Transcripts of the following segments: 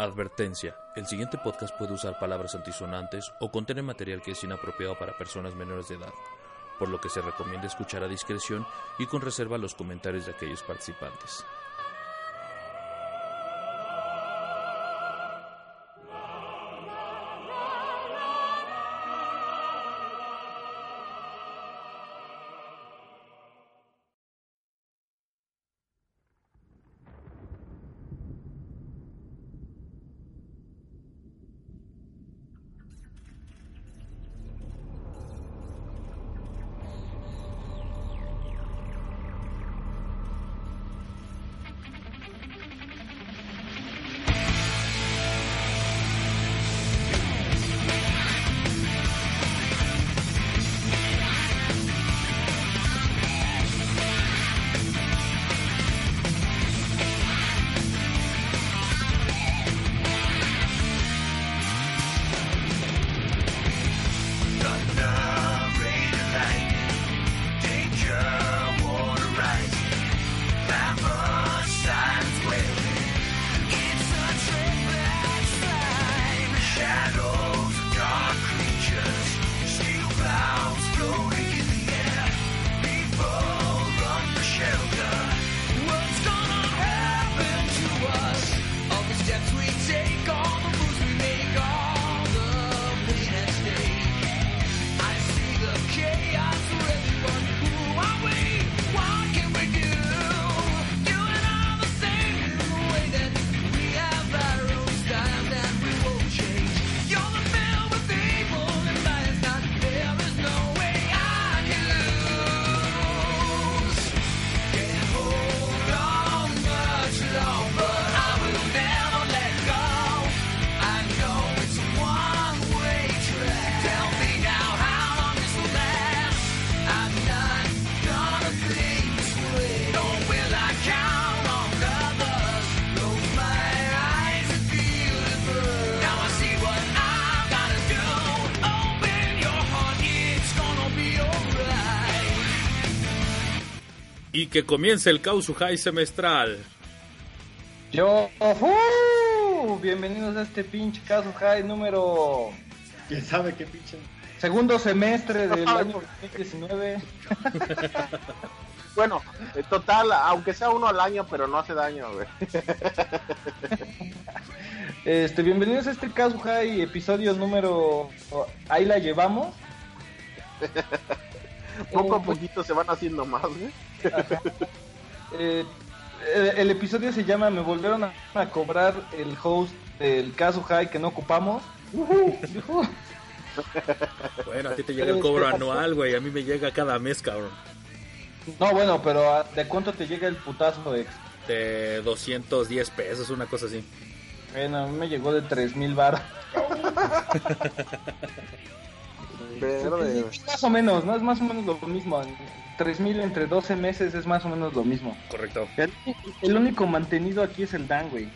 Advertencia. El siguiente podcast puede usar palabras antisonantes o contener material que es inapropiado para personas menores de edad, por lo que se recomienda escuchar a discreción y con reserva los comentarios de aquellos participantes. Que comience el High semestral. Yo, uh, bienvenidos a este pinche High número. ¿Quién sabe qué pinche? Segundo semestre del año 2019. bueno, en total, aunque sea uno al año, pero no hace daño, güey. Este, bienvenidos a este High, episodio número. Ahí la llevamos. Poco a poquito se van haciendo más, güey. Eh, el, episodio se llama Me volvieron a, cobrar el host del caso High que no ocupamos. bueno, a ti te llega el cobro anual, güey. A mí me llega cada mes, cabrón. No, bueno, pero ¿de cuánto te llega el putazo, ex? De 210 pesos, una cosa así. Bueno, a mí me llegó de 3000 bar. Más o menos, ¿no? Es más o menos lo mismo. 3000 entre 12 meses es más o menos lo mismo. Correcto. El, único mantenido aquí es el Dan, güey.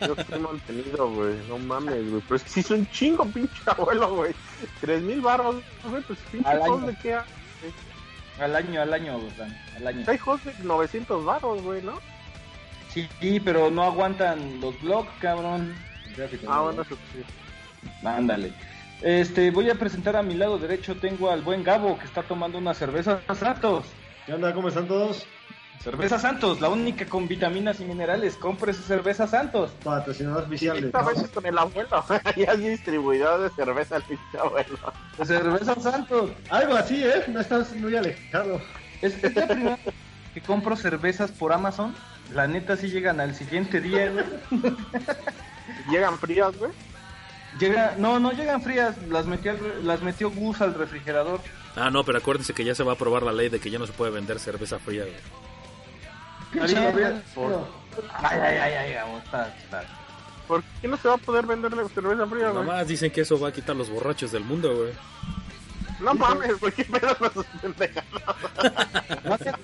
Yo estoy mantenido, güey. No mames, güey. Pero es que si son chingo, pinche abuelo, güey. 3000 barros, güey. Pues pinche al de qué. Al año, al año, Dan. Al año. Hay host de 900 barros, güey, ¿no? Sí, pero no aguantan los blogs, cabrón. Ah, bueno, eso sí. Ándale. Este, voy a presentar a mi lado derecho, tengo al buen Gabo que está tomando una cerveza Santos. ¿Qué onda? ¿Cómo están todos? Cerveza Santos, la única con vitaminas y minerales. Compre su cerveza Santos. Patrocinador oficial. Esta vez con el abuelo. ya hay distribuidor de cerveza al abuelo. De cerveza Santos. Algo así, ¿eh? No estás muy alejado. Es, es la primera que compro cervezas por Amazon. La neta sí llegan al siguiente día, güey. ¿Llegan frías, güey? Llega, no, no llegan frías, las metió, las metió Gus al refrigerador. Ah, no, pero acuérdense que ya se va a aprobar la ley de que ya no se puede vender cerveza fría. Ay, ay, ay, ay, está, está. ¿Por qué no se va a poder vender la cerveza fría, güey? Nomás dicen que eso va a quitar los borrachos del mundo, güey. No mames, güey, qué pedo con sus pendejadas.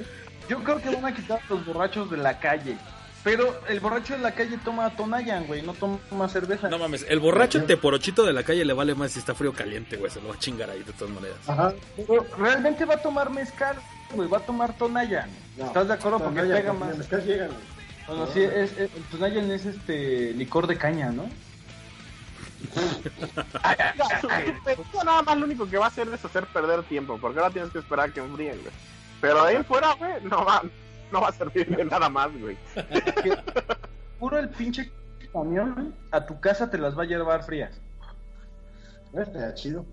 Yo creo que van a quitar los borrachos de la calle. Pero el borracho de la calle toma Tonayan, güey, no toma cerveza. No mames, el borracho teporochito de la calle le vale más si está frío o caliente, güey, se lo va a chingar ahí de todas maneras. Ajá. Pero realmente va a tomar mezcal, güey, va a tomar Tonayan. ¿Estás de acuerdo? Porque pega más. mezcal llega, güey. Bueno, sí, es, es- el Tonayan es este licor de caña, ¿no? Pedido nada más lo único que va a hacer es hacer perder tiempo, porque ahora tienes que esperar a que enfríen, güey. Pero de ahí en fuera, güey, no va, no va a servir de nada más, güey. Puro el pinche camión a tu casa te las va a llevar frías. Está chido.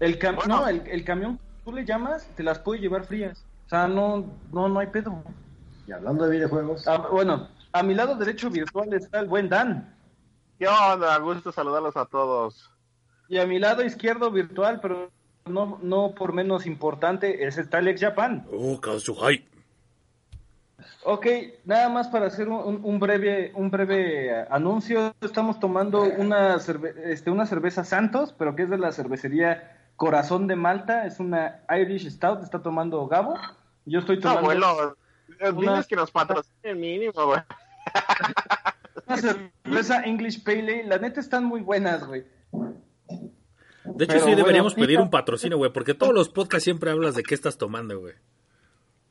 El cam- Bueno. No, el, el camión, tú le llamas, te las puede llevar frías. O sea, no, no, no hay pedo. Y hablando de videojuegos, Ah, bueno, a mi lado derecho virtual está el buen Dan. ¿Qué onda? Gusto saludarlos a todos. Y a mi lado izquierdo virtual, pero no, no por menos importante, es el Alex Japan. Oh, Kazuhai. Ok, nada más para hacer un, breve un breve anuncio. Estamos tomando una, cerve- este, una cerveza Santos, pero que es de la cervecería Corazón de Malta. Es una Irish Stout, está tomando Gabo. Yo estoy tomando Abuelo, eh, Una- diles que nos patrocinen mínimo, güey. una cerveza English Pale Ale. La neta están muy buenas, güey. De hecho, Pero sí deberíamos bueno, pedir un patrocinio, güey, porque todos los podcasts siempre hablas de qué estás tomando, güey.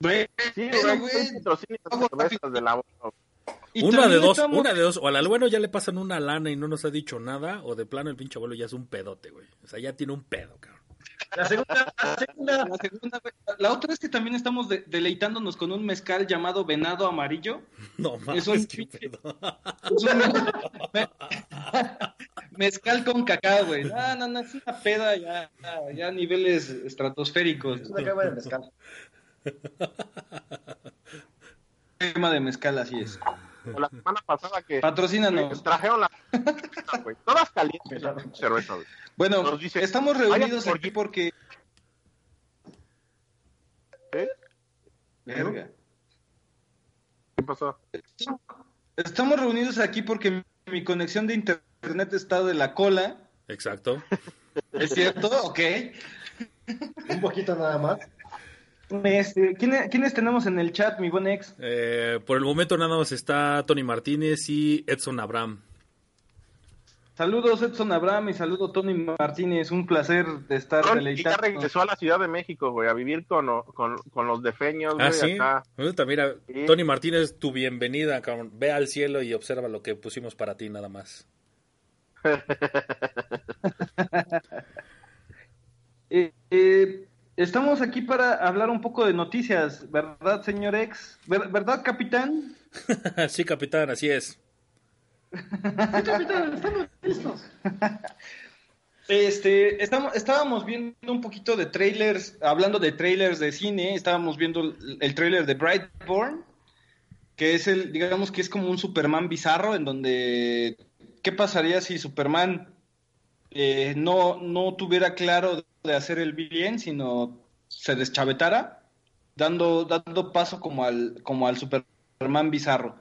Sí, Pero, güey, güey, son patrocinios de agua cervezas del abuelo. Y Una de dos, estamos- una de dos. O al abuelo ya le pasan una lana y no nos ha dicho nada, o de plano el pinche abuelo ya es un pedote, güey. O sea, ya tiene un pedo, cabrón. la segunda, la segunda. La, segunda. La otra es que también estamos de- deleitándonos con un mezcal llamado Venado Amarillo. No mames, Es un qué pinche- pedo. Es un mezcal con cacao, güey. No, no, no, es una peda ya, ya a niveles estratosféricos. Es una cama de mezcal. Tema de mezcal, así es. O la semana pasada que Patrocínanos. trajeron la todas calientes cerveza. Bueno, Nos dice, estamos reunidos "Vaya por aquí aquí". porque... ¿Eh? Verga. ¿Qué pasó? Estamos reunidos aquí porque mi conexión de internet está de la cola. Exacto. ¿Es cierto? Ok. Un poquito nada más. Este, ¿quiénes, quiénes tenemos en el chat, mi buen ex? Eh, por el momento nada más está Tony Martínez y Edson Abraham. Saludos Edson Abraham y saludo Tony Martínez. Un placer de estar Ron, y ya regresó a la Ciudad de México, güey, a vivir con, con, con los defeños, güey, Ah, sí. acá. Ahorita, mira, Sí. Tony Martínez, tu bienvenida, cabrón. Ve al cielo y observa lo que pusimos para ti, nada más. Eh, eh, estamos aquí para hablar un poco de noticias, ¿verdad, señor ex? Ver- ¿Verdad, capitán? sí, capitán, así es. Este, estamos, estábamos viendo un poquito de trailers, hablando de trailers de cine, estábamos viendo el, el trailer de Brightborn, que es el, digamos que es como un Superman bizarro, en donde, ¿qué pasaría si Superman eh, no, no tuviera claro de hacer el bien, sino se deschavetara, dando, dando paso como al, como al Superman bizarro?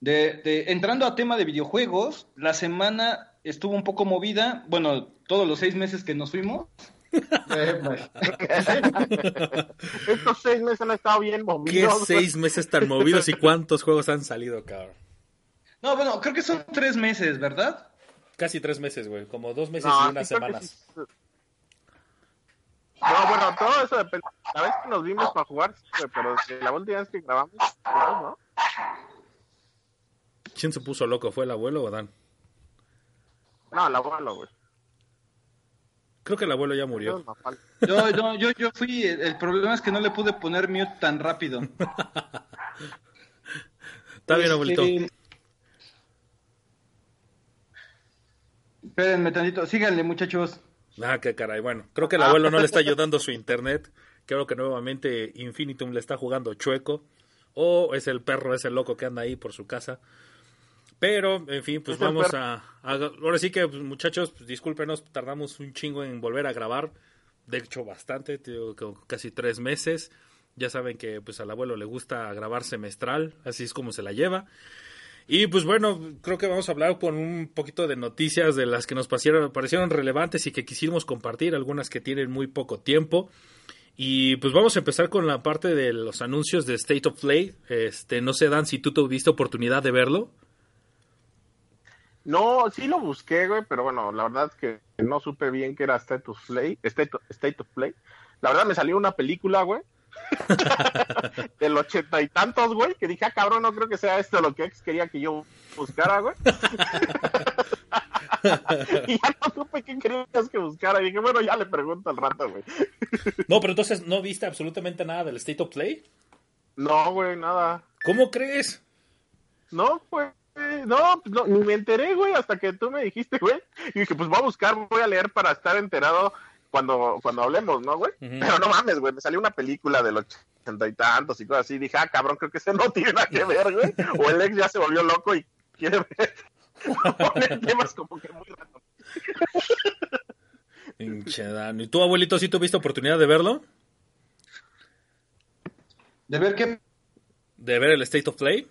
De, de- entrando a tema de videojuegos, la semana estuvo un poco movida, bueno, todos los seis meses que nos fuimos. Estos seis meses han estado bien ¿Qué movidos. güey. seis meses tan movidos y cuántos juegos han salido, cabrón? No, bueno, creo que son tres meses, ¿verdad? Casi tres meses, güey. Como dos meses No, y unas sí semanas. sí. No, bueno, todo eso depende. La vez que nos vimos para jugar, pero la última vez que grabamos, no, ¿no? ¿Quién se puso loco? ¿Fue el abuelo o Dan? No, el abuelo, güey. Creo que el abuelo ya murió. No, Yo, yo, yo, fui, el, problema es que no le pude poner mute tan rápido. Está bien, Este, abuelito. Espérenme tantito, síganle muchachos. Ah, qué caray. Bueno, creo que el abuelo no le está ayudando su internet. Creo que nuevamente Infinitum le está jugando chueco. O es el perro, ese loco que anda ahí por su casa. Pero, en fin, pues Es el vamos a, a- Ahora sí que, pues, muchachos, pues, discúlpenos, tardamos un chingo en volver a grabar. De hecho, bastante, que casi tres meses. Ya saben que pues al abuelo le gusta grabar semestral, así es como se la lleva. Y pues bueno, creo que vamos a hablar con un poquito de noticias de las que nos parecieron, parecieron relevantes y que quisimos compartir, algunas que tienen muy poco tiempo. Y pues vamos a empezar con la parte de los anuncios de State of Play. Este, no sé, Dan, si tú tuviste oportunidad de verlo. No, sí lo busqué, güey, pero bueno, la verdad es que no supe bien que era State of Play, State State of Play. La verdad me salió una película, güey, del ochenta y tantos, güey, que dije, ah, cabrón, no creo que sea esto lo que ex quería que yo buscara, güey. y ya no supe qué querías que buscara. Y dije, bueno, ya le pregunto al rato, güey. No, pero entonces no viste absolutamente nada del State of Play. No, güey, nada. ¿Cómo crees? No, güey. No, no, ni me enteré, güey, hasta que tú me dijiste, güey. Y dije, pues voy a buscar, voy a leer para estar enterado cuando, cuando hablemos, ¿no, güey? Pero no mames, güey, me salió una película de los ochenta y tantos y cosas así. Dije, ah, cabrón, creo que ese no tiene nada que ver, güey. O el ex ya se volvió loco y quiere ver. Temas como que muy random. ¿Y tú, abuelito, sí tuviste oportunidad de verlo? ¿De ver qué? ¿De ver el State of Play?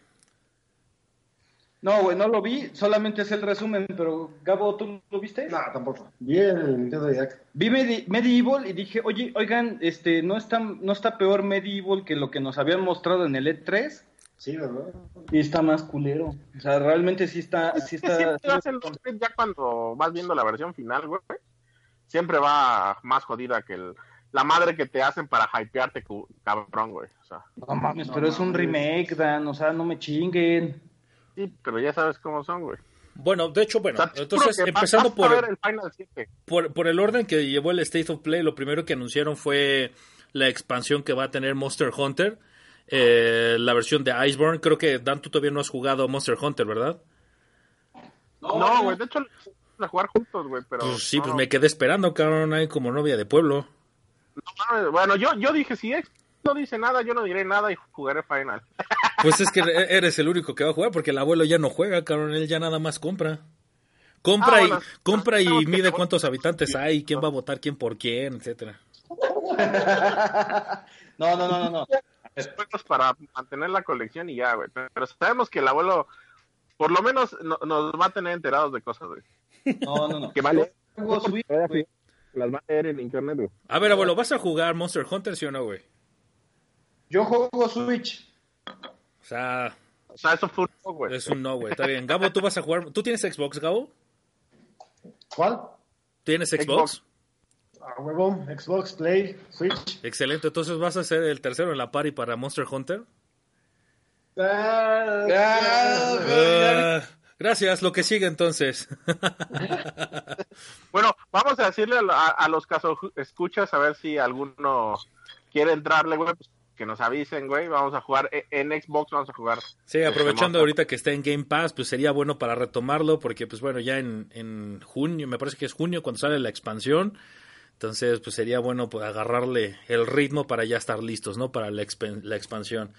No, güey, no lo vi, solamente es el resumen, pero Gabo, ¿tú lo viste? No, tampoco. Vi el Nintendo Direct. Vi Medi- Medieval y dije, oye, oigan, este, ¿no está, no está peor Medieval que lo que nos habían mostrado en el E3? Sí, ¿verdad? Y está más culero. O sea, realmente sí está, sí Es que siempre está... hacen los ya cuando vas viendo la versión final, güey. Siempre va más jodida que el, la madre que te hacen para hypearte, cabrón, güey. O sea, No mames, pero es un remake, Dan, o sea, no me chinguen. Sí, pero ya sabes cómo son, güey. Bueno, de hecho, bueno, entonces empezando por, ver el Final 7. por, por el orden que llevó el State of Play, lo primero que anunciaron fue la expansión que va a tener Monster Hunter, eh, la versión de Iceborne. Creo que Dan, tú todavía no has jugado Monster Hunter, ¿verdad? No, güey, de hecho, a jugar juntos, güey, pero... Pues sí, no, pues me quedé esperando, cabrón, ahí como novia de pueblo. no bueno, yo, yo dije, si ex no dice nada, yo no diré nada y jugaré Final. Pues es que e- eres el único que va a jugar porque el abuelo ya no juega, cabrón, él ya nada más compra. Compra Ah, y bueno, compra y que mide cuántos habitantes hay, quién va a votar quién por quién, etcétera. No, no, no, no, no. para mantener la colección y ya, güey. Pero sabemos que el abuelo, por lo menos, no- nos va a tener enterados de cosas, güey. No, no, no. Que vale. Las va a leer en internet, güey. A ver, abuelo, ¿vas a jugar Monster Hunter, sí o no, güey? Yo juego Switch. O sea, O sea, eso fue un no, güey. es un no, güey. Está bien. Gabo, ¿tú vas a jugar? ¿Tú tienes Xbox, Gabo? ¿Cuál? ¿Tienes Xbox? Xbox. A huevo, Xbox, Play, Switch. Excelente. Entonces, ¿vas a ser el tercero en la party para Monster Hunter? Ah, Ah, Ah, gracias. Lo que sigue, entonces. Bueno, vamos a decirle a, a- a los casos escuchas a ver si alguno quiere entrarle, güey, pues que nos avisen, güey. Vamos a jugar e- en Xbox, vamos a jugar. Sí, aprovechando Monster. ahorita que está en Game Pass, pues sería bueno para retomarlo, porque pues bueno, ya en, en junio, me parece que es junio cuando sale la expansión, entonces pues sería bueno pues, agarrarle el ritmo para ya estar listos, ¿no? Para la, la expansión.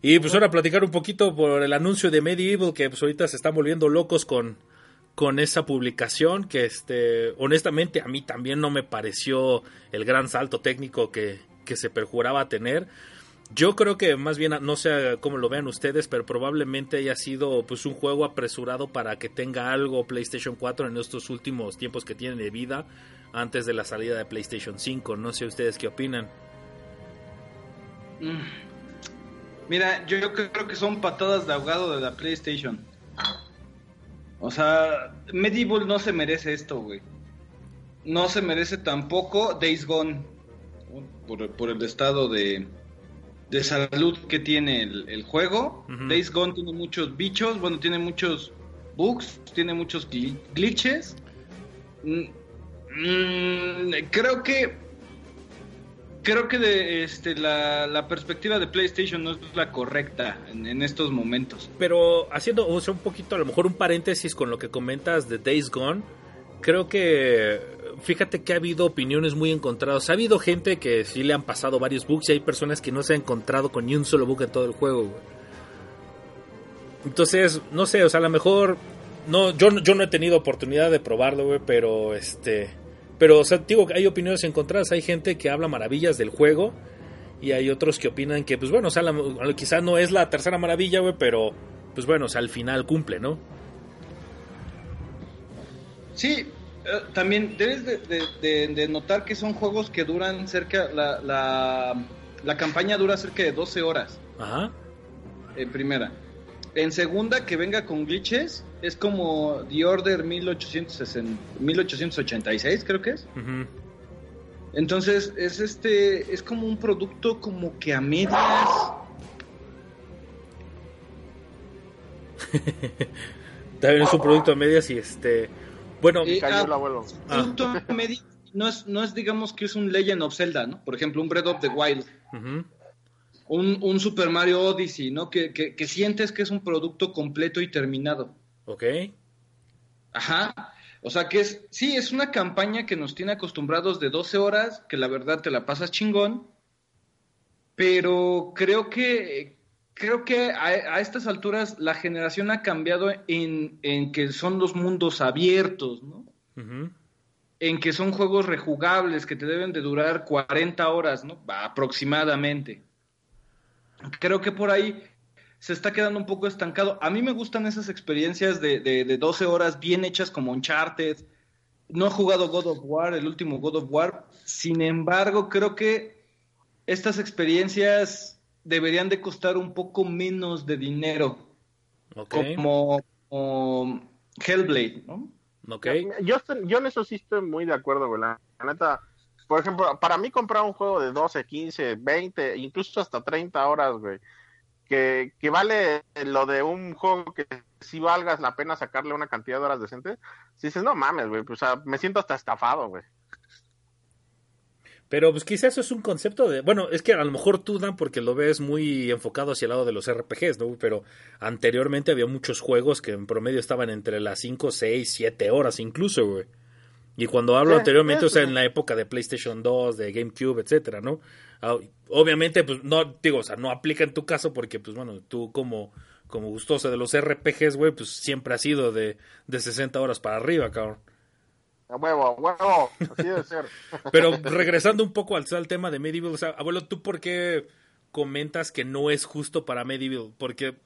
Y pues ahora platicar un poquito por el anuncio de Medieval, que pues ahorita se están volviendo locos con, con esa publicación, que este, honestamente a mí también no me pareció el gran salto técnico que, que se perjuraba tener. Yo creo que más bien, no sé cómo lo vean ustedes, pero probablemente haya sido pues un juego apresurado para que tenga algo PlayStation 4 en estos últimos tiempos que tiene de vida antes de la salida de PlayStation 5. No sé ustedes qué opinan. Mm. Mira, yo creo que son patadas de ahogado de la PlayStation. O sea, Medieval no se merece esto, güey. No se merece tampoco Days Gone. Por, por el estado de, de salud que tiene el, el juego. Ujú. Days Gone tiene muchos bichos, bueno, tiene muchos bugs, tiene muchos gli- glitches. Mm, mm, creo que creo que de, este, la, la perspectiva de PlayStation no es la correcta en, en estos momentos. Pero haciendo o sea, un poquito, a lo mejor un paréntesis con lo que comentas de Days Gone, creo que fíjate que ha habido opiniones muy encontradas. Ha habido gente que sí le han pasado varios bugs y hay personas que no se han encontrado con ni un solo bug en todo el juego. Entonces, no sé, o sea, a lo mejor no yo yo no he tenido oportunidad de probarlo, güey, pero este pero o sea, digo hay opiniones encontradas, hay gente que habla maravillas del juego y hay otros que opinan que pues bueno, o sea, la- quizá no es la tercera maravilla, güey, pero pues bueno, o sea, al final cumple, ¿no? Sí, eh, también debes de, de- de- de notar que son juegos que duran cerca, la, la, la campaña dura cerca de 12 horas Ajá. en primera. En segunda, que venga con glitches, es como The Order 1860, 1886, creo que es. ujú. Entonces, es este, es como un producto como que a medias. También es un producto a medias y este. Bueno, Eh, Cayó ah, el abuelo. Producto a medias no es, no es, digamos, que es un Legend of Zelda, ¿no? Por ejemplo, un Breath of the Wild. Un, un Super Mario Odyssey, ¿no? Que, que, que sientes que es un producto completo y terminado. ok. Ajá. O sea que es, sí, es una campaña que nos tiene acostumbrados de 12 horas, que la verdad te la pasas chingón, pero creo que, creo que a, a estas alturas la generación ha cambiado en, en que son los mundos abiertos, ¿no? En que son juegos rejugables que te deben de durar 40 horas, ¿no? Aproximadamente. Creo que por ahí se está quedando un poco estancado. A mí me gustan esas experiencias de, de, de 12 horas bien hechas como Uncharted. No he jugado God of War, el último God of War. Sin embargo, creo que estas experiencias deberían de costar un poco menos de dinero. Ok. Como, como Hellblade, ¿no? Ok. Yo, estoy- yo en eso sí estoy muy de acuerdo, güey. La, la neta, por ejemplo, para mí comprar un juego de 12, 15, 20, incluso hasta 30 horas, güey, que, que vale lo de un juego que sí valgas la pena sacarle una cantidad de horas decente, si dices, no mames, güey, pues, o sea, me siento hasta estafado, güey. Pero pues quizás eso es un concepto de... Bueno, es que a lo mejor tú, Dan, porque lo ves muy enfocado hacia el lado de los RPGs, ¿no? Pero anteriormente había muchos juegos que en promedio estaban entre las 5, 6, 7 horas incluso, güey. Y cuando hablo Sí, anteriormente, o sea, en la época de PlayStation 2, de GameCube, etcétera, ¿no? Ah, Obviamente, pues no, digo, o sea, no aplica en tu caso porque, pues bueno, tú como, como gustoso de los RPGs, güey, pues siempre has sido de, de 60 horas para arriba, cabrón. A huevo, a huevo, así debe ser. Pero regresando un poco al, al tema de Medieval, o sea, abuelo, ¿tú por qué comentas que no es justo para Medieval? Porque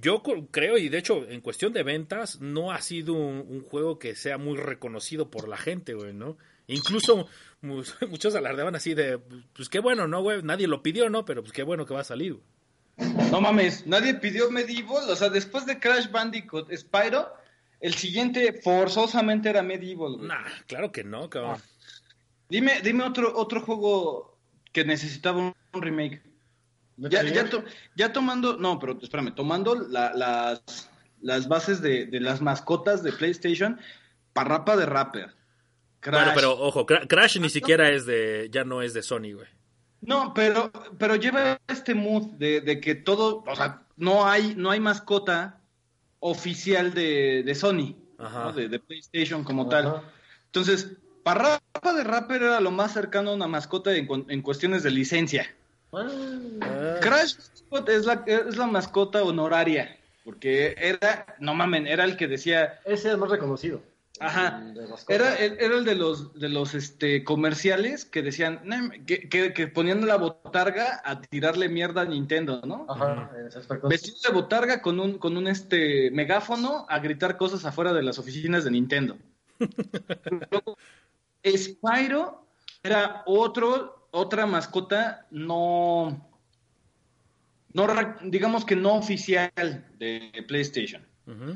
yo creo, y de hecho, en cuestión de ventas, no ha sido un, un juego que sea muy reconocido por la gente, güey, ¿no? Incluso mu- muchos alardeaban así de, pues qué bueno, ¿no, güey? Nadie lo pidió, ¿no? Pero pues qué bueno que va a salir. güey. No mames, nadie pidió Medieval. O sea, después de Crash Bandicoot Spyro, el siguiente forzosamente era Medieval. güey. Nah, claro que no, cabrón. Dime, dime otro, otro juego que necesitaba un, un remake. Ya, ya, to- ya tomando, no, pero espérame, tomando la- las, las bases de, de las mascotas de PlayStation, Parrapa de Rapper. Crash. Bueno, pero ojo, Cra- Crash ni siquiera es de, ya no es de Sony, güey. No, pero, pero lleva este mood de, de que todo, o sea, no hay, no hay mascota oficial de, de Sony. ¿no? de, de PlayStation como tal. Entonces, Parrapa de Rapper era lo más cercano a una mascota en, en cuestiones de licencia. Ah, Ah, Crash es la, es la mascota honoraria, porque era, no mamen, era el que decía, ese es el más reconocido. Ajá. Mascota. era, el- era el de los, de los este, comerciales que decían, "No, que, que, que ponían la botarga a tirarle mierda a Nintendo, ¿no? Ajá. Vestido de botarga con un, con un este megáfono a gritar cosas afuera de las oficinas de Nintendo. Luego, Spyro era otro, otra mascota no, no, digamos que no oficial de PlayStation.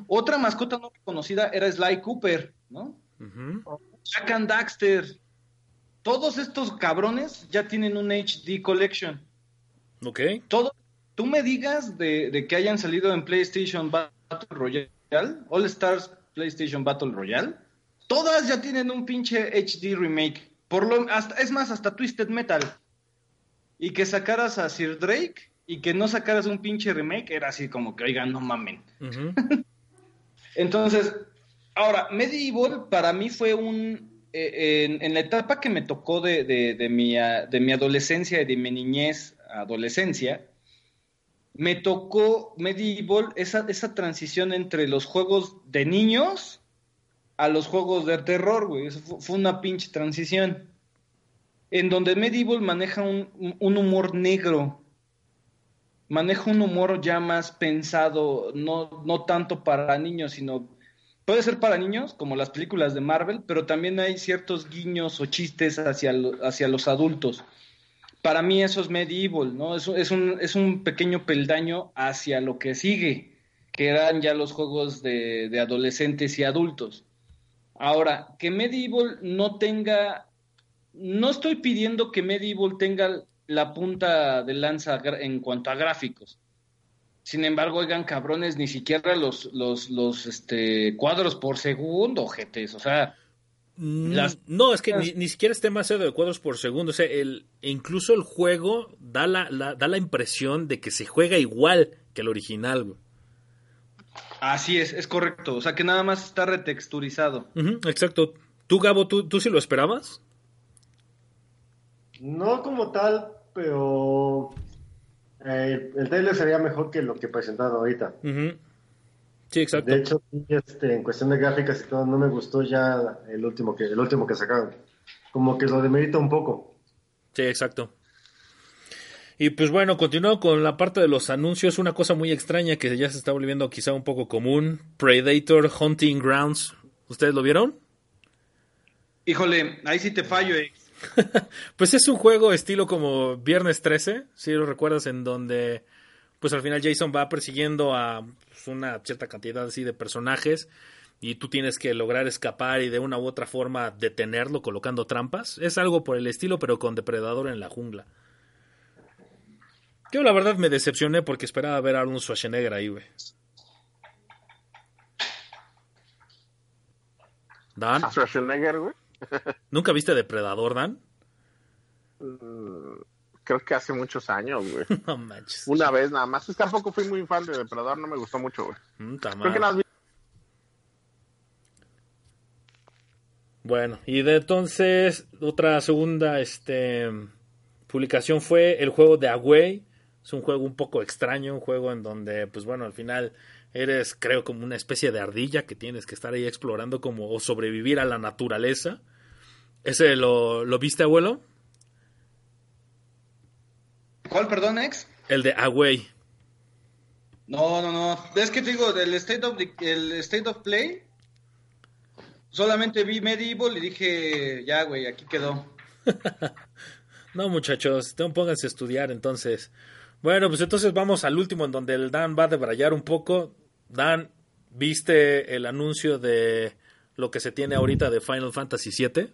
Otra mascota no reconocida era Sly Cooper, ¿no? ujú. Jack and Daxter. Todos estos cabrones ya tienen un HD Collection. Ok. Todo, tú me digas de, de que hayan salido en PlayStation Battle Royale, All Stars PlayStation Battle Royale, todas ya tienen un pinche HD remake. Por lo, hasta, es más, hasta Twisted Metal. Y que sacaras a Sir Drake y que no sacaras un pinche remake, era así como que, oigan, no mamen. Entonces, ahora, Medieval para mí fue un... eh, en, en la etapa que me tocó de, de, de mi, de mi adolescencia y de mi niñez a adolescencia, me tocó Medieval esa, esa transición entre los juegos de niños a los juegos de terror, güey. Eso fu- fue, una pinche transición. En donde Medieval maneja un- un humor negro, maneja un humor ya más pensado, no, no tanto para niños, sino puede ser para niños, como las películas de Marvel, pero también hay ciertos guiños o chistes hacia, hacia los adultos. Para mí eso es medieval, ¿no? Es, es, un, es un pequeño peldaño hacia lo que sigue, que eran ya los juegos de, de adolescentes y adultos. Ahora, que medieval no tenga no estoy pidiendo que Medieval tenga la punta de lanza en cuanto a gráficos. Sin embargo, oigan, cabrones, ni siquiera los, los, los este, cuadros por segundo, jetes. O sea, Mm, Las- No, es que ni, ni siquiera es demasiado de cuadros por segundo. O sea, el, incluso el juego da la, la- da la impresión de que se juega igual que el original, güey. así es, es correcto. O sea, que nada más está retexturizado. Exacto. ¿Tú, Gabo, tú, tú sí lo esperabas? No como tal, pero eh, el trailer sería mejor que lo que presentaron ahorita. Ujú. Sí, exacto. De hecho, este, en cuestión de gráficas y todo, no me gustó ya el último que, el último que sacaron. Como que lo demerita un poco. Sí, exacto. Y pues bueno, continuando con la parte de los anuncios, una cosa muy extraña que ya se está volviendo quizá un poco común, Predator Hunting Grounds. ¿Ustedes lo vieron? Híjole, ahí sí te fallo, eh. Pues es un juego estilo como Viernes 13, si lo recuerdas, en donde pues al final Jason va persiguiendo a pues, una cierta cantidad así de personajes y tú tienes que lograr escapar y de una u otra forma detenerlo colocando trampas. Es algo por el estilo, pero con depredador en la jungla. Yo la verdad me decepcioné porque esperaba ver a Arnold Schwarzenegger ahí, güey. Dan, A Schwarzenegger, güey. ¿Nunca viste Depredador, Dan? Mm, Creo que hace muchos años, güey. No manches. Una vez nada más. Es que tampoco fui muy fan de Depredador, no me gustó mucho, güey. Mm, Creo que más vi- Bueno, y de entonces otra segunda este publicación fue el juego de Away. Es un juego un poco extraño, un juego en donde pues bueno, al final eres creo como una especie de ardilla que tienes que estar ahí explorando como o sobrevivir a la naturaleza. ¿Ese lo, lo viste, abuelo? ¿Cuál, perdón, ex? El de Away. No, no, no. Es que te digo, del State of, the- el State of Play, solamente vi Medieval y dije, ya, güey, aquí quedó. No, muchachos, no pónganse a estudiar entonces. Bueno, pues entonces vamos al último en donde el Dan va a debrayar un poco. Dan, ¿viste el anuncio de lo que se tiene ahorita de Final Fantasy VII?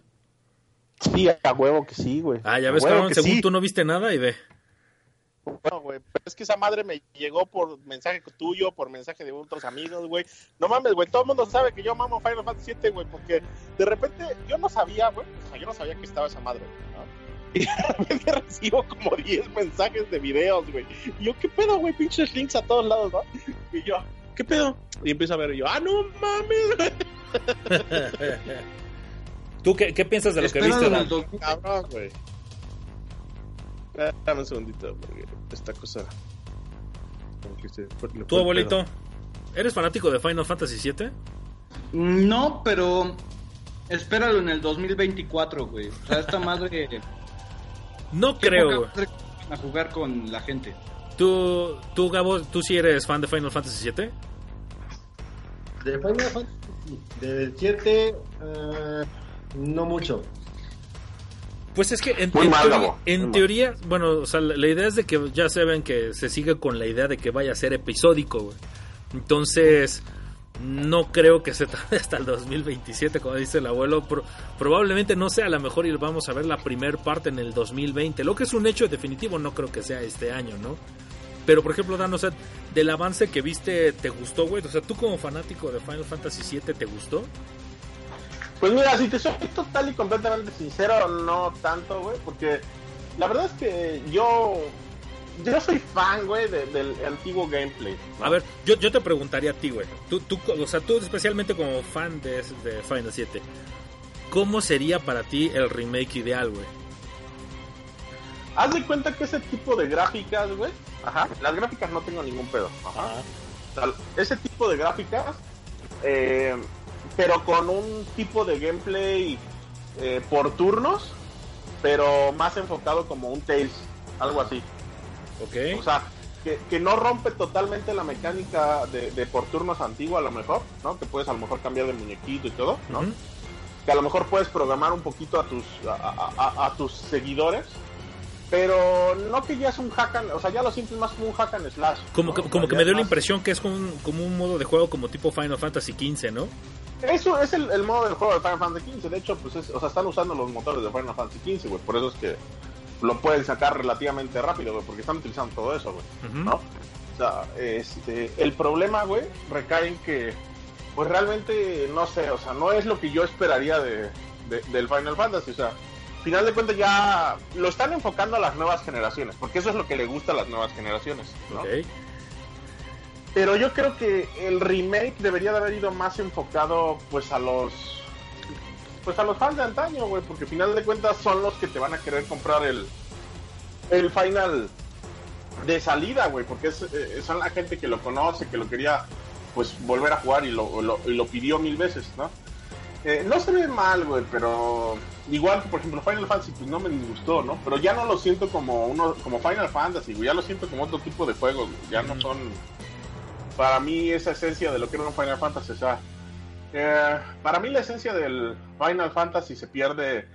Sí, a huevo que sí, güey. Ah, ya ves, cabrón, que según sí. tú no viste nada y ve. Bueno, güey, pero es que esa madre me llegó por mensaje tuyo, por mensaje de otros amigos, güey. No mames, güey, todo el mundo sabe que yo mamo Final Fantasy 7, güey, porque de repente yo no sabía, güey, o sea, yo no sabía que estaba esa madre, ¿no? Y de repente recibo como 10 mensajes de videos, güey. Y yo, ¿qué pedo, güey? Pinches links a todos lados, ¿no? Y yo, ¿qué pedo? Y empiezo a ver, y yo, ah, no mames. ¿Tú qué, qué piensas de lo que viste, el 2000. Cabrón, güey. Dame un segundito, porque esta cosa. como que se fue- le fue ¿Tú, el abuelito? ¿Eres fanático de Final Fantasy VII? No, pero espéralo en el 2024, güey. O sea, esta madre... No creo, a jugar con la gente. ¿Tú, tú, Gabo, tú sí eres fan de Final Fantasy VII? De Final Fantasy, del 7, eh, no mucho. Pues es que en, Muy en mal, teoría, en teoría, bueno, o sea, la, la idea es de que ya se ven que se sigue con la idea de que vaya a ser episódico, güey. Entonces, no creo que se tarde hasta el 2027, como dice el abuelo. Pro- probablemente no sea a lo mejor y vamos a ver la primer parte en el 2020. Lo que es un hecho definitivo, no creo que sea este año, ¿no? Pero, por ejemplo, Dan, o sea, del avance que viste, ¿te gustó, güey? O sea, tú como fanático de Final Fantasy VII, ¿te gustó? Pues mira, si te soy total y completamente sincero, no tanto, güey, porque la verdad es que yo yo soy fan, güey, de- del antiguo gameplay. ¿no? A ver, yo, yo te preguntaría a ti, güey. Tú, tú, o sea, tú especialmente como fan de, de Final 7, ¿cómo sería para ti el remake ideal, güey? Haz de cuenta que ese tipo de gráficas, güey, ajá, las gráficas no tengo ningún pedo, ajá. Ese tipo de gráficas, eh, pero con un tipo de gameplay eh, por turnos, pero más enfocado como un Tales, algo así. ¿Ok? O sea, que, que no rompe totalmente la mecánica de, de por turnos antigua a lo mejor, ¿no? Que puedes a lo mejor cambiar de muñequito y todo, ¿no? Que a lo mejor puedes programar un poquito a tus a, a- tus seguidores, pero no que ya es un hack and, o sea, ya lo sientes más como un hack and slash. Como, ¿no? que, O sea, como que me dio la impresión que es como un, como un modo de juego como tipo Final Fantasy XV, ¿no? Eso es el, el modo del juego de Final Fantasy XV. De hecho, pues es, o sea, están usando los motores de Final Fantasy XV, güey. Por eso es que lo pueden sacar relativamente rápido, güey, porque están utilizando todo eso, güey. ¿No? O sea, este, el problema, güey, recae en que, pues realmente, no sé, o sea, no es lo que yo esperaría de, de- del Final Fantasy, o sea, final de cuentas ya lo están enfocando a las nuevas generaciones, porque eso es lo que le gusta a las nuevas generaciones, ¿no? Pero yo creo que el remake debería de haber ido más enfocado, pues, a los, pues, a los fans de antaño, güey, porque final de cuentas son los que te van a querer comprar el, el final de salida, güey, porque es, eh, son la gente que lo conoce, que lo quería pues volver a jugar y lo, lo- y lo pidió mil veces, ¿no? Eh, no se ve mal, güey, pero igual que por ejemplo Final Fantasy, pues no me disgustó, ¿no? Pero ya no lo siento como uno, como Final Fantasy, güey, ya lo siento como otro tipo de juego, güey, ya no son para mí esa esencia de lo que era un Final Fantasy, o sea, eh, para mí la esencia del Final Fantasy se pierde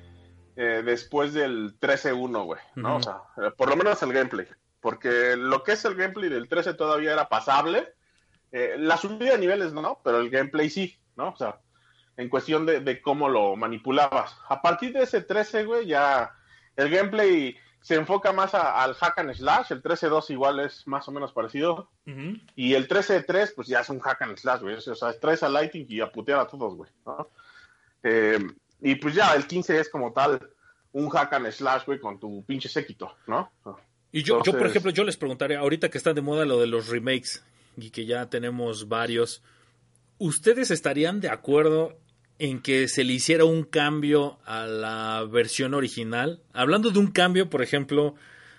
eh, después del 13-1, güey, ¿no? O sea, eh, por lo menos el gameplay. Porque lo que es el gameplay del 13 todavía era pasable. Eh, la subida de niveles no, pero el gameplay sí, ¿no? O sea, en cuestión de, de cómo lo manipulabas. A partir de ese 13, güey, ya el gameplay se enfoca más a- al hack and slash. El 13-2 igual es más o menos parecido. Y el 13-3, pues ya es un hack and slash, güey. O sea, traes a Lighting y a putear a todos, güey. ¿no? Eh, y pues ya, el 15 es como tal un hack and slash, güey, con tu pinche séquito, ¿no? Y yo, yo, por ejemplo, yo les preguntaré, ahorita que está de moda lo de los remakes y que ya tenemos varios, ¿ustedes estarían de acuerdo en que se le hiciera un cambio a la versión original? Hablando de un cambio, por ejemplo,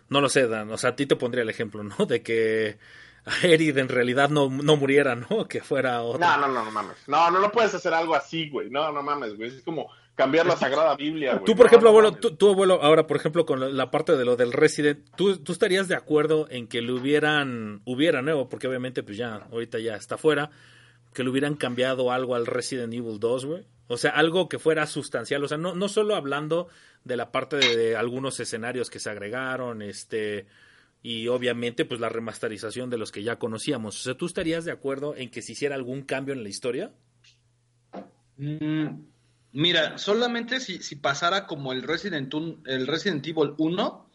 no lo sé, Dan, o sea, a ti te pondría el ejemplo, ¿no? De que Erid en realidad no, no muriera, ¿no? Que fuera otro. No, no, no, no mames. No, no, no puedes hacer algo así, güey. No, no mames, güey. Es como cambiar la Sagrada Biblia, güey. Tú, por No, ejemplo, no abuelo, tú, tú, abuelo, ahora, por ejemplo, con la, la parte de lo del Resident, ¿tú, ¿tú estarías de acuerdo en que le hubieran, hubiera nuevo, porque obviamente pues ya, ahorita ya está fuera, que le hubieran cambiado algo al Resident Evil 2, güey? O sea, algo que fuera sustancial, o sea, no, no solo hablando de la parte de, de algunos escenarios que se agregaron, este, y obviamente pues la remasterización de los que ya conocíamos. O sea, ¿tú estarías de acuerdo en que se hiciera algún cambio en la historia? Mm, mira, solamente si, si pasara como el Resident, un- el Resident Evil 1,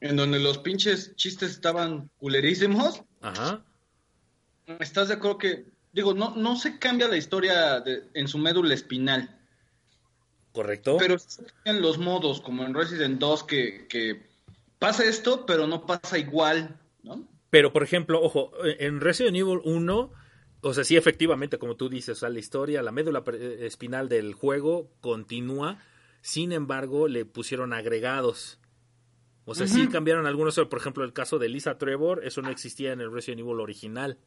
en donde los pinches chistes estaban culerísimos, Ajá. ¿estás de acuerdo que, digo, no, no se cambia la historia de- en su médula espinal, ¿Correcto? pero sí se cambian los modos, como en Resident 2, que, que pasa esto, pero no pasa igual, ¿no? Pero, por ejemplo, ojo, en Resident Evil 1, o sea, sí, efectivamente, como tú dices, o sea, la historia, la médula pre- espinal del juego continúa, sin embargo, le pusieron agregados. O sea, sí cambiaron algunos, por ejemplo, el caso de Lisa Trevor, eso no existía en el Resident Evil original.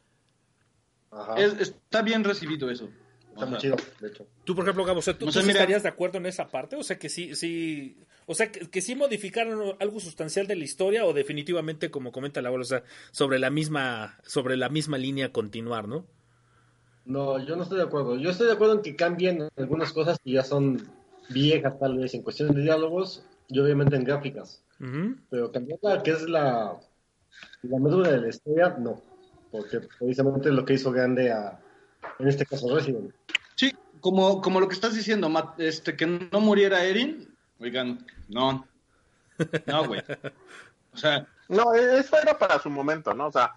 Ajá. Es- está bien recibido eso. Está muy chido, de hecho. Tú, por ejemplo, Gabo, o sea, ¿tú, O tú sea, sí mira- estarías de acuerdo en esa parte? O sea, que sí, sí, o sea, que, que sí modificaron algo sustancial de la historia o definitivamente, como comenta la abuela, o sea, sobre la misma, sobre la misma línea continuar, ¿no? No, yo no estoy de acuerdo. Yo estoy de acuerdo en que cambien algunas cosas que ya son viejas, tal vez, en cuestión de diálogos y obviamente en gráficas. Pero cambiar la que es la, la médula de la historia, no. Porque precisamente es lo que hizo grande a, en este caso, Resident. Sí, como, como lo que estás diciendo, Matt, este, que no muriera Erin, oigan, no, no, güey. O sea, No, eso era para su momento, ¿no? O sea,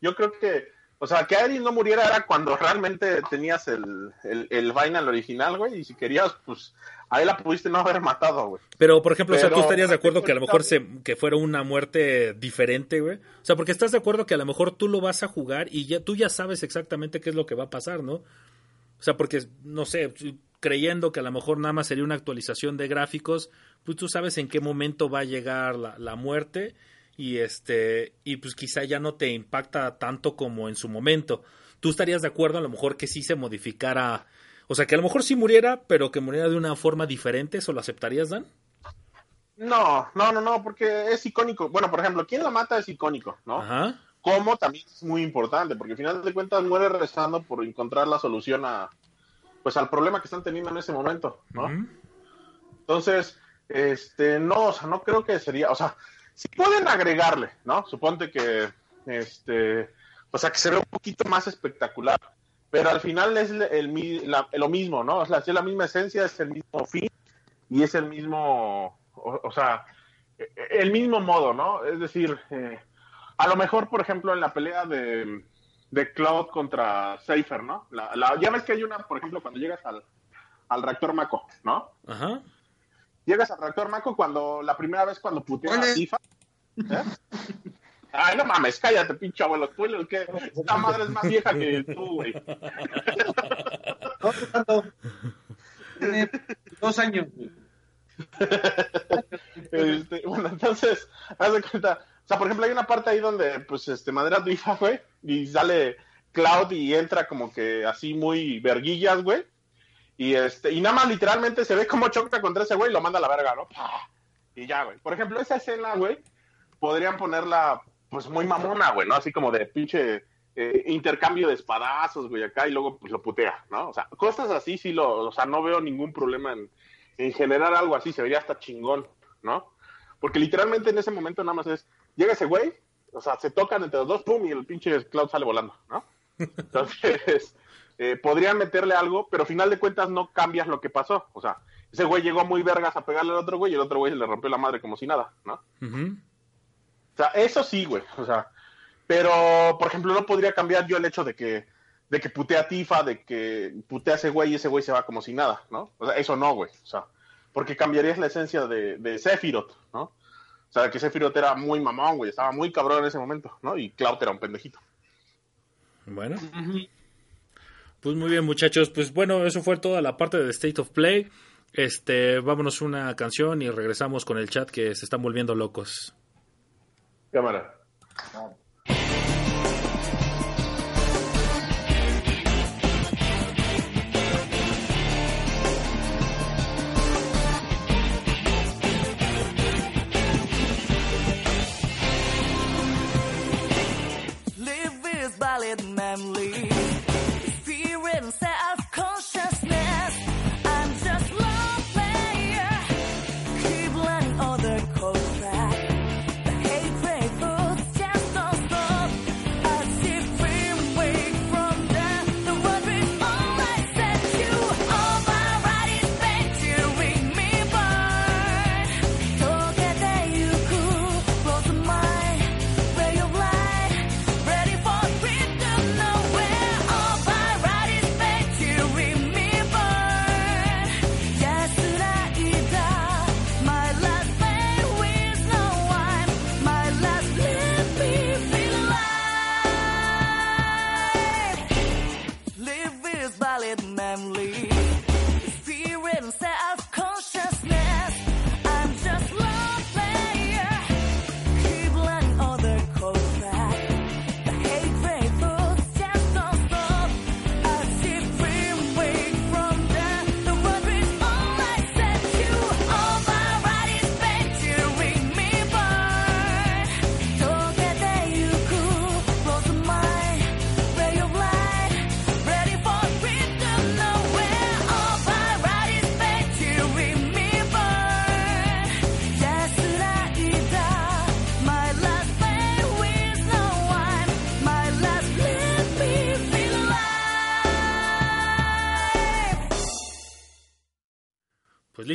yo creo que, o sea, que Erin no muriera era cuando realmente tenías el, el, el final original, güey, y si querías, pues, ahí la pudiste no haber matado, güey. Pero, por ejemplo, o sea, ¿tú estarías de acuerdo que a lo mejor se, que fuera una muerte diferente, güey? O sea, porque estás de acuerdo que a lo mejor tú lo vas a jugar y ya tú ya sabes exactamente qué es lo que va a pasar, ¿no? O sea, porque, no sé, creyendo que a lo mejor nada más sería una actualización de gráficos, pues tú sabes en qué momento va a llegar la, la muerte y este y pues quizá ya no te impacta tanto como en su momento. ¿Tú estarías de acuerdo a lo mejor que sí se modificara, o sea, que a lo mejor sí muriera, pero que muriera de una forma diferente, ¿eso lo aceptarías, Dan? No, no, no, no, porque es icónico. Bueno, por ejemplo, ¿quién la mata es icónico, ¿no? Ajá. Cómo también es muy importante, porque al final de cuentas muere rezando por encontrar la solución a, pues, al problema que están teniendo en ese momento, ¿no? Entonces, este, no, o sea, no creo que sería, o sea, si pueden agregarle, ¿no? Suponte que, este, o sea, que se ve un poquito más espectacular pero al final es el, mi- la- lo mismo, ¿no? O sea, es la misma esencia, es el mismo fin y es el mismo, o, o sea, eh, el mismo modo, ¿no? Es decir, eh, a lo mejor, por ejemplo, en la pelea de, de Cloud contra Cypher, ¿no? La, la- ya ves que hay una, por ejemplo, cuando llegas al, al reactor Mako, ¿no? Ajá. Llegas al reactor Mako cuando la primera vez cuando putea a. Tifa. ¿eh? Ay, no mames, cállate, pinche abuelo. Tú el que esta madre es más vieja que tú, güey. No. Tiene dos años. güey. Este, bueno, entonces, haz de cuenta. O sea, por ejemplo, hay una parte ahí donde, pues, este, madera Tifa, güey, y sale Cloud y entra como que así muy verguillas, güey. Y este, y nada más literalmente se ve como choca contra ese güey y lo manda a la verga, ¿no? ¡Pah! Y ya, güey. Por ejemplo, esa escena, güey, podrían ponerla, pues, muy mamona, güey, ¿no? Así como de pinche eh, intercambio de espadazos, güey, acá, y luego, pues, lo putea, ¿no? O sea, cosas así sí lo, o sea, no veo ningún problema en, en generar algo así, se vería hasta chingón, ¿no? Porque literalmente en ese momento nada más es, llega ese güey, o sea, se tocan entre los dos, pum, y el pinche Cloud sale volando, ¿no? Entonces, eh, podrían meterle algo, pero al final de cuentas no cambias lo que pasó. O sea, ese güey llegó muy vergas a pegarle al otro güey y el otro güey se le rompió la madre como si nada, ¿no? O sea, eso sí, güey. O sea, pero, por ejemplo, no podría cambiar yo el hecho de que, de que putea a Tifa, de que putea a ese güey y ese güey se va como si nada, ¿no? O sea, eso no, güey. O sea, porque cambiarías la esencia de, de Sephiroth, ¿no? O sea, que Sephiroth era muy mamón, güey. Estaba muy cabrón en ese momento, ¿no? Y Cloud era un pendejito. Bueno. Pues muy bien, muchachos. Pues bueno, eso fue toda la parte de State of Play. Este, vámonos una canción y regresamos con el chat que se están volviendo locos. Cámara. Live with valid memory.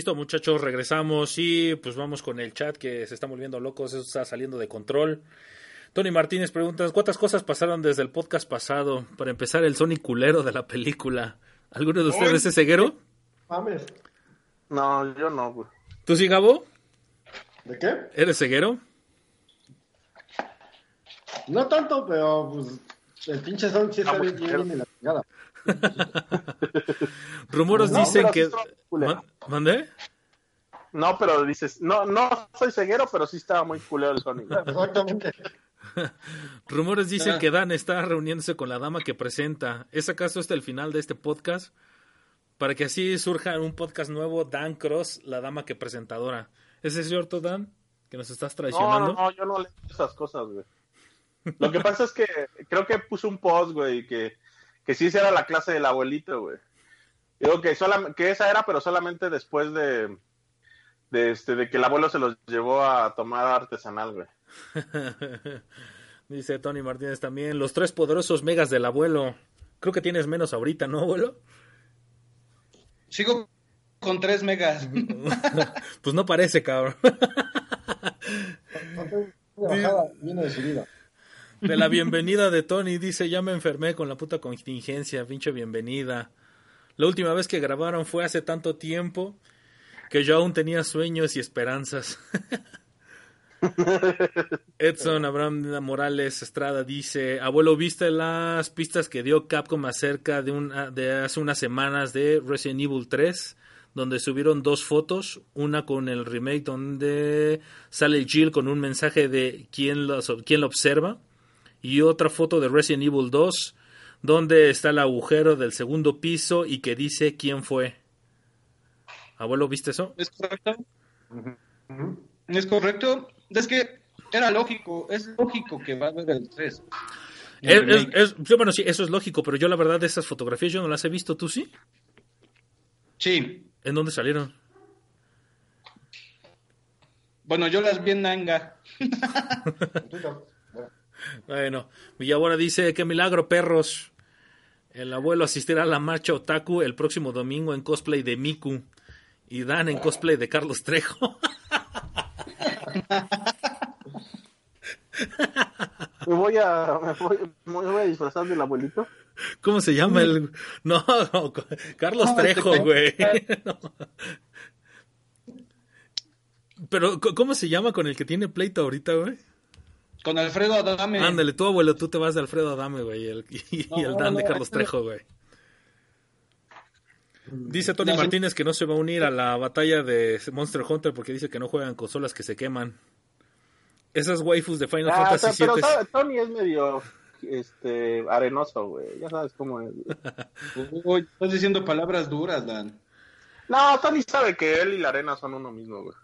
Listo, muchachos, regresamos y pues vamos con el chat que se está volviendo locos, eso está saliendo de control. Tony Martínez pregunta, ¿cuántas cosas pasaron desde el podcast pasado? Para empezar, el Sonic culero de la película. ¿Alguno de ustedes es ceguero? Mames. No, yo no, güey. ¿Tú sí, Gabo? ¿De qué? ¿Eres ceguero? No tanto, pero pues el pinche Sonic sí está Ah, bien, bien, bien en la chingada. Rumores No, dicen que... ¿Mandé? No, pero dices, no, no soy ceguero, pero sí estaba muy culero el Sonic. Exactamente. Rumores dicen Ah. que Dan está reuniéndose con la dama que presenta. ¿Es acaso este el final de este podcast? Para que así surja un podcast nuevo, Dan Cross, la dama que presentadora. ¿Es eso cierto, Dan? ¿Que nos estás No, traicionando? no, no, yo no leo esas cosas, güey. Lo que pasa es que creo que puso un post, güey, que, que sí esa era la clase del abuelito, güey. Digo que, solam- que esa era, pero solamente después de, de, este, de que el abuelo se los llevó a tomar artesanal, güey. Dice Tony Martínez también. Los tres poderosos megas del abuelo. Creo que tienes menos ahorita, ¿no, abuelo? Sigo con 3 megas. pues no parece, cabrón. Viene de su vida. De la bienvenida de Tony, dice, ya me enfermé con la puta contingencia, pinche bienvenida. La última vez que grabaron fue hace tanto tiempo que yo aún tenía sueños y esperanzas. Edson Abraham Morales Estrada dice, abuelo, ¿viste las pistas que dio Capcom acerca de, un, de hace unas semanas de Resident Evil 3? Donde subieron dos fotos, una con el remake donde sale Jill con un mensaje de quién lo, quién lo observa y otra foto de Resident Evil 2 donde está el agujero del segundo piso y que dice quién fue. Abuelo, ¿viste eso? ¿Es correcto? ¿Es correcto? Es que era lógico, es lógico que va a haber el 3. Es- es- es- sí, bueno, sí, eso es lógico, pero yo la verdad de esas fotografías yo no las he visto, ¿tú sí? Sí. ¿En dónde salieron? Bueno, yo las vi en Nanga. Bueno, Villabona dice, qué milagro, perros. El abuelo asistirá a la marcha Otaku el próximo domingo en cosplay de Miku. Y Dan en cosplay de Carlos Trejo. Me voy a, me voy, me voy a disfrazar del abuelito. ¿Cómo se llama el...? No, no, Carlos No, Trejo, este- güey. No. Pero, ¿c- ¿cómo se llama con el que tiene pleito ahorita, güey? Con Alfredo Adame. Ándale, tú, abuelo, tú te vas de Alfredo Adame, güey, y el, y No, el Dan de no, Carlos Trejo, güey. Dice Tony. Martínez que no se va a unir a la batalla de Monster Hunter porque dice que no juegan consolas que se queman. Esas waifus de Final Ah, o Fantasy sea, pero VII. Tony es medio este arenoso, güey. Ya sabes cómo es. Uy, estás diciendo palabras duras, Dan. No, Tony sabe que él y la arena son uno mismo, güey.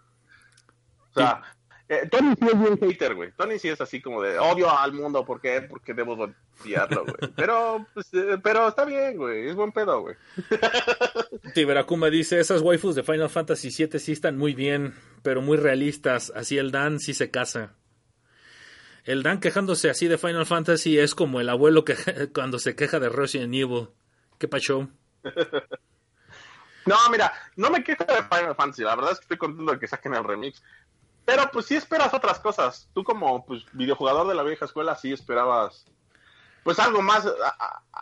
O sea, eh, Tony sí es bien hater, güey. Tony sí es así como de odio al mundo, ¿por qué? Porque debo odiarlo, güey. Pero, pues, eh, pero está bien, güey. Es buen pedo, güey. Tiberakuma dice, esas waifus de Final Fantasy VII sí están muy bien, pero muy realistas. Así el Dan sí se casa. El Dan quejándose así de Final Fantasy es como el abuelo que cuando se queja de Resident Evil. ¿Qué pasó? No, mira, no me quejo de Final Fantasy. La verdad es que estoy contento de que saquen el remix. Pero pues sí esperas otras cosas. Tú como pues videojugador de la vieja escuela sí esperabas pues algo más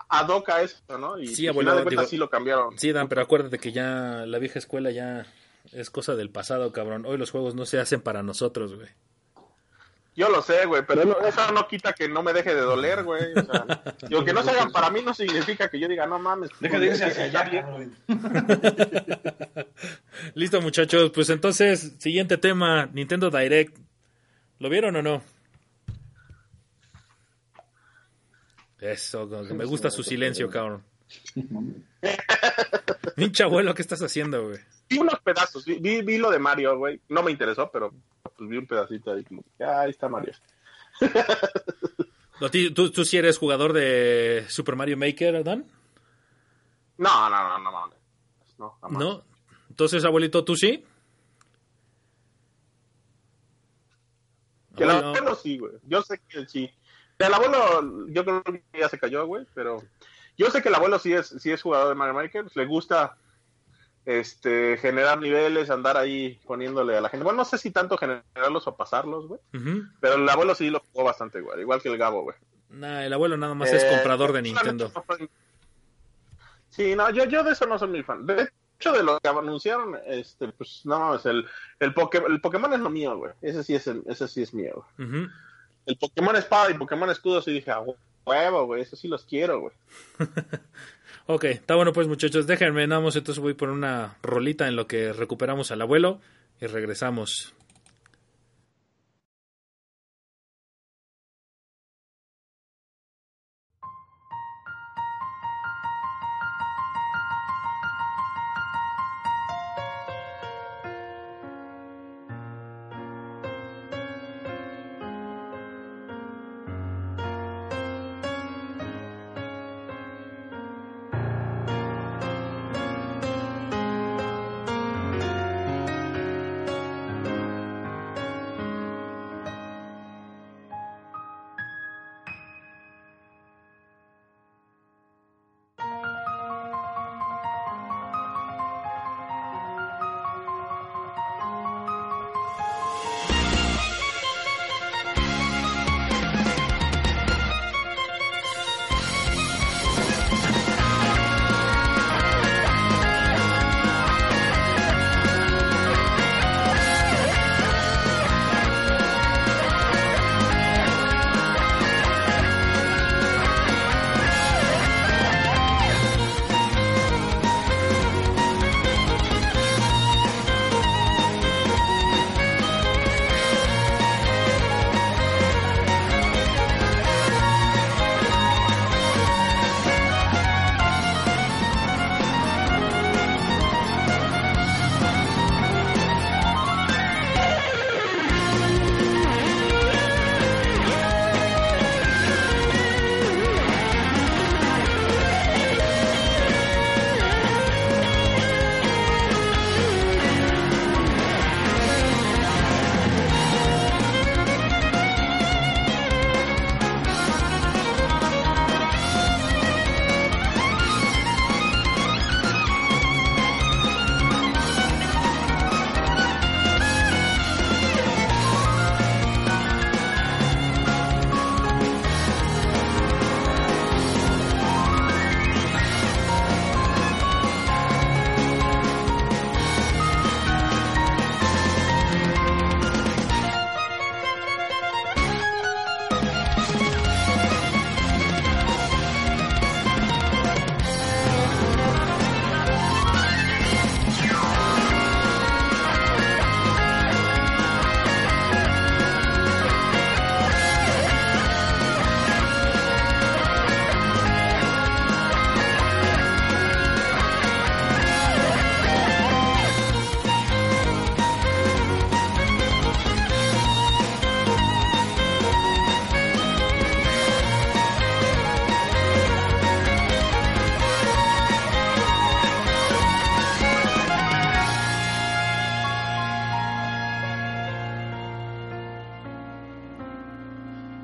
ad hoc a eso, ¿no? Y Sí, abuelo, de digo- sí lo cambiaron. Sí, Dan, pero acuérdate que ya la vieja escuela ya es cosa del pasado, cabrón. Hoy los juegos no se hacen para nosotros, güey. Yo lo sé, güey, pero no- eso no quita que no me deje de doler, güey. O sea, digo, que no se hagan para mí no significa que yo diga, no mames. Deja de irse hacia allá. Listo, muchachos. Pues entonces, siguiente tema, Nintendo Direct. ¿Lo vieron o no? Eso, me gusta su silencio, cabrón. Pinche abuelo, ¿qué estás haciendo, güey? Vi unos pedazos, vi, vi, vi lo de Mario, güey. No me interesó, pero pues, vi un pedacito ahí como, ah, ahí está Mario. ¿Tú, tú, tú sí eres jugador de Super Mario Maker, Dan? No, no, no, no, no. No. ¿No? Entonces, abuelito, ¿tú sí? Que el Abuelo. sí, güey. Yo sé que sí. El abuelo, yo creo que ya se cayó, güey, pero yo sé que el abuelo sí es, sí es jugador de Mario Maker. Le gusta este generar niveles, andar ahí poniéndole a la gente. Bueno, no sé si tanto generarlos o pasarlos, güey. Pero el abuelo sí lo jugó bastante, güey. Igual que el Gabo, güey. Nah, el abuelo nada más es Eh, comprador de Nintendo. Sí, no, yo, yo de eso no soy muy fan. De hecho, de lo que anunciaron, este, pues, no mames, el, el, Poké- el Pokémon es lo mío, güey. Ese sí es, el- ese sí es mío, güey. El Pokémon Espada y Pokémon Escudo sí dije, a huevo, güey, eso sí los quiero, güey. Ok, está bueno pues muchachos, déjenme nada entonces voy por una rolita en lo que recuperamos al abuelo y regresamos.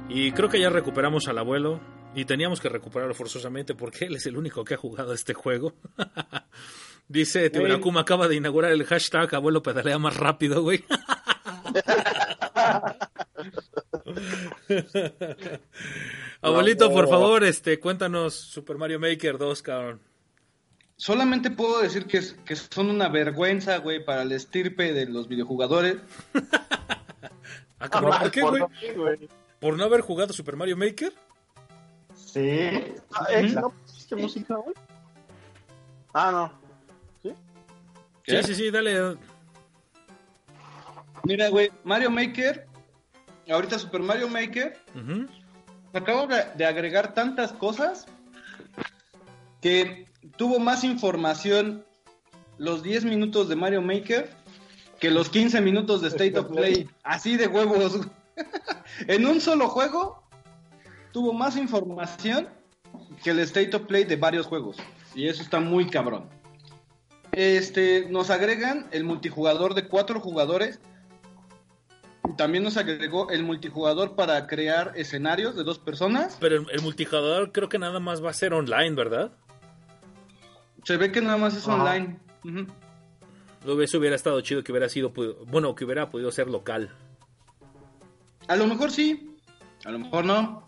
Y creo que ya recuperamos al abuelo. Y teníamos que recuperarlo forzosamente porque él es el único que ha jugado este juego. Dice Tiburakuma acaba de inaugurar el hashtag abuelo pedalea más rápido, güey. Abuelito, por favor, este, cuéntanos Super Mario Maker 2, cabrón. Solamente puedo decir que, es- que son una vergüenza, güey, para el estirpe de los videojugadores. Ah, cabrón, ¿por qué, güey? ¿Por no haber jugado Super Mario Maker? Sí. Ah, eh, ¿No pusiste música, güey? Ah, no. Sí, sí, sí, dale. Mira, güey, Mario Maker, ahorita Super Mario Maker, acabo de, de agregar tantas cosas que tuvo más información los 10 minutos de Mario Maker que los 15 minutos de State of Play. Así de huevos. en un solo juego tuvo más información que el State of Play de varios juegos. Y eso está muy cabrón. Este, nos agregan el multijugador de cuatro jugadores. También nos agregó el multijugador para crear escenarios de dos personas. Pero el, el multijugador creo que nada más va a ser online, ¿verdad? Se ve que nada más es online. Ujú. Lo hubiese hubiera estado chido que hubiera sido, bueno, que hubiera podido ser local. A lo mejor sí, a lo mejor no.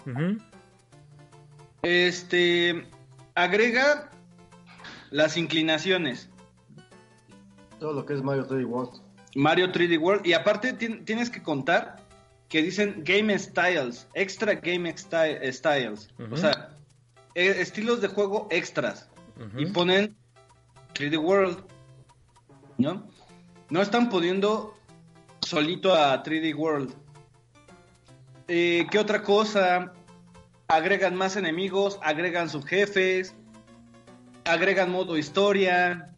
Este agrega las inclinaciones. Todo lo que es Mario 3D World. Mario 3D World. Y aparte tien- tienes que contar que dicen Game Styles, extra Game Sty- Styles. O sea, eh, estilos de juego extras. Y ponen 3D World. ¿No? No están poniendo solito a 3D World. Eh, ¿Qué otra cosa? Agregan más enemigos, agregan subjefes, agregan modo historia.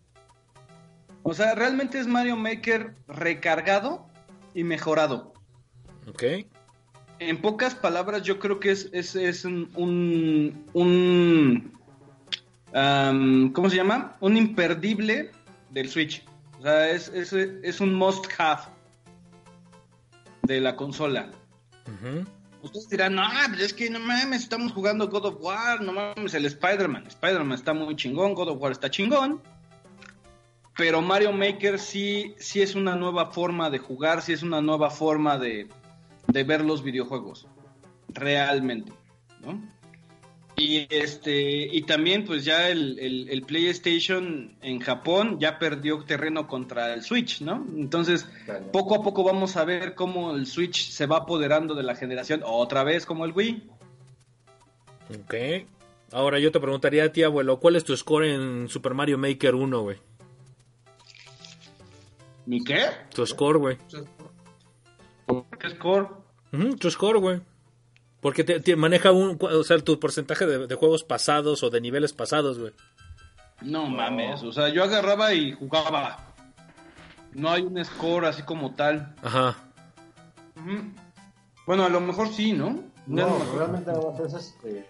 O sea, realmente es Mario Maker recargado y mejorado. Ok. En pocas palabras, yo creo que es, es, es un, un, ¿cómo se llama? Un imperdible del Switch. O sea, es, es, es un must have de la consola. Ustedes dirán, no, pero es que no mames, estamos jugando God of War, no mames, el Spider-Man. Spider-Man está muy chingón, God of War está chingón. Pero Mario Maker sí, sí es una nueva forma de jugar, sí es una nueva forma de, de ver los videojuegos. Realmente, ¿no? Y este, y también, pues ya el, el- el PlayStation en Japón ya perdió terreno contra el Switch, ¿no? Entonces, Claro. poco a poco vamos a ver cómo el Switch se va apoderando de la generación otra vez como el Wii. Ok. Ahora yo te preguntaría a ti, abuelo, ¿cuál es tu score en Super Mario Maker 1, güey? ¿Mi qué? Tu score, güey. ¿Qué score? Tu score, güey. Porque te, te maneja un, o sea, tu porcentaje de, de juegos pasados o de niveles pasados, güey. No mames, o sea, yo agarraba y jugaba. No hay un score así como tal. Ajá. Bueno, a lo mejor sí, ¿no? No, realmente nada más es este.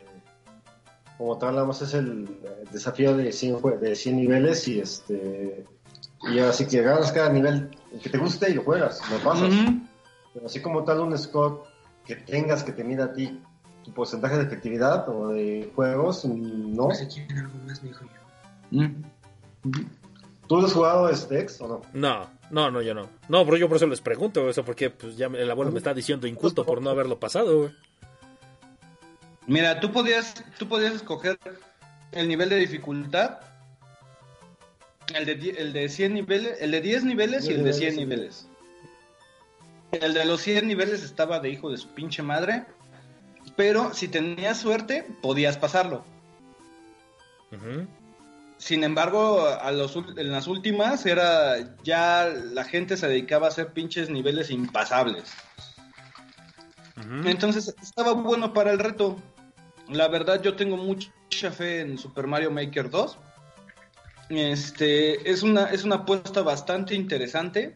Como tal, nada más es el desafío de 100, jue- de 100 niveles y este. Y así que ganas cada nivel el que te guste y lo juegas, lo pasas. Pero así como tal, un score que tengas que te mida a ti tu porcentaje de efectividad o de juegos, no. Mm. ¿Tú has jugado este ex o no? No, no, no, yo no. No, pero yo por eso les pregunto, güey, o sea, porque pues ya el abuelo me está diciendo inculto por no haberlo pasado, güey. Mira, tú podías, tú podías escoger el nivel de dificultad, el de, el de 100 niveles, el de 10 niveles y el de 100 niveles. El de los 100 niveles estaba de hijo de su pinche madre, pero si tenías suerte, podías pasarlo. Sin embargo, a los, ul- en las últimas era ya la gente se dedicaba a hacer pinches niveles impasables. Entonces estaba bueno para el reto. La verdad yo tengo mucha fe en Super Mario Maker 2. Este es una es una apuesta bastante interesante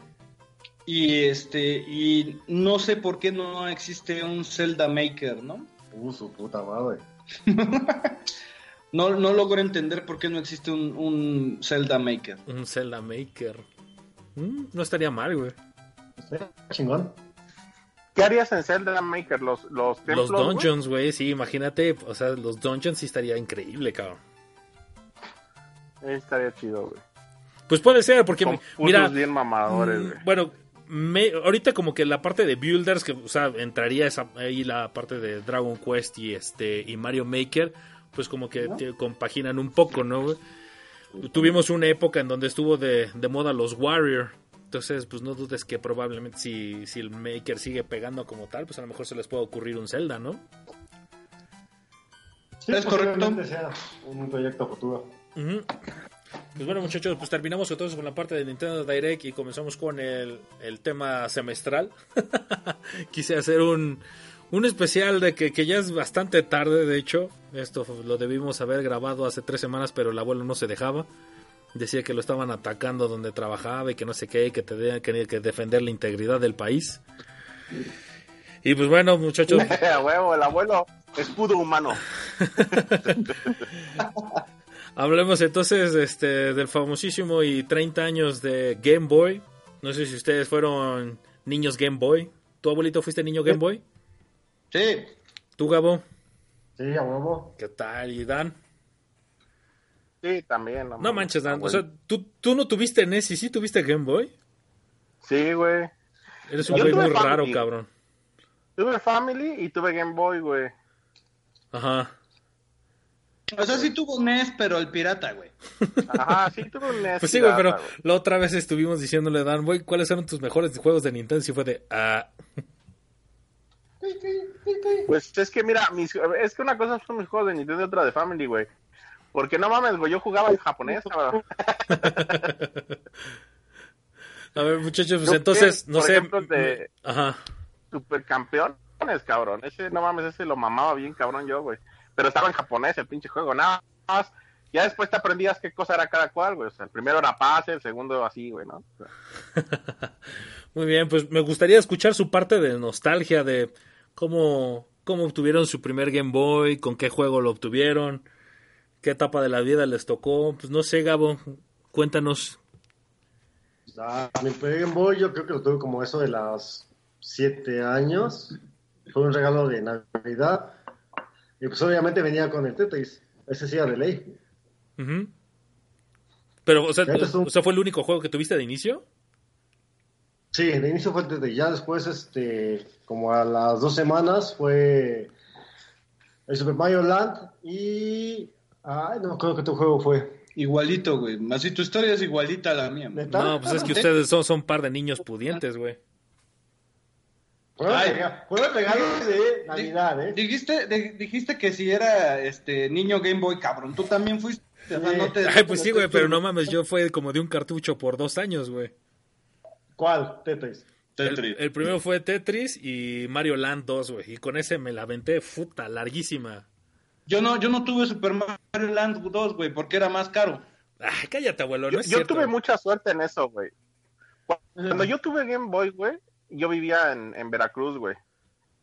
y este y no sé por qué no existe un Zelda Maker, ¿no? Uh, su puta madre. No, no logro entender por qué no existe un, un Zelda Maker. Un Zelda Maker. Mm, no estaría mal, güey. Chingón. ¿Qué harías en Zelda Maker? Los, los templos, Los güey? dungeons, güey, sí, imagínate, o sea, los dungeons sí estaría increíble, cabrón. Estaría chido, güey. Pues puede ser, porque Con mira, bien mamadores, mm, güey. bueno, me- ahorita como que la parte de builders, que, o sea, entraría esa, ahí la parte de Dragon Quest y este y Mario Maker, pues como que te compaginan un poco, ¿no? Tuvimos una época en donde estuvo de, de moda los Warrior. Entonces, pues no dudes que probablemente si, si el Maker sigue pegando como tal, pues a lo mejor se les puede ocurrir un Zelda, ¿no? Sí, Es correcto. sea un proyecto futuro. Pues bueno, muchachos, pues terminamos entonces con la parte de Nintendo Direct y comenzamos con el, el tema semestral. Quise hacer un, un especial de que, que ya es bastante tarde, de hecho. Esto lo debimos haber grabado hace tres semanas, pero el abuelo no se dejaba. Decía que lo estaban atacando donde trabajaba y que no sé qué, y que tenía que, que defender la integridad del país. Y pues bueno, muchachos, el abuelo, escudo humano. Hablemos entonces este, del famosísimo y 30 años de Game Boy. No sé si ustedes fueron niños Game Boy. ¿Tu abuelito fuiste niño Game Boy? Sí. ¿Tú, Gabo? Sí, a huevo. ¿Qué tal? ¿Y Dan? Sí, también. No manches, Dan. O sea, ¿tú, tú no tuviste NES y sí tuviste Game Boy. Sí, güey. Eres un güey muy raro, cabrón. Tuve Family y tuve Game Boy, güey. Ajá. O sea, sí tuvo NES, pero el pirata, güey. Ajá, sí tuve un NES. Pues sí, güey, pero güey. la otra vez estuvimos diciéndole a Dan, güey, ¿cuáles eran tus mejores juegos de Nintendo? Y fue de, ah, Pues es que mira, mis- es que una cosa son mis juegos de Nintendo y otra de Family, güey. Porque no mames, güey, yo jugaba en japonés, cabrón. a ver, muchachos, pues entonces, no por sé. ejemplo, de- Ajá. Supercampeones, cabrón. Ese, no mames, ese lo mamaba bien, cabrón, yo, güey. Pero estaba en japonés el pinche juego, nada más. Ya después te aprendías qué cosa era cada cual, güey. O sea, el primero era pase, el segundo así, güey, ¿no? Muy bien, pues me gustaría escuchar su parte de nostalgia de cómo, cómo obtuvieron su primer Game Boy, con qué juego lo obtuvieron, qué etapa de la vida les tocó. Pues no sé, Gabo, cuéntanos. Ah, mi primer Game Boy yo creo que lo tuve como eso de las 7 años. Fue un regalo de Navidad. Y pues obviamente venía con el Tetris. Ese sí era de ley. Pero, o sea, empezó. o sea, ¿fue el único juego que tuviste de inicio? Sí, de inicio fue el Tetris. Ya después, este, como a las dos semanas, fue el Super Mario Land y... Ay, no creo que tu juego fue. Igualito, güey. Así tu historia es igualita a la mía. No, pues es que ustedes son, son un par de niños pudientes, güey. Fue Ay. de Navidad, ¿eh? Dijiste, de- dijiste que si era este niño Game Boy, cabrón. Tú también fuiste. o sea, no te- Ay, pues sí, güey, pero no mames, yo fue como de un cartucho por dos años, güey. ¿Cuál? Tetris. El, Tetris. el primero fue Tetris y Mario Land 2, güey. Y con ese me la aventé, puta, larguísima. Yo no, yo no tuve Super Mario Land 2, güey, porque era más caro. Ay, cállate, abuelo, no Yo, es yo cierto. tuve mucha suerte en eso, güey. Cuando yo tuve Game Boy, güey, yo vivía en, en Veracruz, güey.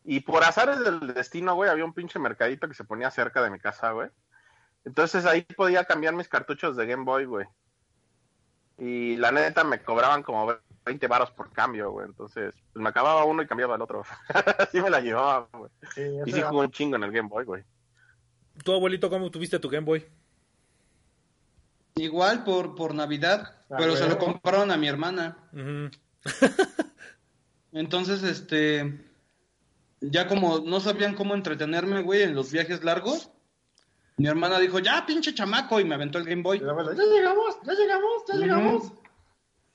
Y por azares del destino, güey, había un pinche mercadito que se ponía cerca de mi casa, güey. Entonces ahí podía cambiar mis cartuchos de Game Boy, güey. Y la neta me cobraban como 20 varos por cambio, güey. Entonces, pues me acababa uno y cambiaba el otro. Así me la llevaba, güey. Sí, Y sí era- jugué un chingo en el Game Boy, güey. ¿Tu abuelito cómo tuviste tu Game Boy? Igual por, por Navidad, Ah, pero se lo compraron a mi hermana. Entonces, este. Ya como no sabían cómo entretenerme, güey, en los viajes largos, mi hermana dijo, ya, pinche chamaco, y me aventó el Game Boy. Ya llegamos, ya llegamos, ya llegamos.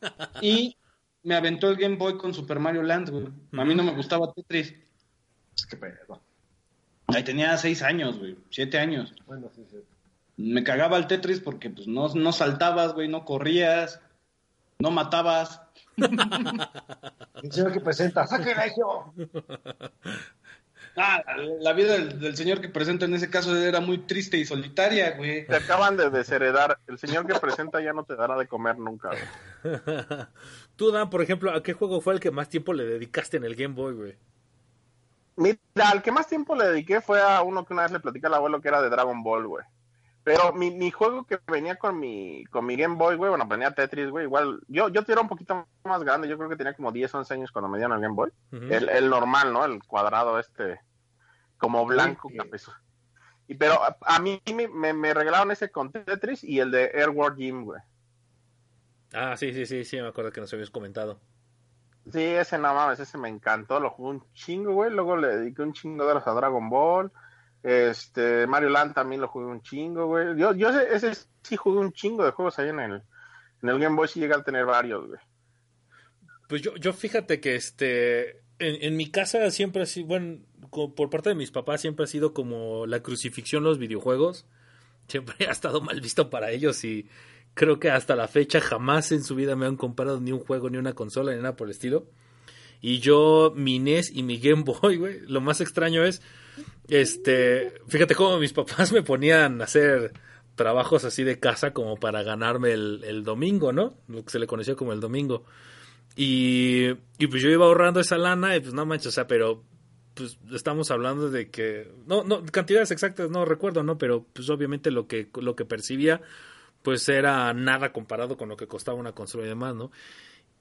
Y me aventó el Game Boy con Super Mario Land, güey. A mí no me gustaba Tetris. Qué pedo. Ahí tenía seis años, güey, siete años. Bueno, sí, sí. Me cagaba el Tetris porque, pues, no, no saltabas, güey, no corrías, no matabas. El señor que presenta, ¡sacrilegio! Ah, la vida del, del señor que presenta en ese caso era muy triste y solitaria, güey. Te acaban de desheredar. El señor que presenta ya no te dará de comer nunca, güey. Tú, Dan, por ejemplo, ¿a qué juego fue el que más tiempo le dedicaste en el Game Boy, güey? Mira, al que más tiempo le dediqué fue a uno que una vez le platicé al abuelo que era de Dragon Ball, güey. Pero mi, mi juego que venía con mi, con mi Game Boy, güey, bueno, venía Tetris, güey, igual, yo, yo era un poquito más grande, yo creo que tenía como 10, 11 años cuando me dieron el Game Boy. El, el normal, ¿no? El cuadrado este, como blanco, Sí. cabezo. Y pero a, a mí me, me, me regalaron ese con Tetris y el de Airward Gym, güey. Ah, sí, sí, sí, sí, me acuerdo que nos habías comentado. Sí, ese no mames, ese me encantó, lo jugué un chingo, güey. Luego le dediqué un chingo de horas a Dragon Ball. Este, Mario Land también lo jugué un chingo, güey. Yo, yo ese, sí jugué un chingo de juegos ahí en el, en el Game Boy, sí llegué a tener varios, güey. Pues yo, yo fíjate que este en, en mi casa siempre ha sido, bueno, por parte de mis papás siempre ha sido como la crucifixión los videojuegos. Siempre ha estado mal visto para ellos y creo que hasta la fecha jamás en su vida me han comprado ni un juego, ni una consola, ni nada por el estilo. Y yo, mi NES y mi Game Boy, güey, lo más extraño es, este, fíjate cómo mis papás me ponían a hacer trabajos así de casa como para ganarme el, el domingo, ¿no? Lo que se le conoció como el domingo. Y, y pues yo iba ahorrando esa lana y pues no manches, o sea, pero pues estamos hablando de que no no cantidades exactas no recuerdo, ¿no? Pero pues obviamente lo que lo que percibía pues era nada comparado con lo que costaba una consola y demás, ¿no?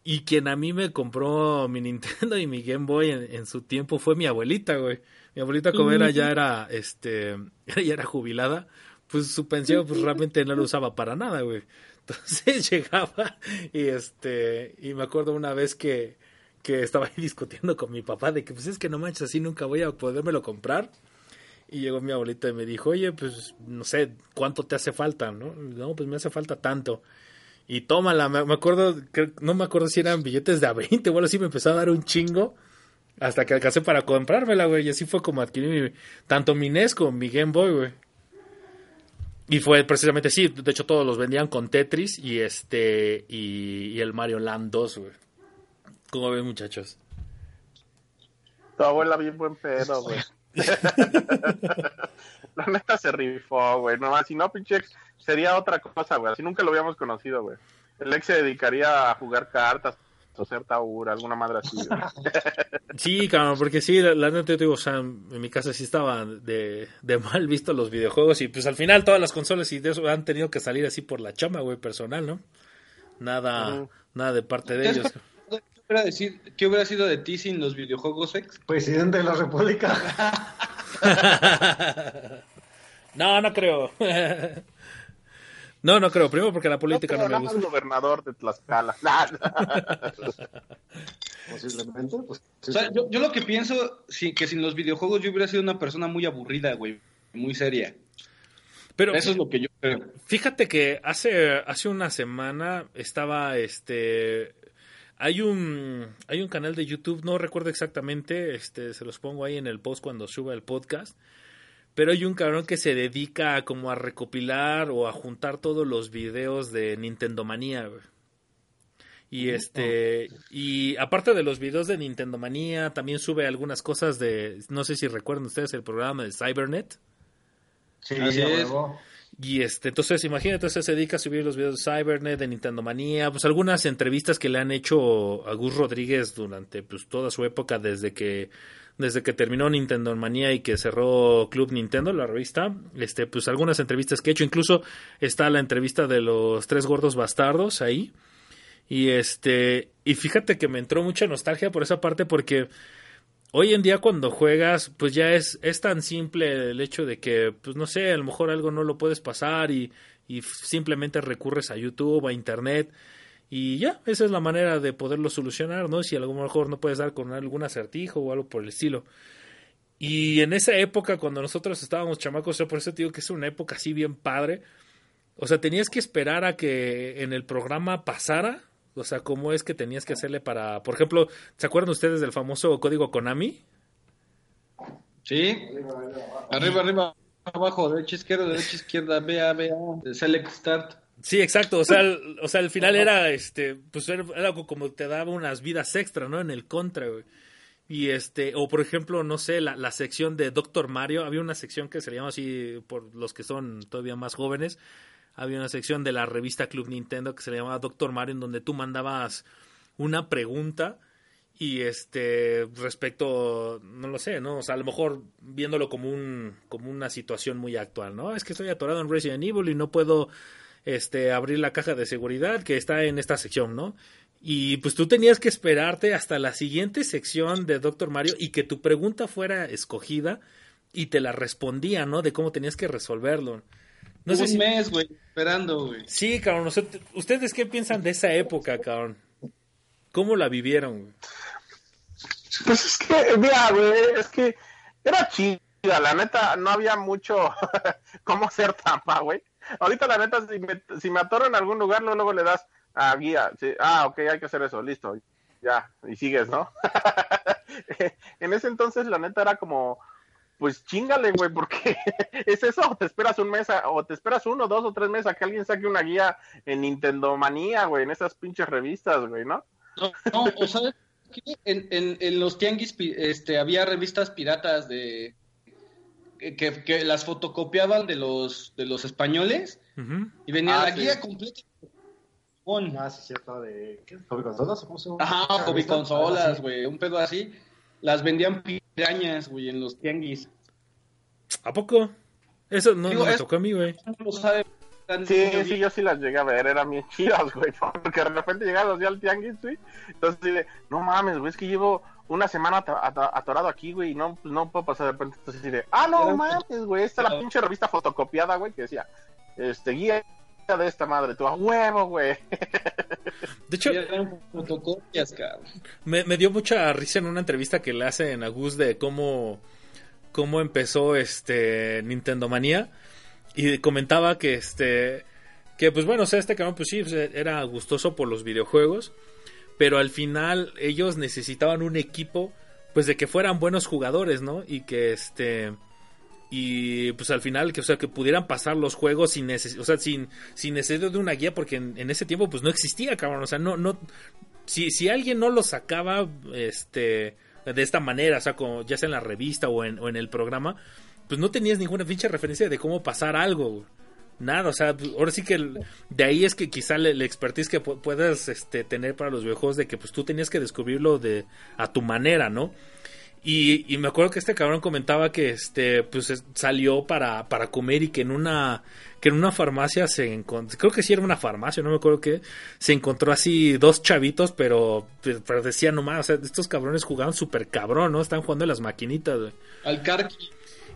Y quien a mí me compró mi Nintendo y mi Game Boy en, en su tiempo fue mi abuelita, güey. Mi abuelita como era ya era este ya era jubilada, pues su pensión pues realmente no lo usaba para nada, güey. Entonces llegaba y este y me acuerdo una vez que que estaba ahí discutiendo con mi papá de que pues es que no manches así nunca voy a podérmelo comprar. Y llegó mi abuelita y me dijo, oye, pues no sé, ¿cuánto te hace falta? No, no pues me hace falta tanto. Y tómala, me, acuerdo, no me acuerdo si eran billetes de a 20 o algo así, me empezó a dar un chingo hasta que alcancé para comprármela, güey. Y así fue como adquirí mi- tanto mi NES como mi Game Boy, güey. Y fue precisamente sí, de hecho todos los vendían con Tetris y este y, y el Mario Land 2, güey. ¿Cómo ven, muchachos? Tu abuela bien buen pedo, güey. La neta se rifó, güey. No, si no, pinche, sería otra cosa, güey. Así nunca lo habíamos conocido, güey. El ex se dedicaría a jugar cartas, a hacer taur, alguna madre así. Sí, cabrón, porque sí, la, la neta, te digo, o sea, en mi casa sí estaban de, de mal visto los videojuegos y pues al final todas las consolas y de eso han tenido que salir así por la chamba, güey, personal, ¿no? Nada, nada de parte de ¿Te has ellos. ¿Qué hubiera, decir, ¿Qué hubiera sido de ti sin los videojuegos ex? Presidente de la República. no, no creo. No, no creo. Primero porque la política no, pero me gusta. gobernador de Tlaxcala. Posiblemente. Pues, O sea, yo, yo lo que pienso, sí, que sin los videojuegos yo hubiera sido una persona muy aburrida, güey. Muy seria. Pero Eso es lo que yo creo. Fíjate que hace, hace una semana estaba este hay un hay un canal de YouTube, no recuerdo exactamente, este se los pongo ahí en el post cuando suba el podcast. Pero hay un cabrón que se dedica a como a recopilar o a juntar todos los videos de Nintendo Manía, güey. Y este y aparte de los videos de Nintendo Manía, también sube algunas cosas de no sé si recuerdan ustedes el programa de Cybernet. Sí, Así sí, a es. huevo. Y este, entonces imagínate, entonces se dedica a subir los videos de Cybernet, de Nintendo Manía, pues algunas entrevistas que le han hecho a Gus Rodríguez durante pues toda su época desde que desde que terminó Nintendo Manía y que cerró Club Nintendo, la revista, este, pues algunas entrevistas que he hecho, incluso está la entrevista de los tres gordos bastardos ahí. Y este, y fíjate que me entró mucha nostalgia por esa parte porque hoy en día cuando juegas, pues ya es, es tan simple el hecho de que, pues no sé, a lo mejor algo no lo puedes pasar y, y simplemente recurres a YouTube, a Internet y ya, esa es la manera de poderlo solucionar, ¿no? Si a lo mejor no puedes dar con algún acertijo o algo por el estilo. Y en esa época, cuando nosotros estábamos chamacos, yo por eso te digo que es una época así bien padre. O sea, tenías que esperar a que en el programa pasara. O sea, cómo es que tenías que hacerle para. Por ejemplo, ¿se acuerdan ustedes del famoso código Konami? ¿Sí? Arriba, arriba, abajo, derecha, izquierda, derecha, izquierda, vea, vea. Select start. Sí, exacto. O sea, el, o sea, el final era este, pues era era algo como te daba unas vidas extra, ¿no? En el contra, güey. Y este, o por ejemplo, no sé, la, la sección de Doctor Mario, había una sección que se le llama así por los que son todavía más jóvenes. Había una sección de la revista Club Nintendo que se le llamaba Doctor Mario, en donde tú mandabas una pregunta Y este, respecto, no lo sé, ¿no? O sea, a lo mejor viéndolo como un, como una situación muy actual, ¿no? Es que estoy atorado en Resident Evil y no puedo, este, abrir la caja de seguridad que está en esta sección, ¿no? Y pues tú tenías que esperarte hasta la siguiente sección de Doctor Mario y que tu pregunta fuera escogida y te la respondía, ¿no? De cómo tenías que resolverlo. No sé un si... mes, güey, esperando, güey. Sí, cabrón. o sea, t- ¿Ustedes qué piensan de esa época, cabrón? ¿Cómo la vivieron? güey? Pues es que, mira, güey, es que era chida, la neta, no había mucho cómo hacer trampa, güey. Ahorita, la neta, si me, si me atoro en algún lugar, luego, luego le das a guía. ah, ok, hay que hacer eso, listo. Ya, y sigues, ¿no? en ese entonces, la neta, era como, pues chingale, güey, porque es eso, te esperas un mes, a- o te esperas uno, dos o tres meses a que alguien saque una guía en Nintendo Manía, güey, en esas pinches revistas, güey, ¿no? No, no, o qué? En, en, en los tianguis este, había revistas piratas de que, que las fotocopiaban de los de los españoles Ujú. y venía Ah, la sí. guía completa. Con- Ah, sí, cierto, de... ¿Qué? ¿Hobby consolas? Ajá, ¿Esa hobby revista? consolas, güey, un pedo así. Las vendían pirañas, güey, en los tianguis. ¿A poco? Eso no, Digo, no me es- tocó a mí, güey. No lo sabe. tan Sí, sí, yo sí las llegué a ver, eran bien chidas, güey, porque de repente llegaban así al tianguis, güey, entonces de, no mames, güey, es que llevo una semana atorado aquí, güey, y no, pues no puedo pasar de repente, entonces así de, ah, no mames, güey, esta es la pinche revista fotocopiada, güey, que decía, este, guía de esta madre, tú a huevo, güey. De hecho, fotocopias, cabrón. me, me dio mucha risa en una entrevista que le hacen a Gus de cómo, cómo empezó este Nintendo Manía. Y comentaba que este. Que pues bueno, o sea, este cabrón, pues sí, era gustoso por los videojuegos. Pero al final ellos necesitaban un equipo. Pues de que fueran buenos jugadores, ¿no? Y que este. Y pues al final, que, o sea, que pudieran pasar los juegos sin, neces sin, sin necesidad de una guía, porque en, en ese tiempo pues no existía, cabrón. O sea, no, no, si, si alguien no lo sacaba este de esta manera, o sea, como ya sea en la revista o en, o en el programa, pues no tenías ninguna pinche referencia de cómo pasar algo. Nada, o sea, pues, ahora sí que de ahí es que quizá el, el expertise que pu- puedas este, tener para los videojuegos de que pues tú tenías que descubrirlo de a tu manera, ¿no? Y, me acuerdo que este cabrón comentaba que este pues es- salió para, para comer y que en una que en una farmacia se encontró, creo que sí era una farmacia, no me acuerdo qué, se encontró así dos chavitos, pero, pero decía nomás, o sea, estos cabrones jugaban súper cabrón, ¿no? Están jugando a las maquinitas, güey. Al Karki.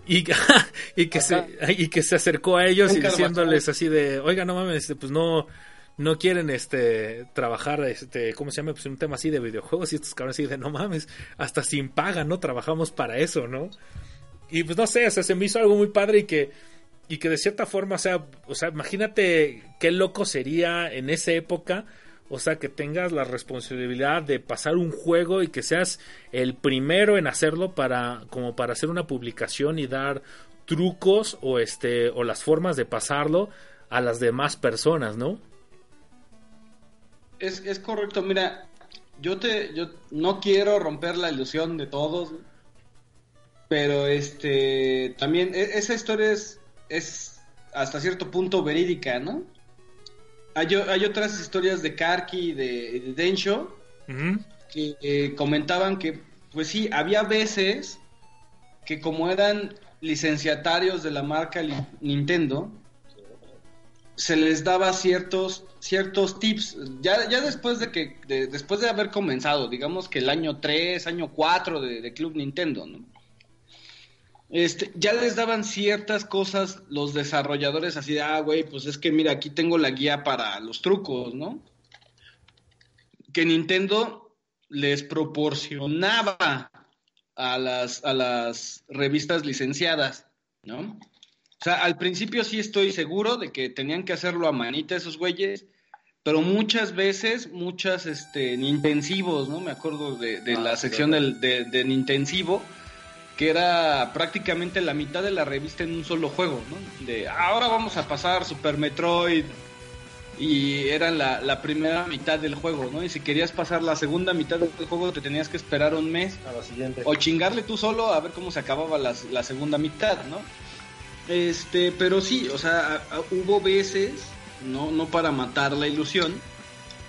Y, y que se y que se acercó a ellos y diciéndoles así de, oiga, no mames, este, pues no no quieren este trabajar este cómo se llama pues un tema así de videojuegos y estos cabrones así de no mames hasta sin paga no trabajamos para eso no y pues no sé o sea se me hizo algo muy padre y que y que de cierta forma o sea o sea imagínate qué loco sería en esa época o sea que tengas la responsabilidad de pasar un juego y que seas el primero en hacerlo para como para hacer una publicación y dar trucos o este o las formas de pasarlo a las demás personas no Es, es correcto, mira, yo te, yo no quiero romper la ilusión de todos, pero este, también e- esa historia es, es hasta cierto punto verídica, ¿no? Hay, hay otras historias de Karki y de, de Densho que eh, comentaban que, pues sí, había veces que como eran licenciatarios de la marca Nintendo, se les daba ciertos ciertos tips ya, ya después de que de- después de haber comenzado digamos que el año 3 año 4 de, de Club Nintendo ¿no? Este ya les daban ciertas cosas los desarrolladores así de ah güey pues es que mira aquí tengo la guía para los trucos no que Nintendo les proporcionaba a las a las revistas licenciadas no o sea, al principio sí estoy seguro de que tenían que hacerlo a manita esos güeyes, pero muchas veces, muchas este, Nintensivos, ¿no? Me acuerdo de, de Ah, la sección claro. del, de, de Nintensivo, que era prácticamente la mitad de la revista en un solo juego, ¿no? De ahora vamos a pasar Super Metroid y era la, la primera mitad del juego, ¿no? Y si querías pasar la segunda mitad del juego te tenías que esperar un mes A la siguiente. o chingarle tú solo a ver cómo se acababa las- la, segunda mitad, ¿no? Este, pero sí, o sea, a- a- hubo veces, no, no para matar la ilusión,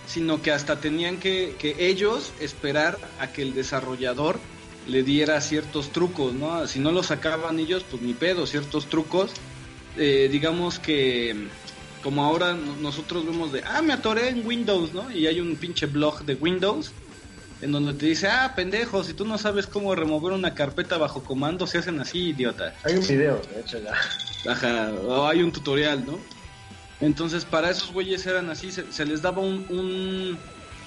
sino que hasta tenían que, que ellos esperar a que el desarrollador le diera ciertos trucos, ¿no? Si no los sacaban ellos, pues ni pedo, ciertos trucos. Eh, digamos que como ahora no- nosotros vemos de, ah, me atoré en Windows, ¿no? Y hay un pinche blog de Windows en donde te dice, ah, pendejo, si tú no sabes cómo remover una carpeta bajo comando, se hacen así, idiota. Hay un video, de hecho, ya. Ajá, o hay un tutorial, ¿no? Entonces, para esos güeyes eran así, se, se les daba un, un,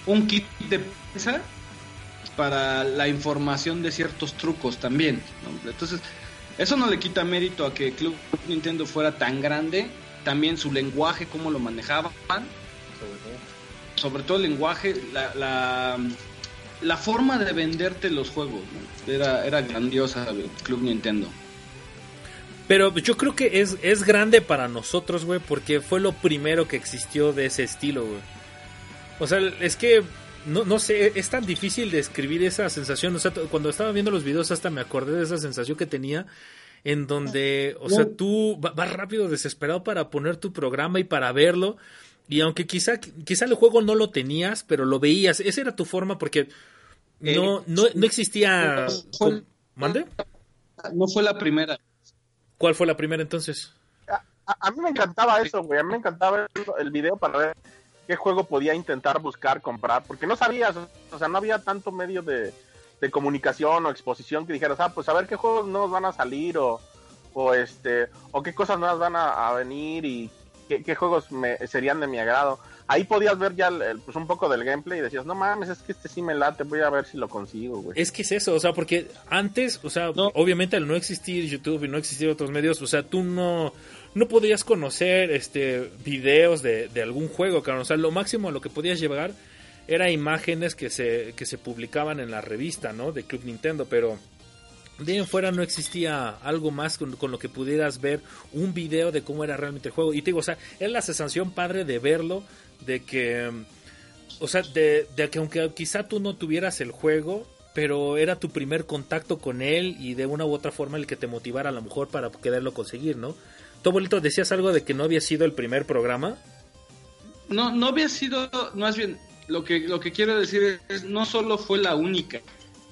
un kit de prensa para la información de ciertos trucos también. Entonces, eso no le quita mérito a que Club Nintendo fuera tan grande, también su lenguaje, cómo lo manejaban, sobre todo el lenguaje, la, forma de venderte los juegos, era, grandiosa Club Nintendo. Pero yo creo que es, es grande para nosotros, güey, porque fue lo primero que existió de ese estilo, güey. O sea, es que, no, no sé, es tan difícil describir esa sensación. O sea, cuando estaba viendo los videos hasta me acordé de esa sensación que tenía en donde, o sea, tú va- vas rápido, desesperado para poner tu programa y para verlo. Y aunque quizá, quizá el juego no lo tenías, pero lo veías. Esa era tu forma porque no, no, no existía... ¿Mande? No fue la primera. ¿Cuál fue la primera entonces? A, a mí me encantaba eso, güey. A mí me encantaba el, el video para ver qué juego podía intentar buscar, comprar, porque no sabías, o sea, no había tanto medio de, de comunicación o exposición que dijeras, ah, pues a ver qué juegos nuevos van a salir o, o este, o qué cosas nuevas van a, a venir y qué, qué juegos me, serían de mi agrado. Ahí podías ver ya el- el- pues un poco del gameplay y decías, no mames, es que este sí me late, voy a ver si lo consigo, güey. Es que es eso, o sea, porque antes, o sea, No. obviamente al no existir YouTube y no existir otros medios, o sea, tú no, no podías conocer este videos de, de algún juego, cabrón. O sea, lo máximo a lo que podías llegar era imágenes que se, que se publicaban en la revista, ¿no? De Club Nintendo, pero de ahí en fuera no existía algo más con, con lo que pudieras ver un video de cómo era realmente el juego. Y te digo, o sea, es la sensación padre de verlo, de que, o sea, de, de que aunque quizá tú no tuvieras el juego, pero era tu primer contacto con él y de una u otra forma el que te motivara a lo mejor para quererlo conseguir, ¿no? Tu abuelito, decías algo de que no había sido el primer programa. No, no había sido, más bien, lo que, lo que quiero decir es, no solo fue la única.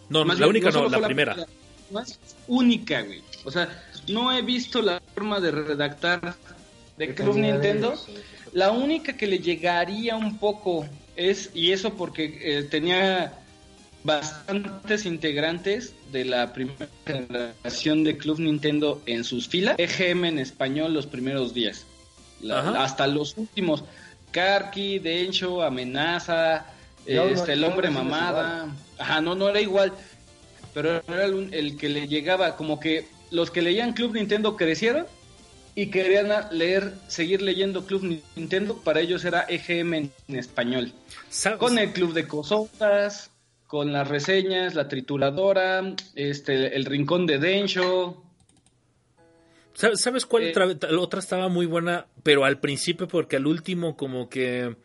No, Más la bien, única no, la primera. No es única, güey. O sea, no he visto la forma de redactar de Club Nintendo. La única que le llegaría un poco es, y eso porque eh, tenía bastantes integrantes de la primera generación de Club Nintendo en sus filas. EGM en español los primeros días. La- hasta los últimos. Karki, Densho, Amenaza, no- este, el hombre no mamada. Ajá, no, no era igual. Pero era el, que le llegaba, como que los que leían Club Nintendo crecieron y querían leer, seguir leyendo Club Nintendo, para ellos era EGM en, en español. Con el club de cosotas, con las reseñas, la trituradora, este, el rincón de Densho. Sa- ¿Sabes cuál Eh, otra, la otra estaba muy buena? Pero al principio, porque al último como que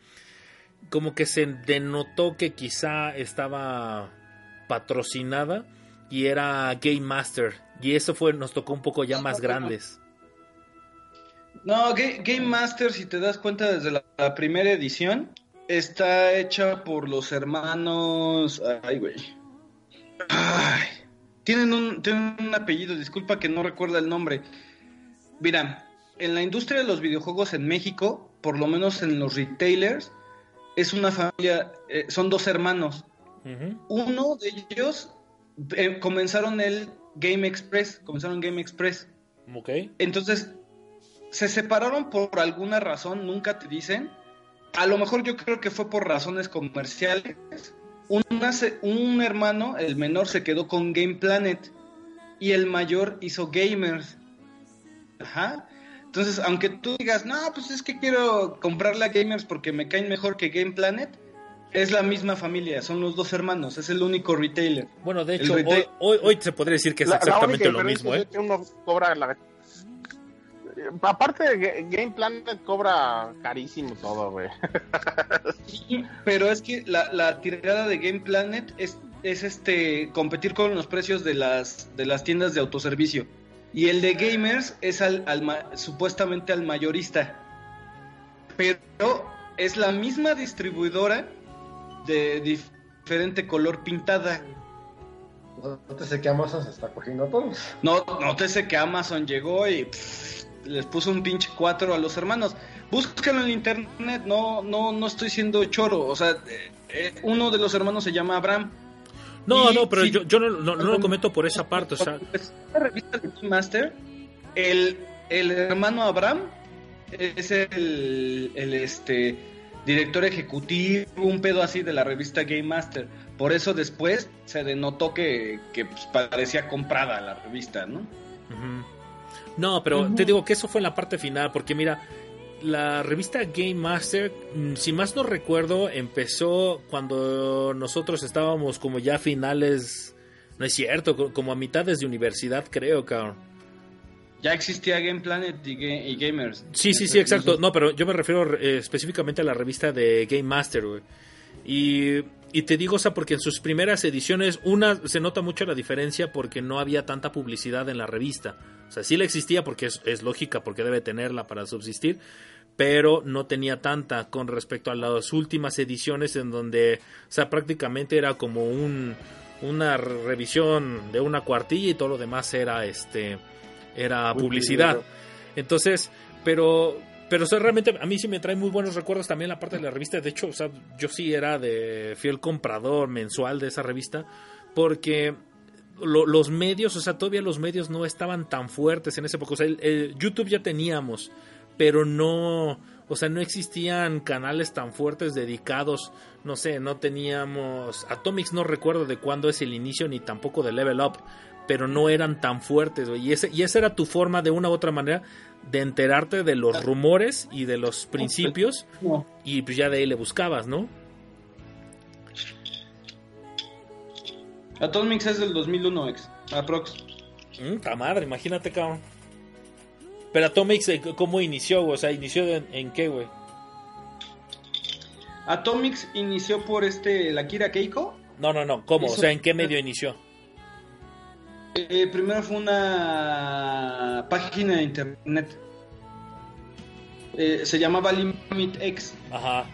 como que se denotó que quizá estaba patrocinada y era Game Master y eso fue nos tocó un poco ya más grandes. No, Ga- Game Master, si te das cuenta desde la, la primera edición, está hecha por los hermanos. Ay, güey. Ay. Tienen un, tienen un apellido, disculpa que no recuerda el nombre. Mira, en la industria de los videojuegos en México, por lo menos en los retailers, es una familia, eh, son dos hermanos. Uno de ellos eh, comenzaron el Game Express, comenzaron Game Express. Ok. Entonces, se separaron por alguna razón, nunca te dicen. A lo mejor yo creo que fue por razones comerciales. Una un hermano, el menor, se quedó con Game Planet y el mayor hizo Gamers. Ajá. Entonces, aunque tú digas, no, pues es que quiero comprarle a Gamers porque me caen mejor que Game Planet, es la misma familia, son los dos hermanos, es el único retailer. Bueno, de hecho, hoy, retail- hoy, hoy se podría decir que es La- la exactamente única lo mismo, es ¿eh? que uno cobra la... Eh, Aparte Game Planet cobra carísimo todo, güey. Sí, pero es que la, la tirada de Game Planet es, es este competir con los precios de las de las tiendas de autoservicio. Y el de gamers es al, al ma- supuestamente al mayorista. Pero es la misma distribuidora de diferente color pintada. No te sé que Amazon se está cogiendo a todos. No, nótese que Amazon llegó y pff, les puso un pinche 4 a los hermanos. Búsquenlo en internet, no, no, no estoy siendo choro. O sea, eh, eh, uno de los hermanos se llama Abraham. No, Y no, pero si- yo, yo no, no- no lo comento por esa parte, o sea, la revista de Game Master, el, el hermano Abraham es el, el este director ejecutivo, un pedo así de la revista Game Master. Por eso después se denotó que, que pues, parecía comprada la revista, ¿no? Ujú. No, pero te digo que eso fue en la parte final, porque mira, la revista Game Master, mm, si más no recuerdo, empezó cuando nosotros estábamos como ya a finales, no es cierto, co- como a mitades de universidad, creo, cabrón. Ya existía Game Planet y, Ga- y Gamers. Sí, sí, sí, exacto. No, pero yo me refiero eh, específicamente a la revista de Game Master, güey. Y, y te digo, o sea, porque en sus primeras ediciones, una, se nota mucho la diferencia porque no había tanta publicidad en la revista. O sea, sí la existía porque es, es lógica, porque debe tenerla para subsistir, pero no tenía tanta con respecto a las últimas ediciones en donde, o sea, prácticamente era como un, una revisión de una cuartilla y todo lo demás era, este, era Muy publicidad. Entonces, pero pero o sea, realmente a mí sí me trae muy buenos recuerdos también la parte de la revista. De hecho, o sea, yo sí era de fiel comprador mensual de esa revista porque lo- los medios, o sea, todavía los medios no estaban tan fuertes en esa época. O sea, el- el YouTube ya teníamos, pero no, o sea, no existían canales tan fuertes dedicados. No sé, no teníamos Atomics, no recuerdo de cuándo es el inicio ni tampoco de Level Up, pero no eran tan fuertes. Y, ese, y esa era tu forma de una u otra manera de enterarte de los rumores y de los principios y pues ya de ahí le buscabas, ¿no? Atomics es del 2001, ex. Aprox. Mm, ta madre, imagínate, cabrón. Pero Atomics, eh, ¿cómo inició? O sea, ¿inició en qué, güey? Atomics inició por este, la Kira Keiko. No, no, no, ¿cómo? O sea, ¿en qué medio inició? Eh, primero fue una página de internet. Eh, se llamaba Limit X. Ajá.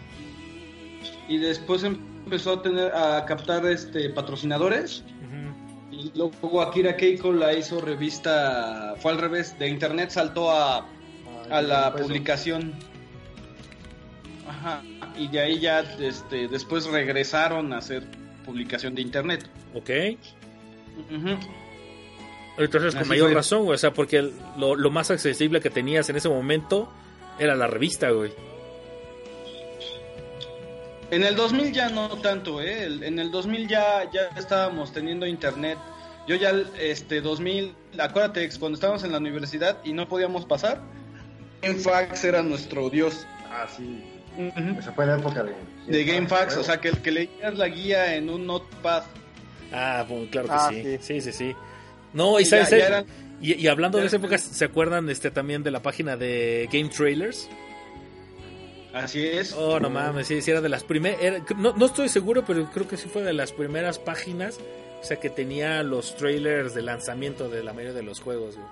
Y después empezó a tener a captar este patrocinadores. Y luego Akira Keiko la hizo revista. Fue al revés. De internet saltó a, a la publicación. Ajá. Y de ahí ya este, después regresaron a hacer publicación de internet. Ok. Entonces, con Así mayor fue. razón, güey. O sea, porque el- lo, lo más accesible que tenías en ese momento era la revista, güey. En el 2000 ya no tanto, ¿eh? El- En el 2000 ya, ya estábamos teniendo internet. Yo ya, este, 2000, acuérdate, cuando estábamos en la universidad y no podíamos pasar, GameFAQs era nuestro dios. Ah, sí. Ujú. Esa fue la época de... De GameFAQs, o sea, que, que leías la guía en un notepad. Ah, pues, claro que Ah, sí. sí. sí. Sí, sí, No, y Ya- sabes, ya eh, eran- y, y hablando de ya esa época, ¿se acuerdan este también de la página de Game Trailers? Así es. Oh, no mames, sí, sí era de las primeras. No, no estoy seguro, pero creo que sí fue de las primeras páginas. O sea, que tenía los trailers de lanzamiento de la mayoría de los juegos, güey.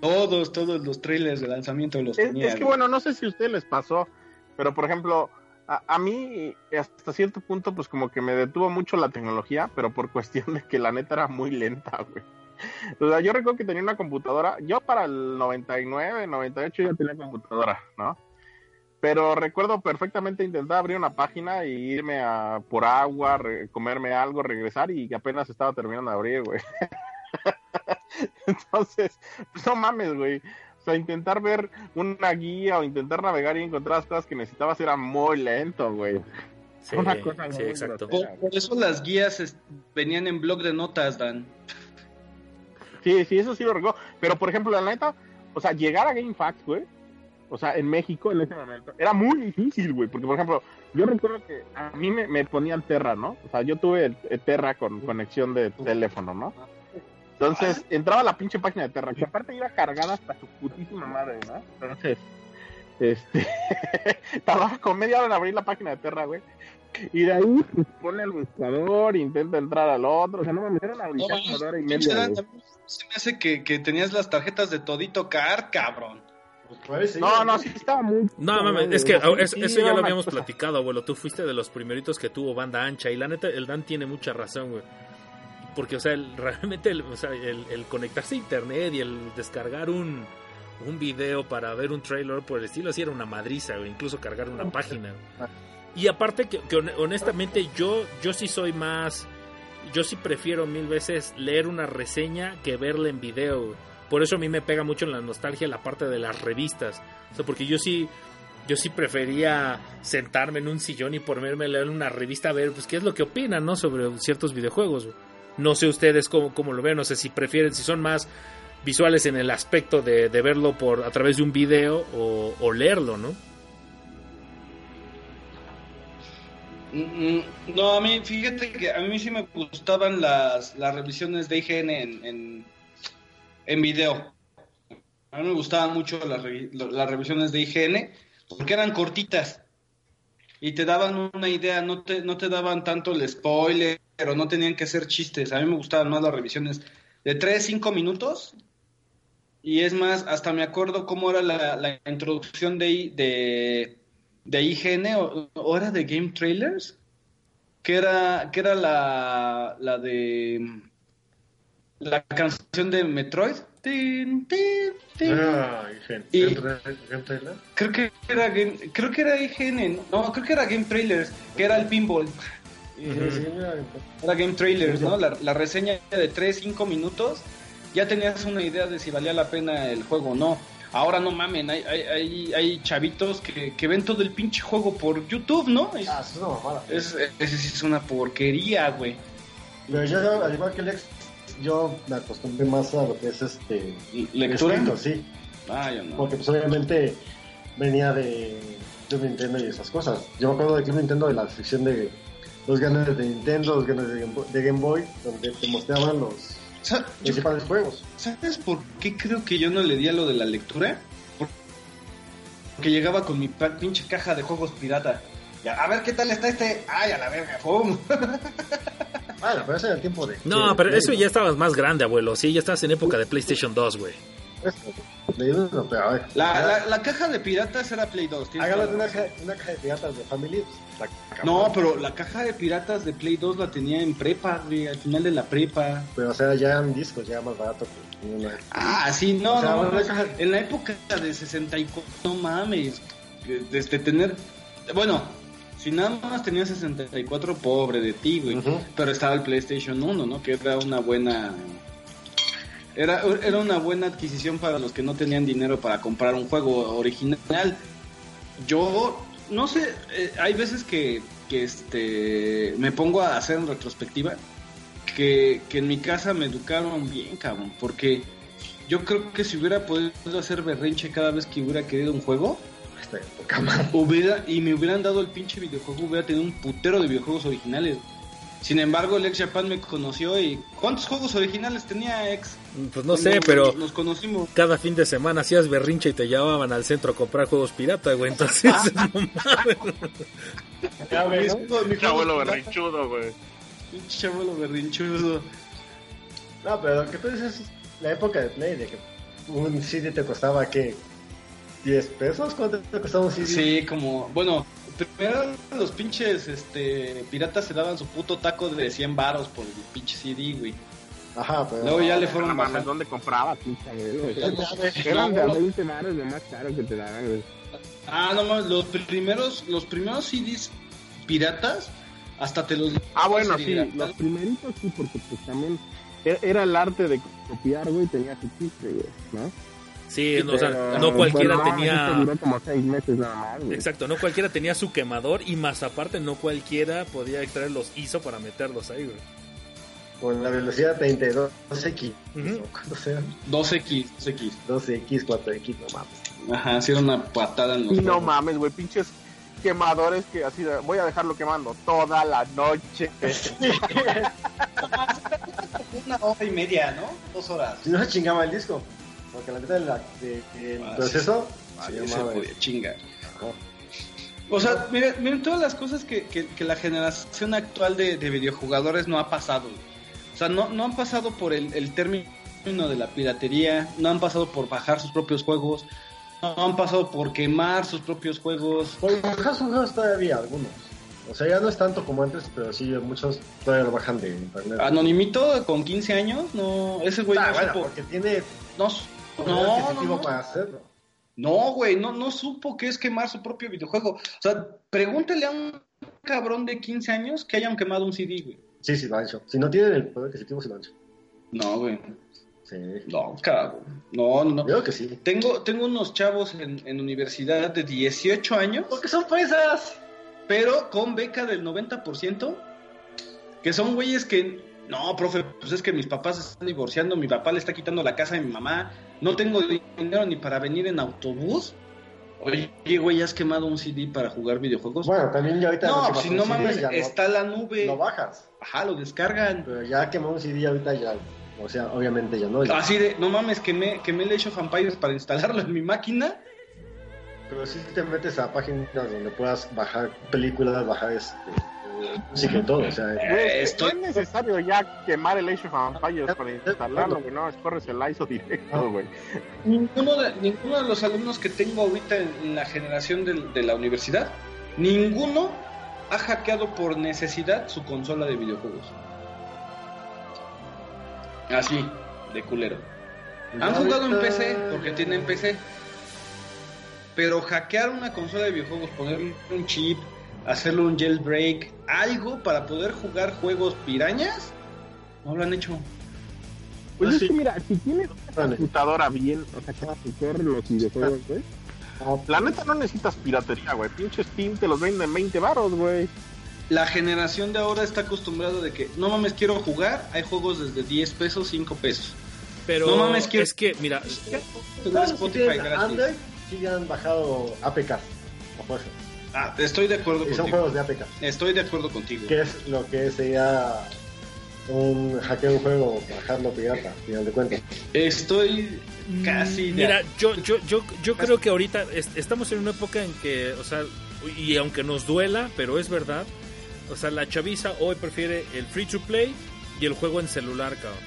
Todos, todos los trailers de lanzamiento los Es, tenía. es que güey. bueno, no sé si a ustedes les pasó, pero por ejemplo, a, a mí hasta cierto punto pues como que me detuvo mucho la tecnología, pero por cuestión de que la neta era muy lenta, güey. O sea, yo recuerdo que tenía una computadora, yo para el 99, 98 ya tenía computadora, ¿no? Pero recuerdo perfectamente intentar abrir una página y irme a por agua, re- comerme algo, regresar y apenas estaba terminando de abrir, güey. Entonces, pues no mames, güey. O sea, intentar ver una guía o intentar navegar y encontrar las cosas que necesitabas era muy lento, güey. Sí, Una cosa sí, muy exacto. Por, por eso las guías es- venían en blog de notas, Dan. Sí, sí, eso sí lo recuerdo. Pero, por ejemplo, la neta, o sea, llegar a GameFAQs, güey, o sea, en México en ese momento, era muy difícil, güey, porque, por ejemplo, yo recuerdo que a mí me, me ponían Terra, ¿no? O sea, yo tuve el- el Terra con conexión de teléfono, ¿no? Entonces, entraba a la pinche página de Terra, que aparte iba cargada hasta su putísima madre, ¿no? Entonces, este, tardaba con media hora en abrir la página de Terra, güey. Y de ahí pues, pone el buscador, intenta entrar al otro, o sea, no me metieron a No, brincar mames, una hora y media. Se me hace que, que tenías las tarjetas de Todito Car, cabrón. Pues parece. No, no, sí estaba muy. No, mames, es que es- eso ya lo habíamos cosa. platicado, abuelo. Tú fuiste de los primeritos que tuvo banda ancha. Y la neta, el Dan tiene mucha razón, güey. Porque, o sea, el- realmente el, o sea, el, el conectarse a internet y el descargar un, un video para ver un trailer por el estilo, así era una madriza, güey. Incluso cargar una página. Y aparte, que, que hon- honestamente, yo, yo sí soy más. Yo sí prefiero mil veces leer una reseña que verla en video. güey. Por eso a mí me pega mucho en la nostalgia la parte de las revistas. O sea, porque yo sí, yo sí prefería sentarme en un sillón y ponerme a leer una revista a ver, pues, qué es lo que opinan, ¿no? Sobre ciertos videojuegos. No sé ustedes cómo, cómo lo ven, no sé si prefieren, si son más visuales en el aspecto de, de verlo por a través de un video o, leerlo, ¿no? Mm, mm, No, a mí, fíjate que a mí sí me gustaban las, las revisiones de IGN en, en video. A mí me gustaban mucho las, las revisiones de IGN porque eran cortitas y te daban una idea, no te, no te daban tanto el spoiler, pero no tenían que hacer chistes. A mí me gustaban más las revisiones de 3, 5 minutos. Y es más, hasta me acuerdo cómo era la, la introducción de, de, de IGN o, de Game Trailers, que era, que era la, la de la canción de Metroid. Tin, tin, tin. Ah, Gen- Y- Gen- Gen Trailer. Creo que era Game, creo que era IGN, no, creo que era Game Trailers, que era el pinball. Sí, mira, Era Game Trailers, ¿no? La, la reseña de 3, 5 minutos, ya tenías una idea de si valía la pena el juego o no. Ahora no mamen, hay, hay, hay, hay chavitos que, que ven todo el pinche juego por YouTube, ¿no? Es, Ah, eso es una mamada. es, es una porquería, güey. Pero yo, al igual que yo me acostumbré más a lo que es este. ¿Lectura? escrito, sí. Ah, yo no. Porque pues obviamente venía de, de Nintendo y esas cosas. Yo me acuerdo de Club Nintendo de la sección de los ganes de Nintendo, los ganes de Game Boy, de Game Boy donde te mostraban los Sa- yo- principales juegos. ¿Sabes por qué creo que yo no le di a lo de la lectura? Porque llegaba con mi pinche caja de juegos pirata. A ver qué tal está este. Ay, a la verga, ¡pum! Bueno, pero ese era el tiempo de. No, de- pero de- eso ya estabas más grande, abuelo. Sí, ya estabas en época de PlayStation 2, güey. Eso, de uno, pero a ver. La, la, la caja de piratas era Play 2. tienes Hágalo una, la caja, una caja de piratas de Family. pues, la- No, pero la caja de piratas de Play 2 la tenía en prepa, güey, al final de la prepa. Pero o sea, ya eran discos, ya más barato que una. Ah, sí, no, O sea, no, caja- En la época de 64, no mames. Desde tener. Bueno, si nada más tenía 64, pobre de ti, güey. Pero estaba el PlayStation 1, ¿no? Que era una buena. Era, era una buena adquisición para los que no tenían dinero para comprar un juego original. Yo, no sé, eh, hay veces que, que este, me pongo a hacer en retrospectiva que, que en mi casa me educaron bien, cabrón, porque yo creo que si hubiera podido hacer berrinche cada vez que hubiera querido un juego, Esta época, man. hubiera y me hubieran dado el pinche videojuego, hubiera tenido un putero de videojuegos originales. Sin embargo, el ex Japan me conoció y ¿cuántos juegos originales tenía ex? Pues no sé, pero nos conocimos. cada fin de semana hacías berrinche y te llevaban al centro a comprar juegos pirata, güey. Entonces, no mames. Pinche abuelo berrinchudo, güey. Pinche abuelo berrinchudo. No, pero lo que tú dices es la época de Play, de que un CD te costaba, ¿qué? ¿10 pesos? ¿Cuánto te costaba un CD? Sí, como, bueno, primero los pinches este, piratas se daban su puto taco de 100 varos por el pinche CD, güey. Ajá, pero... Luego ya le No fueron bajando. ¿dónde compraba, pinche Eran de a No. 20 baros de más caro que te daban, güey. Ah, no mames, los primeros, los primeros CDs piratas hasta te los... Ah, bueno, sí, serigrafían. los primeritos sí, porque pues también e- era el arte de copiar, güey, tenía su chiste, güey, ¿no? Sí, no, o sea, no cualquiera bueno, tenía. duró como seis meses nada más, güey. Exacto, no cualquiera tenía su quemador y más aparte no cualquiera podía extraer los ISO para meterlos ahí, güey. Con la velocidad 32, 2X. Ujú. o ¿Cuánto sea? 2X, 2X. 2X, 4X, no mames. Ajá, era una patada en los... Y no mames, güey, pinches quemadores que así, de- voy a dejarlo quemando toda la noche. Una hora y media, ¿no? Dos horas. Si no se chingaba el disco. Porque la neta del de, del Ah, proceso... Ah, se se podía chingar. O sea, miren, miren todas las cosas que, que- que la generación actual de, de videojugadores no ha pasado. O sea, no, no han pasado por el, el término de la piratería, no han pasado por bajar sus propios juegos, no han pasado por quemar sus propios juegos. Pues bajar sus juegos todavía algunos. O sea, ya no es tanto como antes, pero sí, muchos todavía lo bajan de internet. Anonimito con 15 años, no, ese güey Ah, no bueno, supo. porque tiene No, no, no, para hacerlo. no, güey, no, no supo qué es quemar su propio videojuego. O sea, pregúntale a un cabrón de 15 años que hayan quemado un CD, güey. Sí, sí, lo han hecho. Si no tienen el poder adquisitivo, sí lo han hecho. No, güey. Sí. No, cabrón. No, no. Creo que sí. Tengo, tengo unos chavos en, en universidad de 18 años, Porque son fresas. pero con beca del 90%, que son güeyes que, no, profe, pues es que mis papás se están divorciando, mi papá le está quitando la casa a mi mamá, no tengo dinero ni para venir en autobús. Oye, güey, ¿has quemado un CD para jugar videojuegos? Bueno, también ya ahorita... no, pues si no mames, no- está la nube. Lo bajas. Ajá, lo descargan. Pero ya quemó un CD ahorita ya... O sea, obviamente ya no. ya- Así de, no mames, quemé, quemé el Age of Empires para instalarlo en mi máquina. Pero si te metes a páginas donde puedas bajar películas, bajar este... eh, música y todo, o sea... Eh, Güey, estoy- No es necesario ya quemar el Age of Empires para instalarlo, güey. No, escorres el ISO directo, güey. Ninguno de, ninguno de los alumnos que tengo ahorita en, en la generación de, la universidad, ninguno ha hackeado por necesidad su consola de videojuegos. Así, de culero. Han jugado en PC porque tienen PC. Pero hackear una consola de videojuegos, ponerle un chip, hacerle un jailbreak, algo para poder jugar juegos pirañas, no lo han hecho. Pues Ah, es sí. que mira, si tienes una Vale. computadora bien, o sea, que vas a correr los videojuegos, güey. La neta no necesitas piratería, güey. Pinche Steam te los venden en 20 baros, güey. La generación de ahora está acostumbrada de que no mames, quiero jugar, hay juegos desde 10 pesos, 5 pesos. Pero No mames, quiero- es que, mira, si Spotify tienen gratis. Android sí han bajado APK. O fuerza. Ah, estoy de acuerdo Y son contigo. juegos de APK. Estoy de acuerdo contigo. Que es lo que sería un hackeo un juego, bajarlo pirata, al final de cuentas. Estoy casi de Mira, yo, yo, yo, yo creo que ahorita es- estamos en una época en que, o sea, y aunque nos duela, pero es verdad, o sea, la chaviza hoy prefiere el free to play y el juego en celular, cabrón.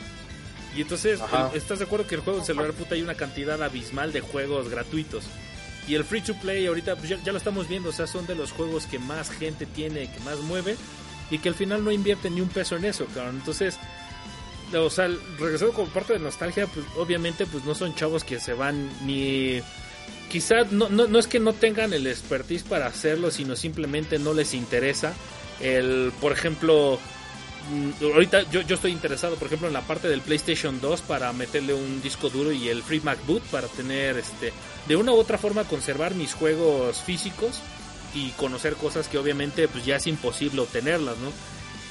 Y entonces, el- ¿estás de acuerdo que el juego en celular, puta, hay una cantidad abismal de juegos gratuitos? Y el free to play ahorita, pues ya, ya lo estamos viendo, o sea, son de los juegos que más gente tiene, que más mueve, y que al final no invierte ni un peso en eso, cabrón. Entonces, o sea, regresando como parte de nostalgia, pues obviamente pues no son chavos que se van ni quizá no, no, no es que no tengan el expertise para hacerlo, sino simplemente no les interesa el, por ejemplo, ahorita yo, yo estoy interesado, por ejemplo, en la parte del PlayStation 2 para meterle un disco duro y el Free Mac Boot para tener este de una u otra forma conservar mis juegos físicos y conocer cosas que obviamente pues ya es imposible obtenerlas, ¿no?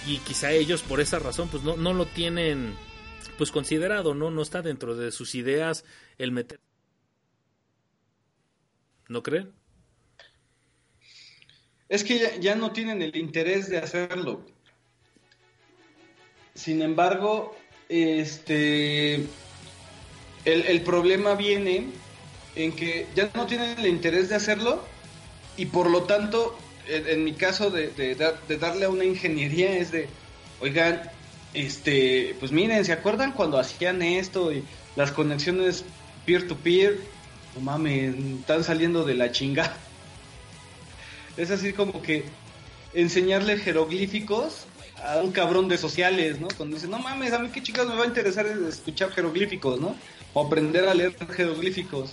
y quizá ellos por esa razón pues no, no lo tienen pues considerado, ¿no? No está dentro de sus ideas el meter. ¿No creen? Es que ya no tienen el interés de hacerlo. Sin embargo, este el, el problema viene en que ya no tienen el interés de hacerlo y por lo tanto, en, mi caso de, de darle a una ingeniería es de, oigan, este, pues miren, ¿se acuerdan cuando hacían esto y las conexiones peer-to-peer? No mames, están saliendo de la chinga. Es así como que enseñarle jeroglíficos a un cabrón de sociales, ¿no? Cuando dice, no mames, a mí qué chicas me va a interesar escuchar jeroglíficos, ¿no? O aprender a leer jeroglíficos.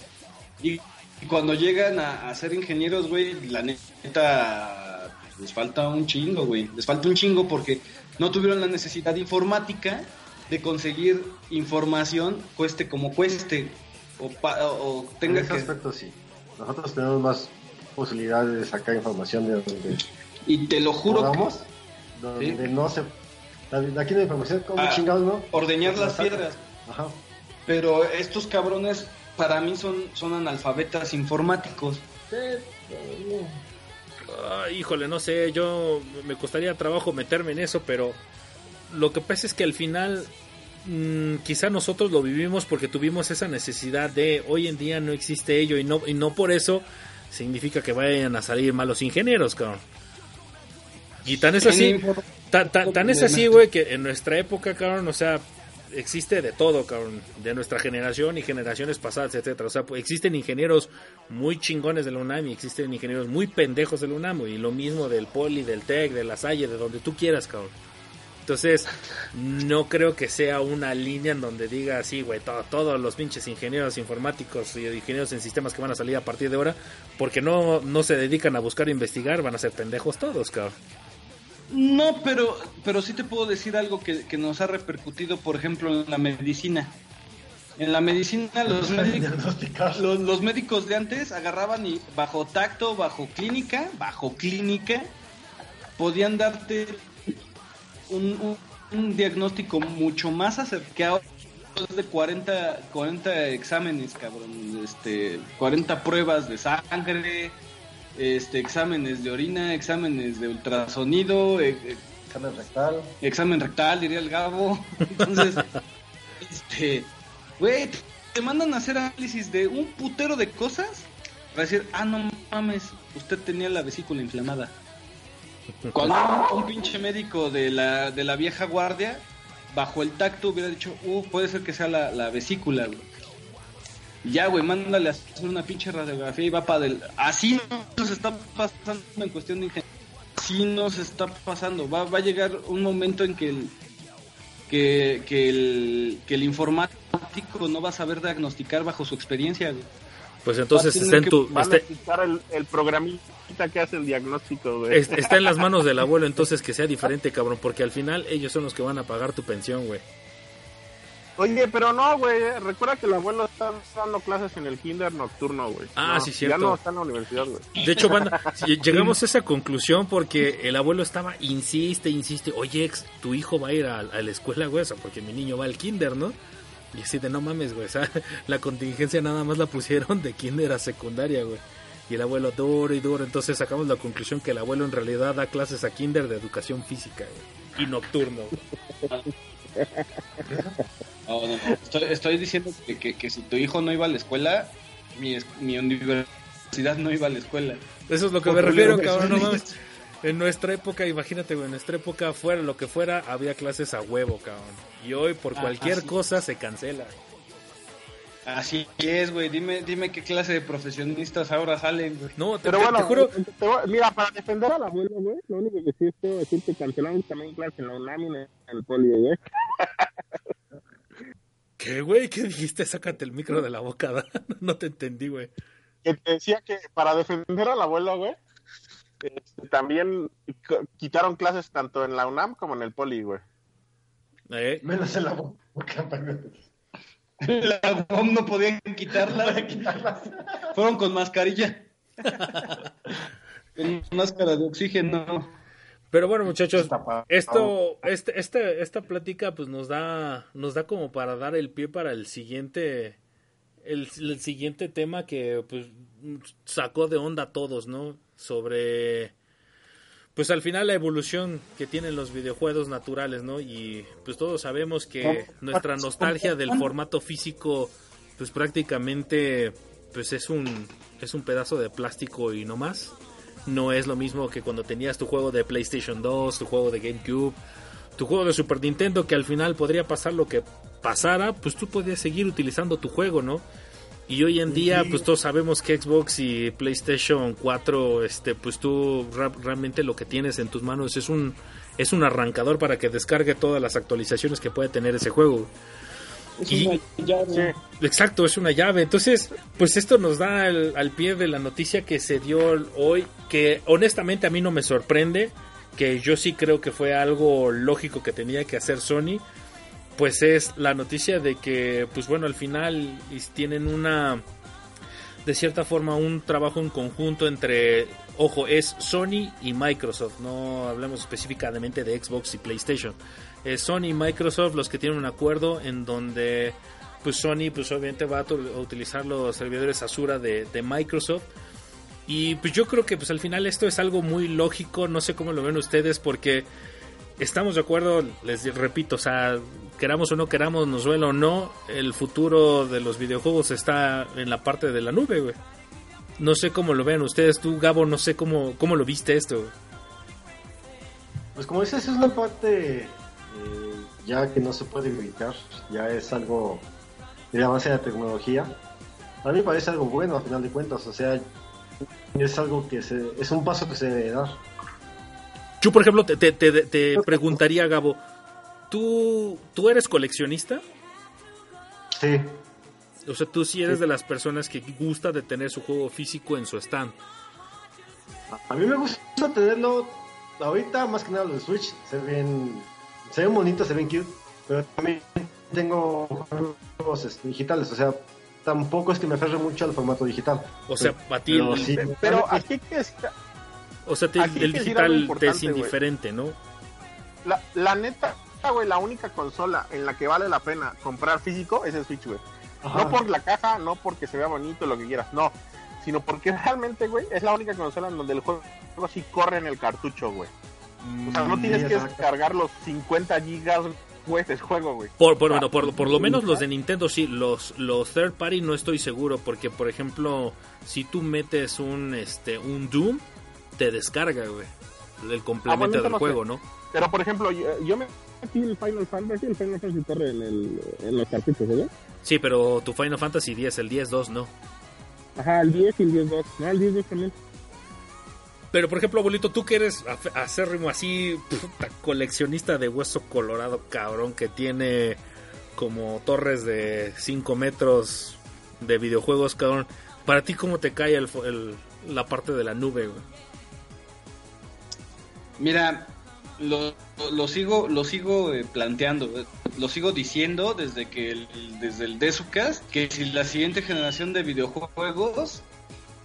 Y, y cuando llegan a, a ser ingenieros, güey, la neta, les falta un chingo, güey. Les falta un chingo porque no tuvieron la necesidad informática de conseguir información, cueste como cueste. O, pa- o- o En tenga ese que... aspecto sí. Nosotros tenemos más posibilidades de sacar información de donde Y te lo juro que... donde Sí. no se... de Aquí hay información, como Ah, chingados, ¿no? ordeñar las la piedras. Ajá. Pero estos cabrones para mí son, son analfabetas informáticos. Ah, híjole, no sé, yo me costaría trabajo meterme en eso, pero lo que pasa es que al final mm, quizá nosotros lo vivimos porque tuvimos esa necesidad de hoy en día no existe ello y no y no por eso significa que vayan a salir malos ingenieros, cabrón. Y tan es así, tan, tan- tan es así, güey, que en nuestra época, cabrón, o sea, existe de todo, cabrón, de nuestra generación y generaciones pasadas, etcétera. O sea, pues, existen ingenieros muy chingones de la UNAM y existen ingenieros muy pendejos de la UNAM, y lo mismo del Poli, del TEC, de la Salle, de donde tú quieras, cabrón. Entonces, no creo que sea una línea en donde diga así, güey, todo- todos los pinches ingenieros informáticos y ingenieros en sistemas que van a salir a partir de ahora, porque no, no se dedican a buscar e investigar, van a ser pendejos todos, cabrón. No, pero, pero sí te puedo decir algo que, que nos ha repercutido, por ejemplo, en la medicina. En la medicina los médicos, los, los médicos de antes agarraban y bajo tacto, bajo clínica, bajo clínica, podían darte un, un- un diagnóstico mucho más acercado de 40, 40 exámenes, cabrón, este, 40 pruebas de sangre, este, exámenes de orina, exámenes de ultrasonido, eh, eh, Examen rectal. examen rectal, diría el Gabo. Entonces, este, güey, te mandan a hacer análisis de un putero de cosas para decir, ah, no mames, usted tenía la vesícula inflamada. Cuando un, un pinche médico de la, de la vieja guardia, bajo el tacto, hubiera dicho, uh, puede ser que sea la, la vesícula, güey. Y Ya, güey, mándale a hacer una pinche radiografía y va para del... Así nos está pasando en cuestión de ingeniería. Así nos está pasando. Va, va a llegar un momento en que el, que, que el, que el informático no va a saber diagnosticar bajo su experiencia, güey. Pues entonces está en tu, Van está, a el, el programita que hace el diagnóstico, güey. es- está en las manos del abuelo, entonces que sea diferente, cabrón, porque al final ellos son los que van a pagar tu pensión, güey. Oye, pero no, güey. Recuerda que el abuelo está dando clases en el kinder nocturno, güey. Ah, No, sí, Ya cierto. no está en la universidad, güey. De hecho, van, si llegamos a esa conclusión porque el abuelo estaba, insiste, insiste, oye, ex, tu hijo va a ir a, a la escuela, güey, o sea, porque mi niño va al kinder, ¿no? Y así de, no mames, güey, o sea, la contingencia nada más la pusieron de kinder a secundaria, güey. Y el abuelo duro y duro, entonces sacamos la conclusión que el abuelo en realidad da clases a kinder de educación física, güey. Y nocturno, güey. No, no. Estoy, estoy diciendo que, que, que si tu hijo no iba a la escuela, mi, mi universidad no iba a la escuela. Eso es lo que me refiero, cabrón, no mames. En nuestra época, imagínate, güey, en nuestra época, fuera lo que fuera, había clases a huevo, cabrón. Y hoy, por Ah, cualquier sí. cosa, se cancela. Así es, güey. Dime, dime qué clase de profesionistas ahora salen, güey. No, te, Pero te- bueno, te juro, te voy- mira, para defender al abuelo, güey, lo único que sí es que cancelaron también clases en la UNAM y en el poli, güey. ¿qué, güey? ¿Qué dijiste? Sácate el micro de la boca, Dan. No te entendí, güey. Que te decía que para defender al abuelo, güey, este, también quitaron clases tanto en la UNAM como en el poli, güey. ¿Eh? Menos en la boca. La UOM no podían quitarla. Fueron con mascarilla. con máscara de oxígeno. Pero bueno, muchachos, esto, este, este, esta plática, pues nos da, nos da como para dar el pie para el siguiente, el, el siguiente tema que, pues, sacó de onda a todos, ¿no? Sobre, pues al final la evolución que tienen los videojuegos naturales, ¿no? Y pues todos sabemos que nuestra nostalgia del formato físico, pues prácticamente, pues es un, es un pedazo de plástico y no más. No es lo mismo que cuando tenías tu juego de PlayStation 2, tu juego de GameCube, tu juego de Super Nintendo, que al final podría pasar lo que pasara, pues tú podías seguir utilizando tu juego, ¿no? Y hoy en día, pues todos sabemos que Xbox y PlayStation 4, este, pues tú realmente lo que tienes en tus manos es un es un arrancador para que descargue todas las actualizaciones que puede tener ese juego. Es Y- una llave. Exacto, es una llave. Entonces, pues esto nos da al, al pie de la noticia que se dio hoy, que honestamente a mí no me sorprende, que yo sí creo que fue algo lógico que tenía que hacer Sony, pues es la noticia de que, pues bueno, al final tienen una, de cierta forma, un trabajo en conjunto entre, ojo, es Sony y Microsoft, no hablamos específicamente de Xbox y PlayStation. Es Sony y Microsoft los que tienen un acuerdo en donde pues Sony pues obviamente va a, utilizar los servidores Azura de, Microsoft y pues yo creo que pues al final esto es algo muy lógico, no sé cómo lo ven ustedes porque estamos de acuerdo, les repito, o sea, queramos o no queramos, nos duela o no, el futuro de los videojuegos está en la parte de la nube. No sé cómo lo ven ustedes, tú Gabo, no sé cómo, cómo lo viste esto. Pues como dices, es una parte eh, ya que no se puede evitar, ya es algo de avance de la tecnología. A mí me parece algo bueno a final de cuentas, o sea, es algo que se, es un paso que se debe dar. Yo, por ejemplo, te, te, te- te preguntaría, Gabo, ¿tú, ¿tú eres coleccionista? Sí, O sea, tú sí eres de las personas que gusta de tener su juego físico en su stand. a mí me gusta tenerlo ahorita más que nada los de Switch, se ven, se ven bonitos, se ven cute, pero también tengo juegos este, digitales, o sea, tampoco es que me aferre mucho al formato digital. O sea, a ti, Pero el- sí, Pero aquí que decir- o sea, te- el digital te es indiferente, ¿no? la, la neta, güey, la única consola en la que vale la pena comprar físico es el Switch, güey. No por la caja, no porque se vea bonito, lo que quieras, no. Sino porque realmente, güey, es la única consola en donde el juego sí corre en el cartucho, güey. O sea, no tienes que descargar los 50 gigas, güey, del juego, güey. Por, por, bueno, por, por lo menos los de Nintendo sí, los, los third party no estoy seguro, porque por ejemplo, si tú metes un este un Doom, te descarga, güey, el complemento Ah, bueno, del no sé. juego, ¿no? Pero, por ejemplo, yo, yo me metí el Final Fantasy, el Final Fantasy corre en, el, en los cartuchos, ¿verdad? Sí, pero tu Final Fantasy 10, el 10-2 no. Ajá, el 10 y el 10-2. No, el 10-2 también. Pero por ejemplo, abuelito, tú que eres acérrimo así, puta, coleccionista de hueso colorado, cabrón, que tiene como torres de 5 metros de videojuegos, cabrón. ¿Para ti cómo te cae el, el- la parte de la nube, güey? Mira, lo, lo sigo, lo sigo eh, planteando, eh, lo sigo diciendo desde que el, desde el Desucast, que si la siguiente generación de videojuegos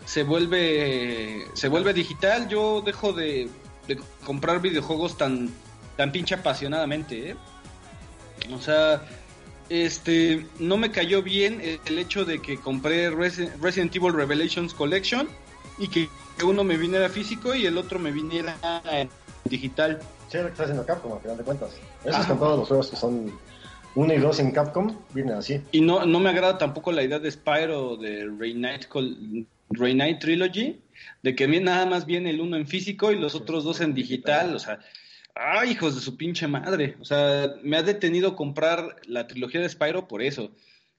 se vuelve se vuelve digital, yo dejo de, de comprar videojuegos tan tan pinche apasionadamente, ¿eh? O sea, este no me cayó bien el, hecho de que compré Resi- Resident Evil Revelations Collection y que uno me viniera físico y el otro me viniera en digital. Sí, lo que está haciendo Capcom, a final de cuentas. Eso es con todos los juegos que son 1 y 2 en Capcom, vienen así. Y no, no me agrada tampoco la idea de Spyro de Reunite, Reunite Trilogy, de que nada más viene el uno en físico y los otros dos en digital, o sea, ¡ay, hijos de su pinche madre! O sea, me ha detenido comprar la trilogía de Spyro por eso.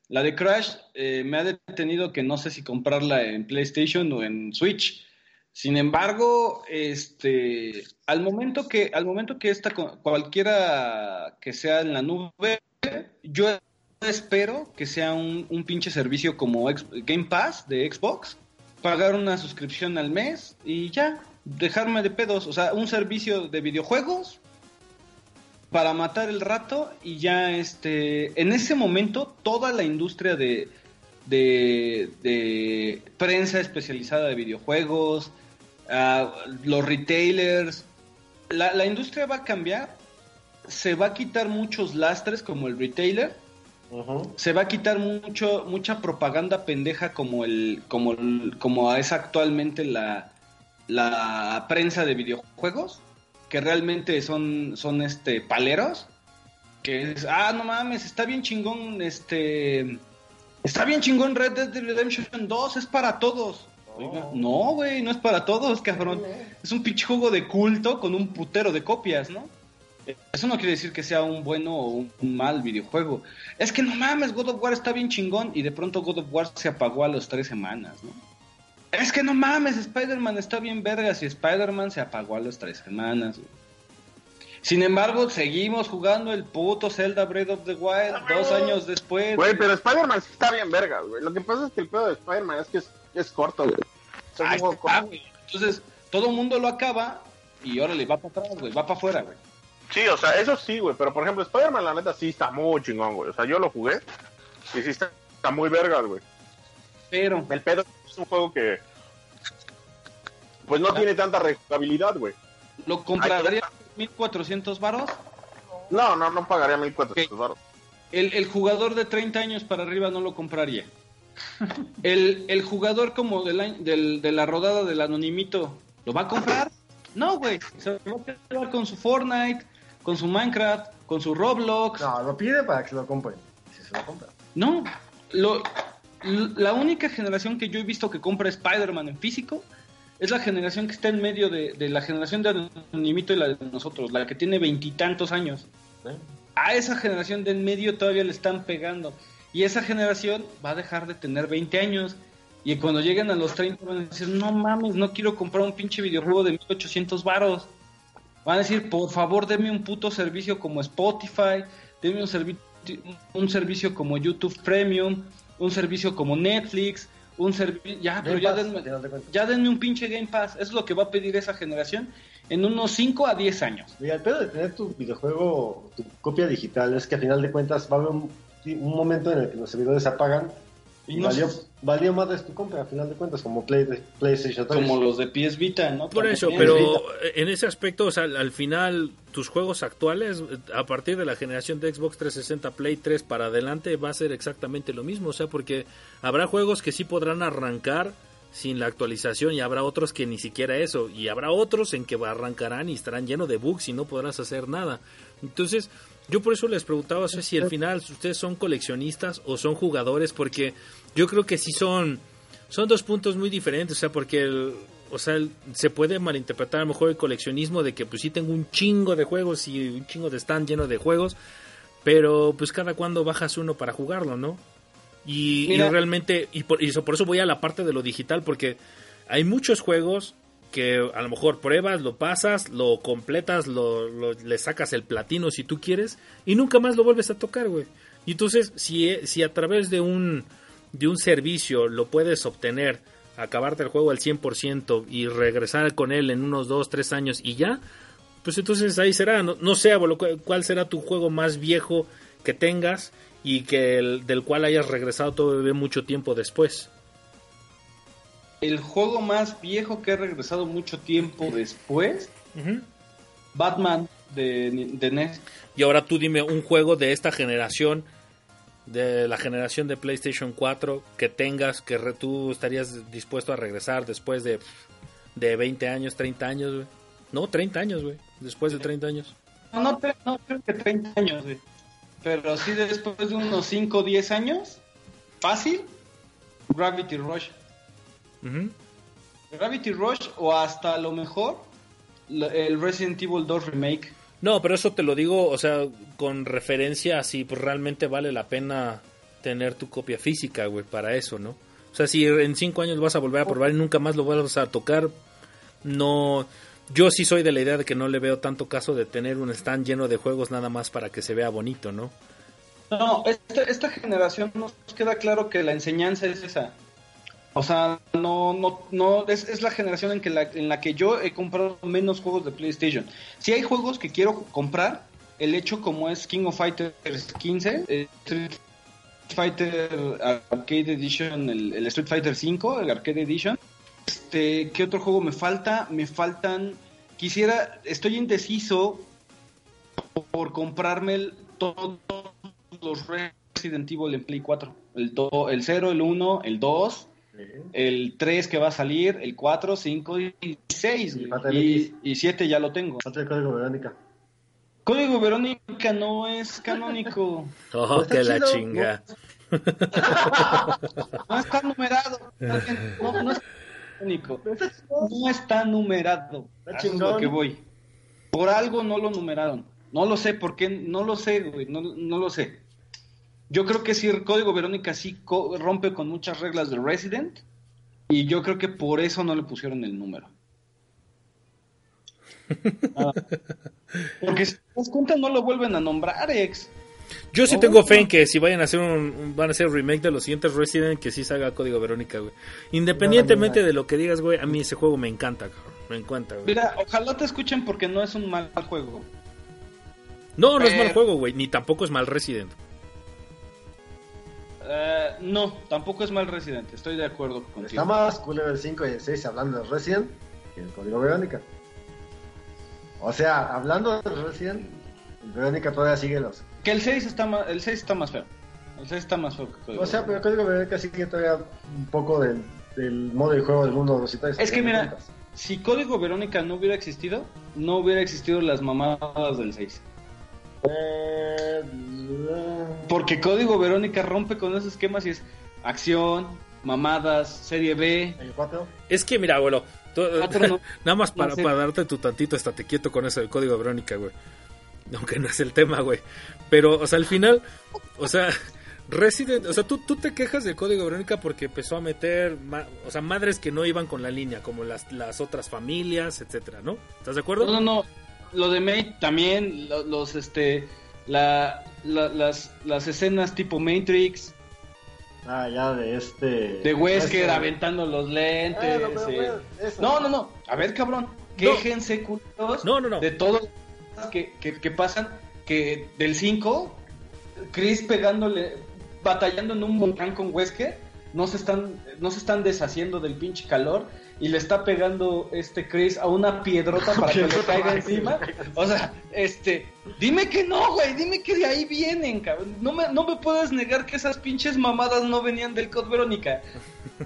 La de Crash eh, me ha detenido que no sé si comprarla en PlayStation o en Switch. Sin embargo, este, al momento que, al momento que esta cualquiera que sea en la nube, yo espero que sea un, un pinche servicio como Game Pass de Xbox, pagar una suscripción al mes y ya, dejarme de pedos, o sea, un servicio de videojuegos para matar el rato y ya este en ese momento toda la industria de de, prensa especializada de videojuegos ah, los retailers la industria va a cambiar se va a quitar muchos lastres como el retailer Se va a quitar mucho mucha propaganda pendeja como el como el- como es actualmente la la prensa de videojuegos que realmente son son este paleros que es ah no mames está bien chingón este está bien chingón Red Dead Redemption 2 es para todos. Oiga, no güey no es para todos cabrón. Es un pinche juego de culto con un putero de copias no eso no quiere decir que sea un bueno o un, mal videojuego. Es que no mames, God of War está bien chingón y de pronto God of War se apagó a las tres semanas, ¿no? Es que no mames, Spider-Man está bien vergas y Spider-Man se apagó a las tres semanas. güey. Sin embargo, seguimos jugando el puto Zelda Breath of the Wild dos años después. Güey, pero Spider-Man sí está bien verga, güey. Lo que pasa es que el pedo de Spider-Man es que es, es corto, güey. O sea, es Ahí un juego está, corto. güey. Entonces, todo el mundo lo acaba y órale, va para atrás, güey, va para afuera, güey. Sí, o sea, eso sí, güey. Pero por ejemplo, Spider-Man, la neta, sí está muy chingón, güey. O sea, yo lo jugué y sí está, está muy verga, güey. Pero, El pedo es un juego que. Pues no tiene tanta rejugabilidad, güey. ¿lo compraría 1400 varos? No, no, no pagaría 1400 baros. El, el jugador de 30 años para arriba no lo compraría. El, el jugador como del, del- de la rodada del anonimito, ¿lo va a comprar? No, güey. Se va a quedar con su Fortnite, con su Minecraft, con su Roblox. No, lo pide para que se lo compren. Si se lo compra. No. Lo, la única generación que yo he visto que compra Spider-Man en físico es la generación que está en medio de, de la generación de anonimito y la de nosotros, la que tiene veintitantos años. a esa generación de en medio todavía le están pegando. Y esa generación va a dejar de tener 20 años. Y cuando lleguen a los 30 van a decir, no mames, no quiero comprar un pinche videojuego de 1800 varos. Van a decir, por favor, deme un puto servicio como Spotify, deme un, servi- un servicio como YouTube Premium, un servicio como Netflix, un servicio... Ya, pero ya Pass, denme, ya denme un pinche Game Pass. Eso es lo que va a pedir esa generación en unos 5 a 10 años. Mira, el pedo de tener tu videojuego, tu copia digital, es que a final de cuentas va a haber un, un momento en el que los servidores se apagan Y no valió, sé- valió más de tu compra, a final de cuentas, como Play, PlayStation 3. como los de PS Vita, ¿no? Por eso, pero en ese aspecto, o sea, al final, tus juegos actuales, a partir de la generación de Xbox 360, Play 3 para adelante, va a ser exactamente lo mismo. O sea, porque habrá juegos que sí podrán arrancar sin la actualización y habrá otros que ni siquiera eso. Y habrá otros en que arrancarán y estarán llenos de bugs y no podrás hacer nada. Entonces, yo por eso les preguntaba o sea, si al final ustedes son coleccionistas o son jugadores, porque yo creo que sí son son dos puntos muy diferentes, o sea, porque el- o sea, el- se puede malinterpretar a lo mejor el coleccionismo de que pues sí tengo un chingo de juegos y un chingo de stand lleno de juegos, pero pues cada cuando bajas uno para jugarlo, ¿no? Y, realmente, y por, y eso- por eso voy a la parte de lo digital, porque hay muchos juegos que a lo mejor pruebas, lo pasas, lo completas, lo, le sacas el platino si tú quieres, y nunca más lo vuelves a tocar, güey. Y entonces, si, si a través de un, de un servicio lo puedes obtener, acabarte el juego al 100% y regresar con él en unos 2, 3 años y ya, pues entonces ahí será. No, no sé, abuelo, cu- cuál será tu juego más viejo que tengas y que el- del cual hayas regresado todavía mucho tiempo después. El juego más viejo que he regresado mucho tiempo después, Batman de, de NES. Y ahora tú dime un juego de esta generación, de la generación de PlayStation 4, que tengas, que re- tú estarías dispuesto a regresar después de, de 20 años, 30 años, güey. No, 30 años, güey. Después de 30 años. No, no, no creo que 30 años, güey. Pero sí después de unos 5 o 10 años, fácil, Gravity Rush. Gravity Rush o hasta a lo mejor el Resident Evil 2 Remake. No, pero eso te lo digo, o sea, con referencia a si pues, realmente vale la pena tener tu copia física, güey, para eso, ¿no? O sea, si en cinco años vas a volver a probar y nunca más lo vas a tocar, no... Yo sí soy de la idea de que no le veo tanto caso de tener un stand lleno de juegos nada más para que se vea bonito, ¿no? No, esta, esta generación nos queda claro que la enseñanza es esa. O sea, no, no, no, es, es la generación en que la, en la que yo he comprado menos juegos de PlayStation. Si hay juegos que quiero comprar, el hecho como es King of Fighters 15, eh, Street Fighter Arcade Edition, el, Street Fighter 5, el Arcade Edition. Este, ¿qué otro juego me falta? Me faltan, quisiera, estoy indeciso por comprarme el, todos los Resident Evil en Play 4. El, el 0, el 1, el 2, el 3 que va a salir, el 4, 5 y 6. Y Y, X. y 7 ya lo tengo. Falta el código Verónica. Código Verónica no es canónico. Oh, Está que la chido, chinga. No está numerado. No, no es canónico. No está numerado. Está es chingón. lo que voy. Por algo no lo numeraron. No lo sé por qué. No lo sé, güey. No, no lo sé. Yo creo que sí, el código Verónica sí co- rompe con muchas reglas de Resident. Y yo creo que por eso no le pusieron el número. Ah. Porque si te das cuenta, no lo vuelven a nombrar, ex. Yo sí Oh. tengo fe en que si vayan a hacer un, van a hacer remake de los siguientes Resident, que sí salga Código Verónica, güey. Independientemente de lo que digas, güey, a mí ese juego me encanta, cabrón. Me encanta, güey. Mira, ojalá te escuchen porque no es un mal juego. No, no es mal juego, güey, ni tampoco es mal Resident. Eh, no, tampoco es mal Resident, estoy de acuerdo contigo. Está más culero el 5 y el 6 hablando de Resident que el código Verónica. O sea, hablando de Resident, el Verónica todavía sigue los. Que el 6 está más, el 6 está más feo. El 6 está más feo que Código O sea, pero el código Verónica sigue todavía un poco del, del modo de juego del mundo 2 y 3. Es que mira, si Código Verónica no hubiera existido, no hubiera existido las mamadas del 6. Porque Código Verónica rompe con esos esquemas y es acción, mamadas, serie B. el 4. Es que, mira, abuelo, tú- Cuatro no- nada más para, no sé. para darte tu tantito, estate quieto con eso del Código Verónica, güey. Aunque no es el tema, güey. Pero, o sea, al final, o sea, Resident, o sea, tú, tú te quejas del código Verónica porque empezó a meter, ma- o sea, madres que no iban con la línea, como las, las otras familias, etcétera, ¿no? ¿Estás de acuerdo? No, no, no. Lo de Mate también, lo- los, este, la, la- las, las escenas tipo Matrix, Ah, ya de este. de Wesker este- aventando los lentes. Pero, eh. eso. No, no, no. A ver, cabrón. Quéjense, culos. No, no, no. De todo que, que, que pasan. Que del 5, Chris pegándole, batallando en un volcán con Wesker. No se están, no se están deshaciendo del pinche calor. Y le está pegando este Chris a una piedrota para que le caiga encima. O sea, este, dime que no, güey, dime que de ahí vienen, cabrón. No me, no me puedes negar que esas pinches mamadas no venían del Code Verónica.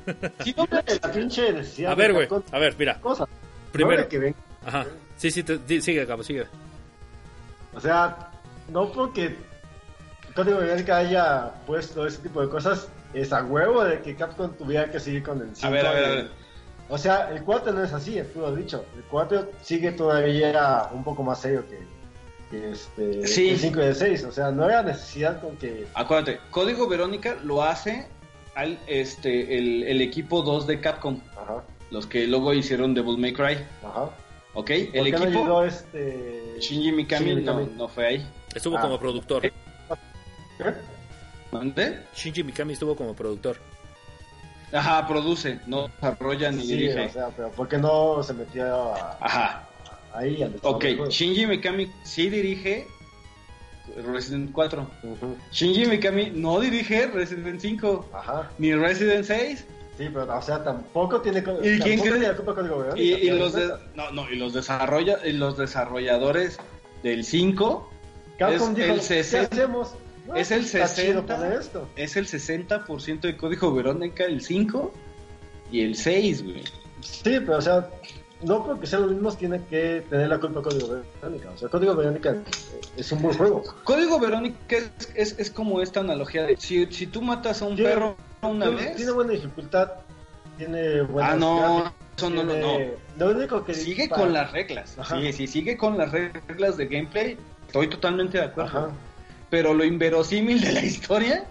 Si no me- La pinche necesidad A ver, güey, a ver, mira, cosas. primero, No de que ven- ajá, sí, sí, te- di- sigue, cabo, sigue. O sea, no porque Código Verónica haya puesto ese tipo de cosas, es a huevo de que Capcom tuviera que seguir con el 5. A ver, a ver, a ver. O sea, el 4 no es así, tú lo has dicho. El 4 sigue todavía un poco más serio que, que este, Sí. el 5 y el 6. O sea, no había necesidad con que. Acuérdate, Código Verónica lo hace al este el, el equipo 2 de Capcom, Ajá, los que luego hicieron Devil May Cry, ajá. ¿ok? ¿Por El qué no equipo llegó este. Shinji Mikami, Shinji no, Mikami? no fue ahí. Estuvo Ah. como productor. ¿Qué? ¿Dónde? Shinji Mikami estuvo como productor. Ajá, produce, no desarrolla ni Sí, dirige. o sea, pero ¿por qué no se metió a- Ajá, ahí al ok. Shinji Mikami sí dirige Resident 4. Ujú, Shinji Mikami no dirige Resident 5, Ajá. ni Resident 6. Sí, pero o sea, tampoco tiene ¿Y quién cree? tiene culpa Código Verónica. Y, y no, no, y los desarrolla, y los desarrolladores del 5 Capcom es dijo, el ¿qué 60 hacemos? No, es el está chido 60. poner esto. es el 60% de código Verónica, el 5 y el 6, güey. Sí, pero o sea, no porque sean los mismos tiene que tener la culpa Código Verónica. O sea, Código Verónica eh, es un buen juego. Código Verónica es, es, es como esta analogía de si, si tú matas a un Tiene- perro una tiene, vez, tiene buena dificultad, tiene buenas ah, no, eso no, no, no. Lo único que Sigue para- con las reglas. Ajá. Sí, sí, sigue con las reglas de gameplay. Estoy totalmente de acuerdo. Ajá. Pero lo inverosímil de la historia,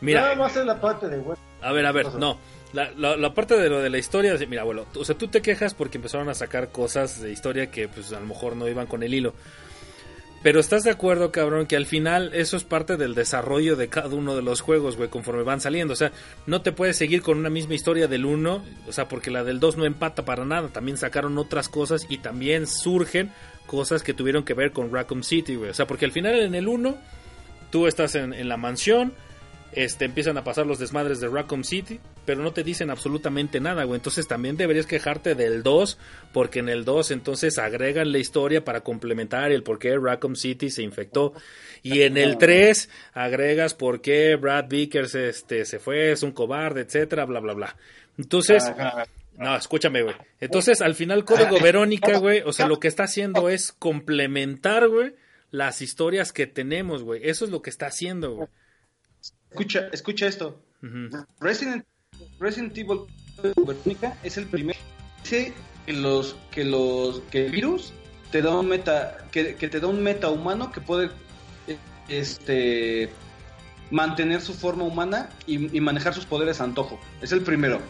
Mira, Nada más es la parte de web. A ver, a ver, no. La, la, la parte de lo de la historia, mira, abuelo, o sea, tú te quejas porque empezaron a sacar cosas de historia que pues a lo mejor no iban con el hilo. Pero estás de acuerdo, cabrón, que al final eso es parte del desarrollo de cada uno de los juegos, güey, conforme van saliendo. O sea, no te puedes seguir con una misma historia del 1, o sea, porque la del 2 no empata para nada. También sacaron otras cosas y también surgen cosas que tuvieron que ver con Raccoon City, güey. O sea, porque al final en el 1 tú estás en, en la mansión, este, empiezan a pasar los desmadres de Raccoon City, pero no te dicen absolutamente nada, güey. Entonces también deberías quejarte del 2, porque en el 2 entonces agregan la historia para complementar el por qué Raccoon City se infectó. Y en el 3 agregas por qué Brad Vickers este, se fue, es un cobarde, etcétera, bla, bla, bla. Entonces, no, escúchame, güey. Entonces, al final, Código Verónica, güey, o sea, lo que está haciendo es complementar, güey, las historias que tenemos, güey. Eso es lo que está haciendo, güey. escucha, escucha esto. Resident, Resident Evil Verónica es el primer dice que los que los que el virus te da un meta que, que te da un meta humano que puede este mantener su forma humana y, y manejar sus poderes a antojo. Es el primero.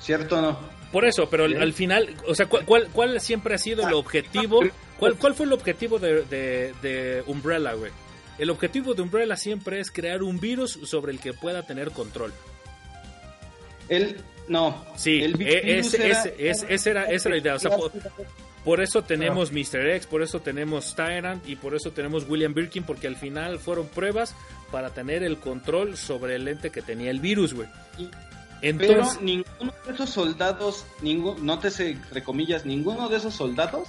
¿Cierto o no? Por eso, pero al, al final, o sea, ¿cuál, cuál, cuál siempre ha sido el objetivo? ¿Cuál, cuál fue el objetivo de, de, de Umbrella, güey? El objetivo de Umbrella siempre es crear un virus sobre el que pueda tener control. Él no. Sí, el e- virus ese- era- ese- ese- esa era, esa era la idea. O sea, por, por eso tenemos Mr. X, por eso tenemos Tyrant y por eso tenemos William Birkin, porque al final fueron pruebas para tener el control sobre el ente que tenía el virus, güey. Pero ninguno de esos soldados, ningún, nótese entre comillas, ninguno de esos soldados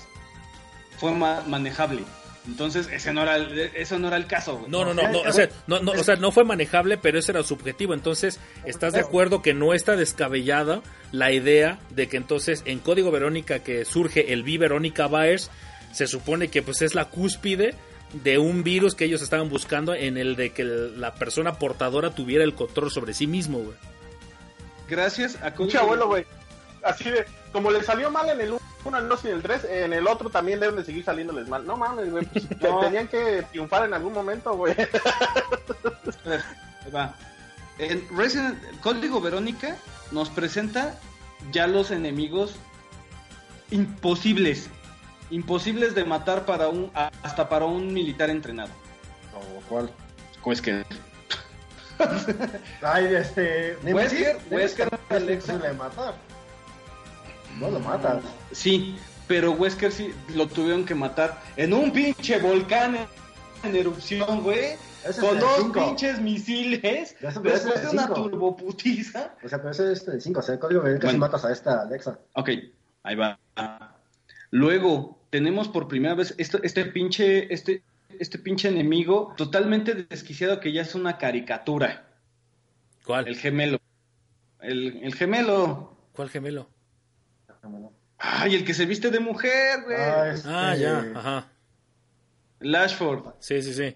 fue ma- manejable. Entonces, ese no era el, eso no era el caso. güey. No, no, no, no, o sea, no, no, o sea, no fue manejable, pero ese era su objetivo. Entonces, ¿estás de acuerdo que no está descabellada la idea de que entonces en Código Verónica que surge el V Verónica Virus, se supone que pues es la cúspide de un virus que ellos estaban buscando en el de que la persona portadora tuviera el control sobre sí mismo, güey. Gracias a Pinche abuelo, güey. Así de, como le salió mal en el 1, uno no sin el 3, en el otro también deben de seguir saliéndoles mal. No mames, güey, pues, No. tenían que triunfar en algún momento, güey. Va. En Resident Código Verónica nos presenta ya los enemigos imposibles. Imposibles de matar para un hasta para un militar entrenado. ¿Como cuál? Pues que Ay, este. Wesker, Wesker, imposible de matar. No lo matas. Sí, pero Wesker sí lo tuvieron que matar en un pinche volcán en erupción, güey. Con dos pinches misiles. Después de una turboputiza. O sea, pero ese es el 5. O sea, el código Verónica Bueno. si matas a esta Alexa. Ok, ahí va. Luego, tenemos por primera vez este, este pinche, este, este pinche enemigo totalmente desquiciado que ya es una caricatura. ¿Cuál? El gemelo. El, el gemelo. ¿Cuál gemelo? Ay, el que se viste de mujer, güey. Ah, este- Ah, ya, ajá. Lashford. Sí, sí, sí.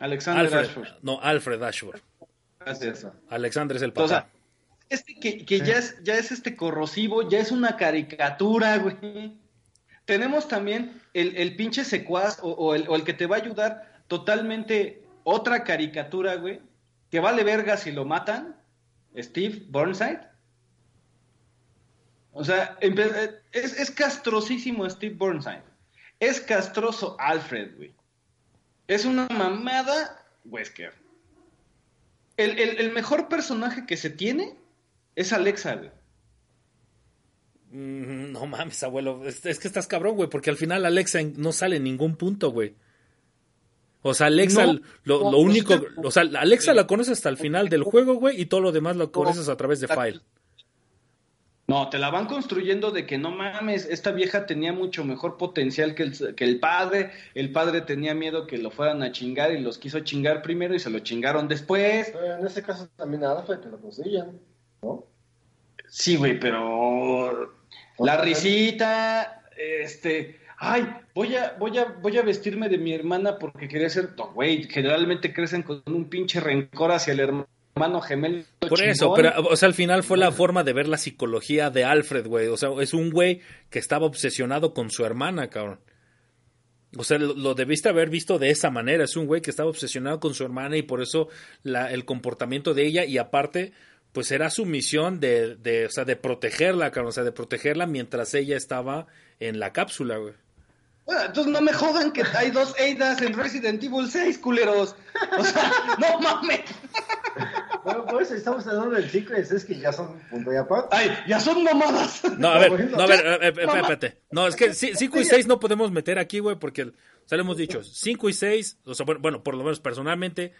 Alexander Alfred. Lashford. No, Alfred Ashford. Gracias. Alexander es el O sea, papá. este que, que Sí. ya, es, ya es este corrosivo, ya es una caricatura, güey. Tenemos también el, el pinche secuaz o, el, que te va a ayudar totalmente otra caricatura, güey. Que vale verga si lo matan. Steve Burnside. O sea, eh, es, es castrosísimo Steve Burnside. Es castroso Alfred, güey. Es una mamada Wesker. El, el- el mejor personaje que se tiene es Alexa, güey. Mm, No mames, abuelo. Es, es que estás cabrón, güey, porque al final Alexa no sale en ningún punto, güey. O sea, Alexa, No, lo, no, lo único, no o sea, Alexa la conoces hasta el final del juego, güey, y todo lo demás lo conoces a través de file. No, te la van construyendo de que no mames, esta vieja tenía mucho mejor potencial que el, que el padre, el padre tenía miedo que lo fueran a chingar y los quiso chingar primero y se lo chingaron después. Pero en este caso también a Alfred te lo consiguen. ¿No? Sí, güey, pero la risita, este, ay, voy a, voy a, voy a vestirme de mi hermana porque quería ser, no, güey, generalmente crecen con un pinche rencor hacia el hermano gemelo. Por eso, chingón. pero, o sea, al final fue la forma de ver la psicología de Alfred, güey. O sea, es un güey que estaba obsesionado con su hermana, cabrón. O sea, lo, lo debiste haber visto de esa manera. Es un güey que estaba obsesionado con su hermana y por eso la, el comportamiento de ella y aparte, pues era su misión de, de, o sea, de protegerla, cabrón. O sea, de protegerla mientras ella estaba en la cápsula, güey. Bueno, entonces no me jodan que hay dos Eidas en Resident Evil 6, culeros. O sea, no mames. Bueno, por eso estamos hablando del 5 y el 6 que ya son punto y aparte. Ay, ya son mamadas. No, a ver, no, a ver, eh, eh, espérate. No, es que 5 y 6 no podemos meter aquí, güey, porque, o sea, lo hemos dicho, 5 y 6, o sea, bueno, bueno, por lo menos personalmente,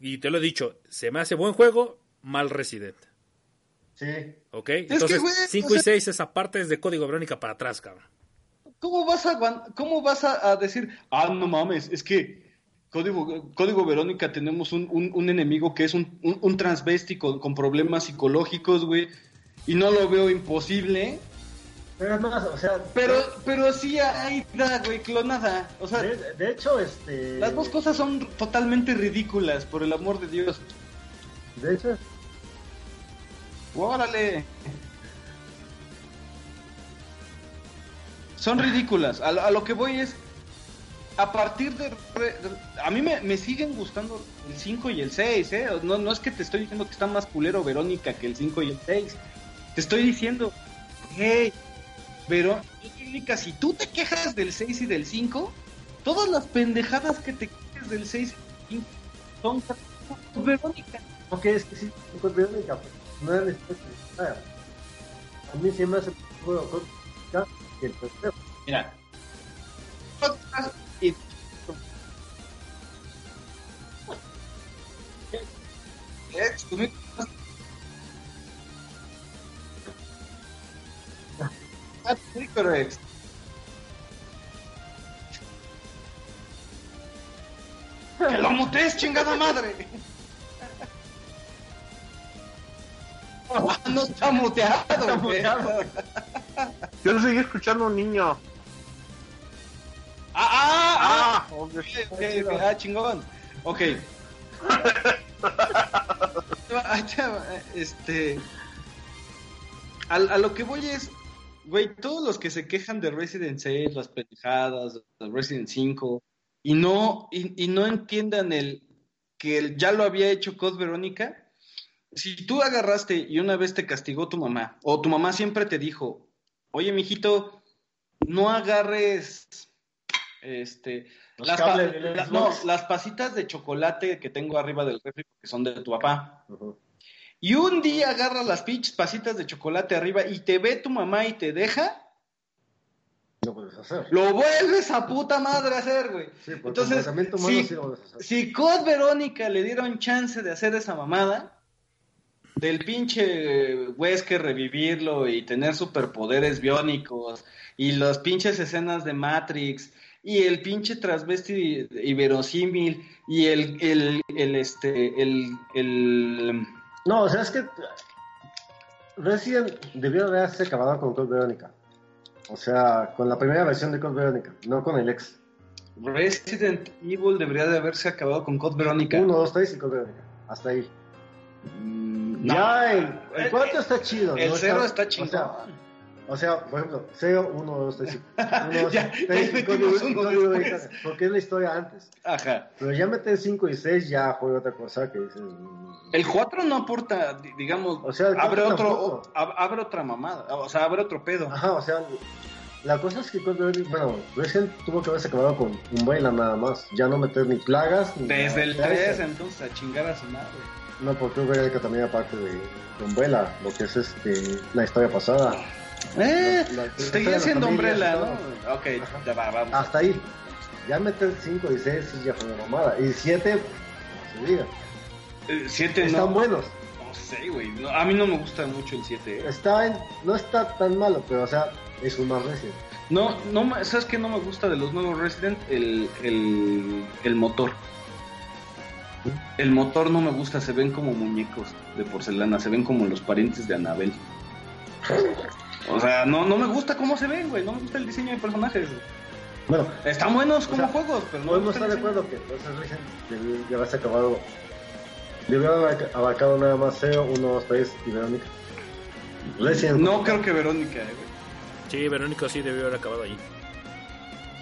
y te lo he dicho, se me hace buen juego, mal Resident. Sí. ¿Ok? Entonces, güey, 5 o y sea- 6 esa parte es de código Verónica para atrás, cabrón. ¿Cómo vas a, cómo vas a, a decir, ah, no mames, es que Código, Código Verónica tenemos un, un- un enemigo que es un, un, un transvesti con, con problemas psicológicos, güey, y no lo veo imposible, Pero es más, o sea. pero, pero sí hay, da, güey, clonada. O sea, De, de hecho, este. las dos cosas son totalmente ridículas, por el amor de Dios. De hecho, Órale. Son ridículas. A, a lo que voy es, a partir de... re- A mí me, me siguen gustando el 5 y el 6, ¿eh? No, no es que te estoy diciendo que está más culero Verónica que el 5 y el 6. Te estoy diciendo, hey, Verónica, si tú te quejas del 6 y del 5, todas las pendejadas que te quejes del 6 y del 5 son Verónica. Ok, es que sí, con Verónica, pues, no era necesario. Ah, A mí sí me hace un juego con. ya, que el tercero. Mira. Y- Ex, tú me- sí, pero ex. ¡Que lo mutees, chingada madre! no está muteado, güey. Yo seguí escuchando a un niño. ¡Ah, ah, ah! Ah, ok. Ok, ok, ok. Ah, chingón. Ok. Va, Este. A, a lo que voy es. güey, todos los que se quejan de Resident 6, las pendejadas, de Resident 5, y no, y, y no entiendan el que el- ya lo había hecho Code Verónica, si tú agarraste y una vez te castigó tu mamá, o tu mamá siempre te dijo, oye, mijito, no agarres este las, pa- no, las pasitas de chocolate que tengo arriba del refri que son de tu papá. Y un día agarra las pinches pasitas de chocolate arriba y te ve tu mamá y te deja, No puedes hacer. lo vuelves a puta madre a hacer, güey. Sí, Entonces, humano sí, lo. Si Code Verónica le dieron chance de hacer esa mamada, del pinche Wesker revivirlo y tener superpoderes biónicos, y las pinches escenas de Matrix, y el pinche transvesti inverosímil, y el, el, el, este, el, el, No, o sea, es que Resident debió haberse acabado con Code Verónica. O sea, con la primera versión de Code Verónica, no con el ex. Resident Evil debería de haberse acabado con Code Verónica. 1, 2, 3 y Code Verónica. Hasta ahí. Mm, no. Ya el, el El- 4 está chido. El ¿no? cero está o chingón. sea, O sea, por ejemplo, 0, 1, 2, 3, 1, 2, Ya, 3 ya y Code metimos uno Code después. Verónica, porque es la historia antes. Ajá. Pero ya meter 5 y 6 ya juega otra cosa que dices. mm, El 4 no aporta, di- digamos, O sea, abre otro, ab- abre otra mamada, o sea, abre otro pedo. Ajá, o sea, la cosa es que Verónica, bueno, Resident tuvo que haberse acabado con Umbrella nada más. Ya no meter ni plagas. Ni Desde nada. el Ya 3, ese- entonces, a chingar a su madre. No, porque Verónica también aparte de, Umbrella, lo que es este la historia pasada. Eh, La- la- seguía siendo Umbrella. ¿no? Ok, ya va, vamos. Hasta ahí. Ya meter 5 y 6 sí ya fue una mamada. Y 7, no se diga. 7 Están no. buenos. No sé, güey. no, a mí no me gusta mucho el 7. eh. Está en- no está tan malo, pero o sea, es un más Resident. No, no, ¿sabes qué no me gusta de los nuevos Resident? El, el, el motor. El motor no me gusta, se ven como muñecos de porcelana, se ven como los parientes de Anabel. O sea, no, no me gusta cómo se ven, güey. No me gusta el diseño de personajes. güey. Bueno, Están buenos como sea, juegos, pero no me podemos estar de acuerdo que entonces Resident ya acabado. Haber abarcado nada más 0, 1, 2, 3 y Verónica. Resident. No creo que Verónica, eh, güey. Sí, Verónica sí debió haber acabado ahí.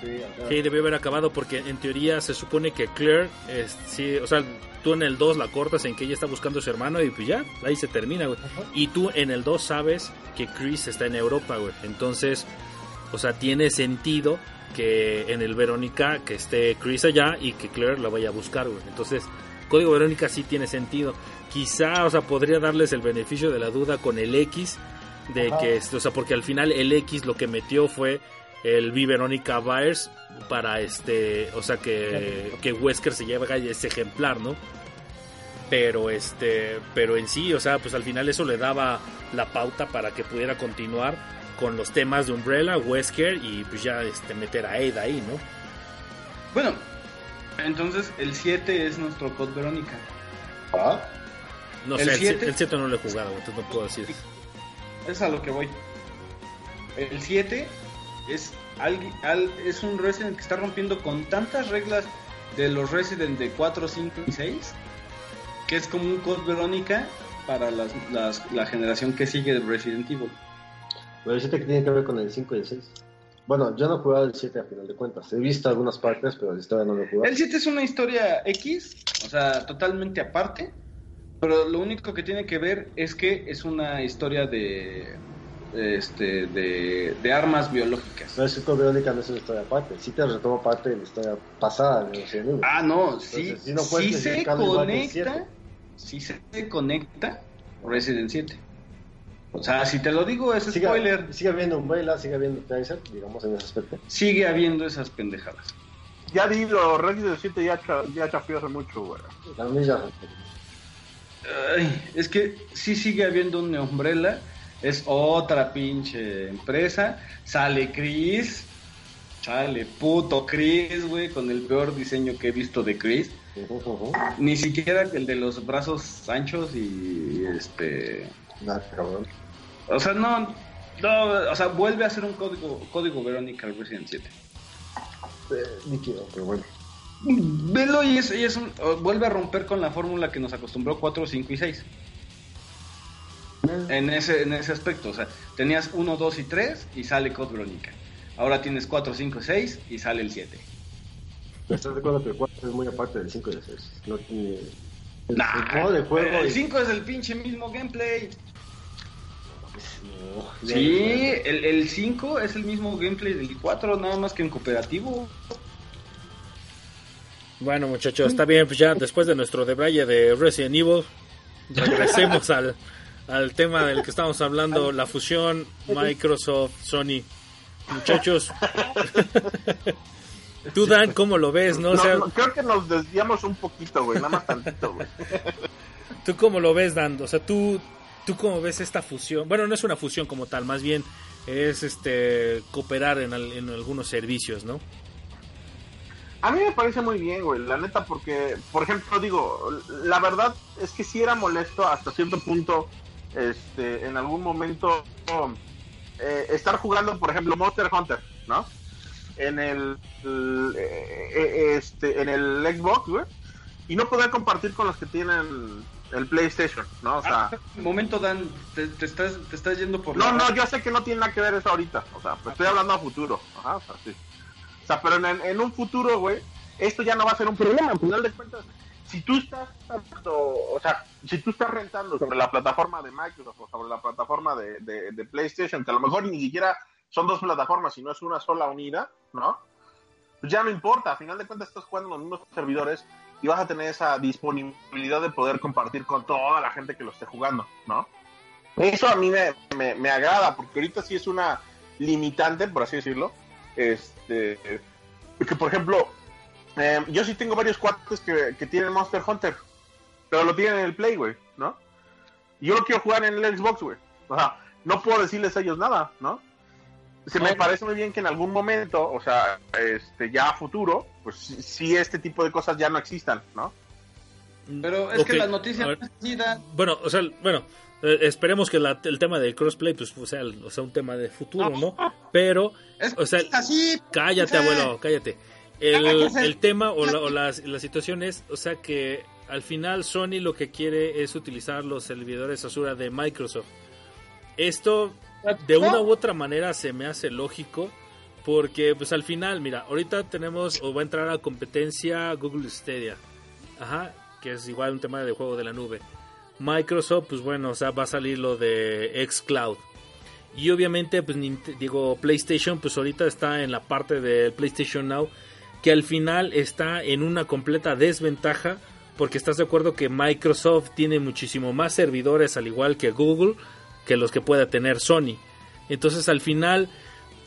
Sí, Sí, debió haber acabado porque en teoría se supone que Claire, es, sí, o sea, tú en el 2 la cortas en que ella está buscando a su hermano y pues ya, ahí se termina, güey. Y tú en el 2 sabes que Chris está en Europa, güey. Entonces, o sea, tiene sentido que en el Verónica que esté Chris allá y que Claire la vaya a buscar, güey. Entonces, Código Verónica sí tiene sentido. Quizá, o sea, podría darles el beneficio de la duda con el X de Ajá. que, o sea, porque al final el X lo que metió fue el V Verónica Byers para este, o sea, que, que Wesker se lleve ese ejemplar, ¿no? Pero este, pero en sí, o sea, pues al final eso le daba la pauta para que pudiera continuar con los temas de Umbrella, Wesker y pues ya este meter a Ada ahí, ¿no? Bueno, entonces el 7 es nuestro Code Verónica. ah, No ¿El sé, el siete? 7 no lo he jugado, entonces no puedo decir. Es a lo que voy. El 7 es, algui- al- es un Resident que está rompiendo con tantas reglas de los Resident de 4, 5 y 6 que es como un Code Verónica para las, las- la generación que sigue de Resident Evil. pero el 7 que tiene que ver con el 5 y el 6. Bueno, yo no he jugado el 7 a final de cuentas. He visto algunas partes, pero la historia no lo he jugado. El 7 es una historia X, o sea, totalmente aparte, pero lo único que tiene que ver es que es una historia de este de, de armas biológicas. No, es que Verónica no es una historia aparte. Sí te retoma parte de la historia pasada de Resident Evil. Ah, no, sí, Entonces, sí no puedes sí se conecta, 7. sí se conecta Resident 7. O sea, si te lo digo es Sigue, spoiler, sigue habiendo Umbrella, sigue habiendo Tracer, digamos en ese aspecto. sigue habiendo esas pendejadas. Ya dilo, Resident 7 ya, cha- ya chafió hace mucho, güey. También ya. Ay, es que sí sigue habiendo una Umbrella, es otra pinche empresa, sale Chris, sale puto Chris, güey, con el peor diseño que he visto de Chris. Ni siquiera el de los brazos anchos y este... Nah, cabrón. O sea, no, no, o sea, vuelve a ser un código, código Verónica Resident 7. Eh, líquido, pero bueno. Velo y es, y es un- vuelve a romper con la fórmula que nos acostumbró 4, 5 y 6. En ese, en ese aspecto. O sea, tenías 1, 2 y 3 y sale Code Verónica. Ahora tienes 4, 5, 6 y sale el 7. ¿Estás de acuerdo que el 4 es muy aparte del 5 y del 6? No tiene... El, Nah, el modo de juego... el y- 5 es el pinche mismo gameplay. No, Sí, el, el 5 es el mismo gameplay del 4, nada más que en cooperativo. Bueno, muchachos, está bien, pues ya después de nuestro debraye de Resident Evil, regresemos al, al tema del que estábamos hablando, la fusión Microsoft, Sony. Muchachos, tú Dan, ¿cómo lo ves? No? O No, sea, no, creo que nos desviamos un poquito, güey, nada más tantito, güey. ¿tú cómo lo ves, Dan? O sea, tú, tú cómo ves esta fusión. Bueno, no es una fusión como tal, más bien es este cooperar en, al- en algunos servicios, ¿no? A mí me parece muy bien, güey, la neta, porque, por ejemplo, digo, la verdad es que sí era molesto hasta cierto punto, este, en algún momento, eh, estar jugando, por ejemplo, Monster Hunter, ¿no? En el, el, eh, eh, este, en el Xbox, güey, y no poder compartir con los que tienen el PlayStation, ¿no? O sea, Ah, momento, Dan, te, te estás, te estás yendo por no, la- no, yo sé que no tiene nada que ver eso ahorita. O sea, pues estoy hablando a futuro. Ajá, o sea, sí. O sea, pero en, en un futuro, güey, esto ya no va a ser un problema. Al final de cuentas, si tú estás, o sea, si tú estás rentando sobre la plataforma de Microsoft o sobre la plataforma de, de- PlayStation, que a lo mejor ni siquiera son dos plataformas, sino es una sola unida, ¿no? Pues ya no importa. Al final de cuentas, estás jugando en los mismos servidores y vas a tener esa disponibilidad de poder compartir con toda la gente que lo esté jugando, ¿no? Eso a mí me, me, me agrada, porque ahorita sí es una limitante, por así decirlo. Este, que por ejemplo, eh, yo sí tengo varios cuates que, que tienen Monster Hunter, pero lo tienen en el Play, güey, ¿no? Y yo lo quiero jugar en el Xbox, güey. O sea, no puedo decirles a ellos nada, ¿no? Se me parece muy bien que en algún momento, o sea, este, ya a futuro, pues sí, sí este tipo de cosas ya no existan, ¿no? Pero es que la a noticia ver. no es así, Dan. Bueno, o sea, bueno, eh, esperemos que la- el tema del crossplay pues o sea, o sea un tema de futuro, ¿no? Pero, Es, o sea, así. cállate, abuelo, cállate. El, el tema o, la, o la, la situación es, o sea, que al final Sony lo que quiere es utilizar los servidores Azure de Microsoft. Esto de una u otra manera se me hace lógico porque pues al final, mira, ahorita tenemos o va a entrar a competencia Google Stadia. Ajá, que es igual un tema de juego de la nube. Microsoft, pues bueno, o sea, va a salir lo de xCloud. Y obviamente, pues digo, PlayStation, pues ahorita está en la parte del PlayStation Now, que al final está en una completa desventaja, porque estás de acuerdo que Microsoft tiene muchísimo más servidores, al igual que Google, que los que pueda tener Sony. Entonces al final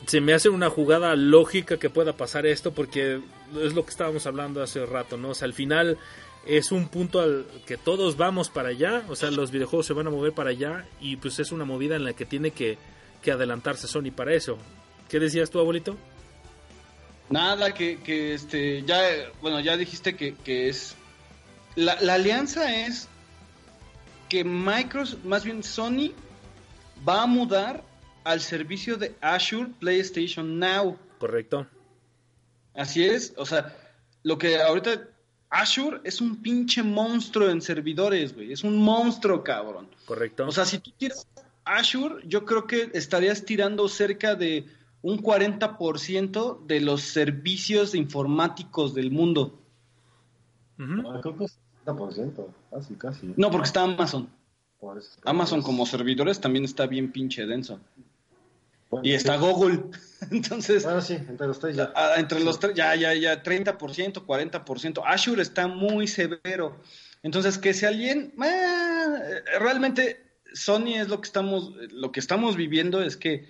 se me hace una jugada lógica que pueda pasar esto, porque es lo que estábamos hablando hace rato, ¿no? O al final es un punto al que todos vamos para allá, o sea, los videojuegos se van a mover para allá y pues es una movida en la que tiene que, que adelantarse Sony para eso. ¿Qué decías tú, abuelito? Nada, que, que este, ya, bueno, ya dijiste que, que es. La, la alianza es que Microsoft, más bien Sony, va a mudar al servicio de Azure PlayStation Now. ¿Correcto? Así es, o sea, lo que ahorita. Azure es un pinche monstruo en servidores, güey. Es un monstruo, cabrón. ¿Correcto? O sea, si tú tiras Azure, yo creo que estarías tirando cerca de un 40% de los servicios informáticos del mundo. Ah, creo que es 70%, casi, casi. No, porque está Amazon. Por eso. Amazon como servidores también está bien pinche denso. Bueno, Y está sí. Google. Entonces, Ah, sí, entre los tres ya. entre los tres, ya, ya, ya, 30%, 40%. Azure está muy severo. Entonces, que si alguien, eh, realmente Sony es lo que estamos, lo que estamos viviendo es que